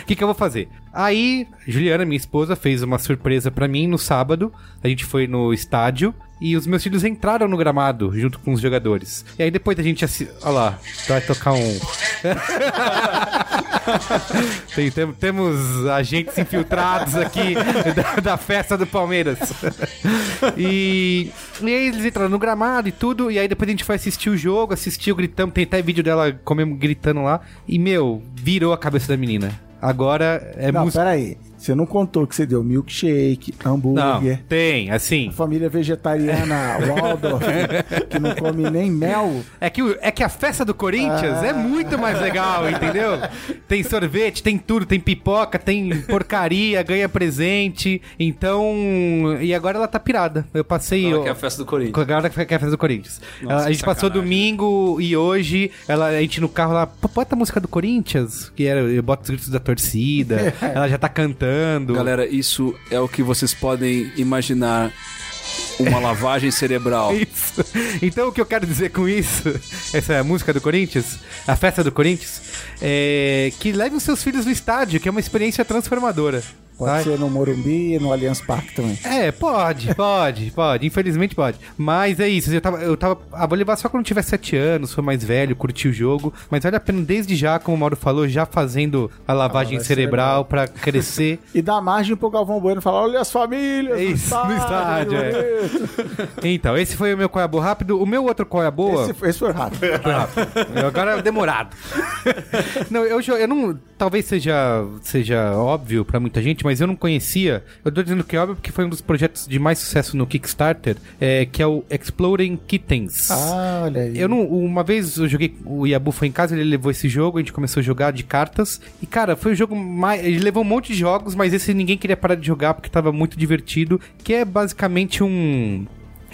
O que, que eu vou fazer? Aí, Juliana, minha esposa, fez uma surpresa pra mim no sábado. A gente foi no estádio e os meus filhos entraram no gramado junto com os jogadores. E aí depois da gente assi... Olha lá, vai tocar um. Tem- tem- temos agentes infiltrados aqui da, da festa do Palmeiras. E, e aí eles entraram no gramado e tudo, e aí depois a gente foi assistir o jogo, assistiu, gritamos, tem até vídeo dela comendo, gritando lá, e meu, virou a cabeça da menina. Agora é Não, música. peraí. Você não contou que você deu milkshake, Não, hambúrguer. tem, assim. Família vegetariana Waldorf, que não come nem mel. É que, é que a festa do Corinthians é muito mais legal, entendeu? Tem sorvete, tem tudo, tem pipoca, tem porcaria, ganha presente. Então. E agora ela tá pirada. Eu passei. Ela eu- que é a festa do Corinthians. Agora que é a festa do Corinthians. Nossa, a gente passou domingo e hoje, ela, a gente no carro lá, "Pô, bota a música do Corinthians, que era, eu boto os gritos da torcida, ela já tá cantando. Galera, isso é o que vocês podem imaginar uma lavagem cerebral. Isso. Então o que eu quero dizer com isso, essa é a música do Corinthians, a festa do Corinthians, é que leve os seus filhos no estádio, que é uma experiência transformadora. Pode tá? ser no Morumbi e no Allianz Parque também. É, pode, pode, pode. Infelizmente pode. Mas é isso. Eu tava. Eu tava. Ah, vou levar só quando tiver 7 anos, for mais velho, curtir o jogo. Mas vale a pena desde já, como o Mauro falou, já fazendo a lavagem lavagem cerebral pra crescer. E dá margem pro Galvão Bueno falar: olha as famílias. É isso, no estádio, é. bonito." Então, esse foi o meu é boa rápido. O meu outro é boa. Esse, esse foi rápido. Foi rápido. Agora é demorado. não, eu, eu não. Talvez seja, seja óbvio pra muita gente, mas eu não conhecia. Eu tô dizendo que é óbvio porque foi um dos projetos de mais sucesso no Kickstarter, é, que é o Exploding Kittens. Ah, olha aí. Eu não. Uma vez eu joguei. O Yabu foi em casa, ele levou esse jogo, a gente começou a jogar de cartas. E, cara, foi o jogo mais. Ele levou um monte de jogos, mas esse ninguém queria parar de jogar porque tava muito divertido. Que é basicamente um.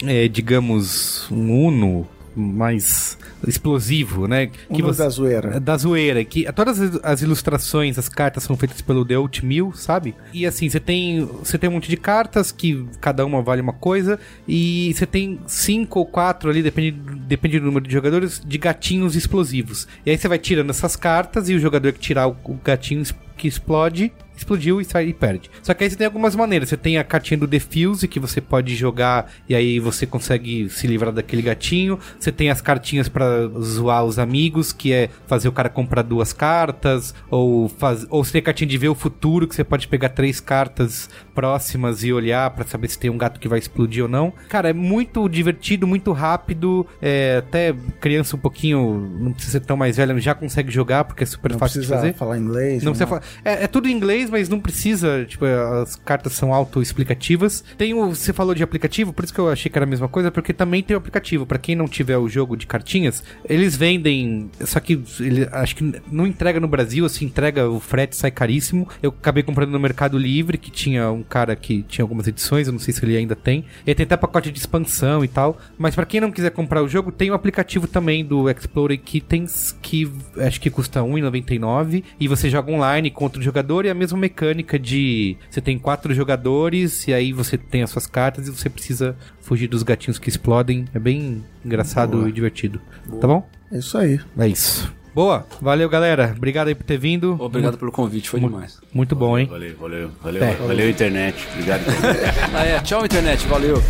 é, digamos, um Uno mais explosivo, né? Que Uno da zoeira. Da zoeira. Que todas as- as ilustrações, as cartas são feitas pelo The Out Mill, sabe? E assim, você tem, você tem um monte de cartas que cada uma vale uma coisa. E você tem cinco ou quatro ali, depende, depende do número de jogadores, de gatinhos explosivos. E aí você vai tirando essas cartas e o jogador que tirar o, o gatinho que explode. Explodiu e sai e perde. Só que aí você tem algumas maneiras. Você tem a cartinha do Defuse, que você pode jogar e aí você consegue se livrar daquele gatinho. Você tem as cartinhas pra zoar os amigos, que é fazer o cara comprar duas cartas. Ou, faz... ou você tem a cartinha de ver o futuro, que você pode pegar três cartas próximas e olhar pra saber se tem um gato que vai explodir ou não. Cara, é muito divertido, muito rápido. É, até criança um pouquinho, não precisa ser tão mais velha, já consegue jogar, porque é super Não fácil de precisa fazer. falar inglês. Não precisa nada. falar. É, é tudo em inglês, mas não precisa. Tipo, as cartas são autoexplicativas. Tem o. Você falou de aplicativo, por isso que eu achei que era a mesma coisa, porque também tem o aplicativo. Pra quem não tiver o jogo de cartinhas, eles vendem. Só que ele, acho que não entrega no Brasil, se entrega, o frete sai caríssimo. Eu acabei comprando no Mercado Livre, que tinha um cara que tinha algumas edições, eu não sei se ele ainda tem. Ele tem até pacote de expansão e tal. Mas pra quem não quiser comprar o jogo, tem o aplicativo também do Explorer Kittens, que acho que custa R$ 1,99. E você joga online contra o jogador e a mesma mecânica de você tem quatro jogadores e aí você tem as suas cartas e você precisa fugir dos gatinhos que explodem. É bem engraçado e divertido. Tá bom? É isso aí. É isso. Boa, valeu galera. Obrigado aí por ter vindo. Obrigado pelo convite, foi demais. Muito bom, hein? Valeu, valeu, valeu, É. valeu internet. Obrigado. Ah, é. Tchau, internet. Valeu.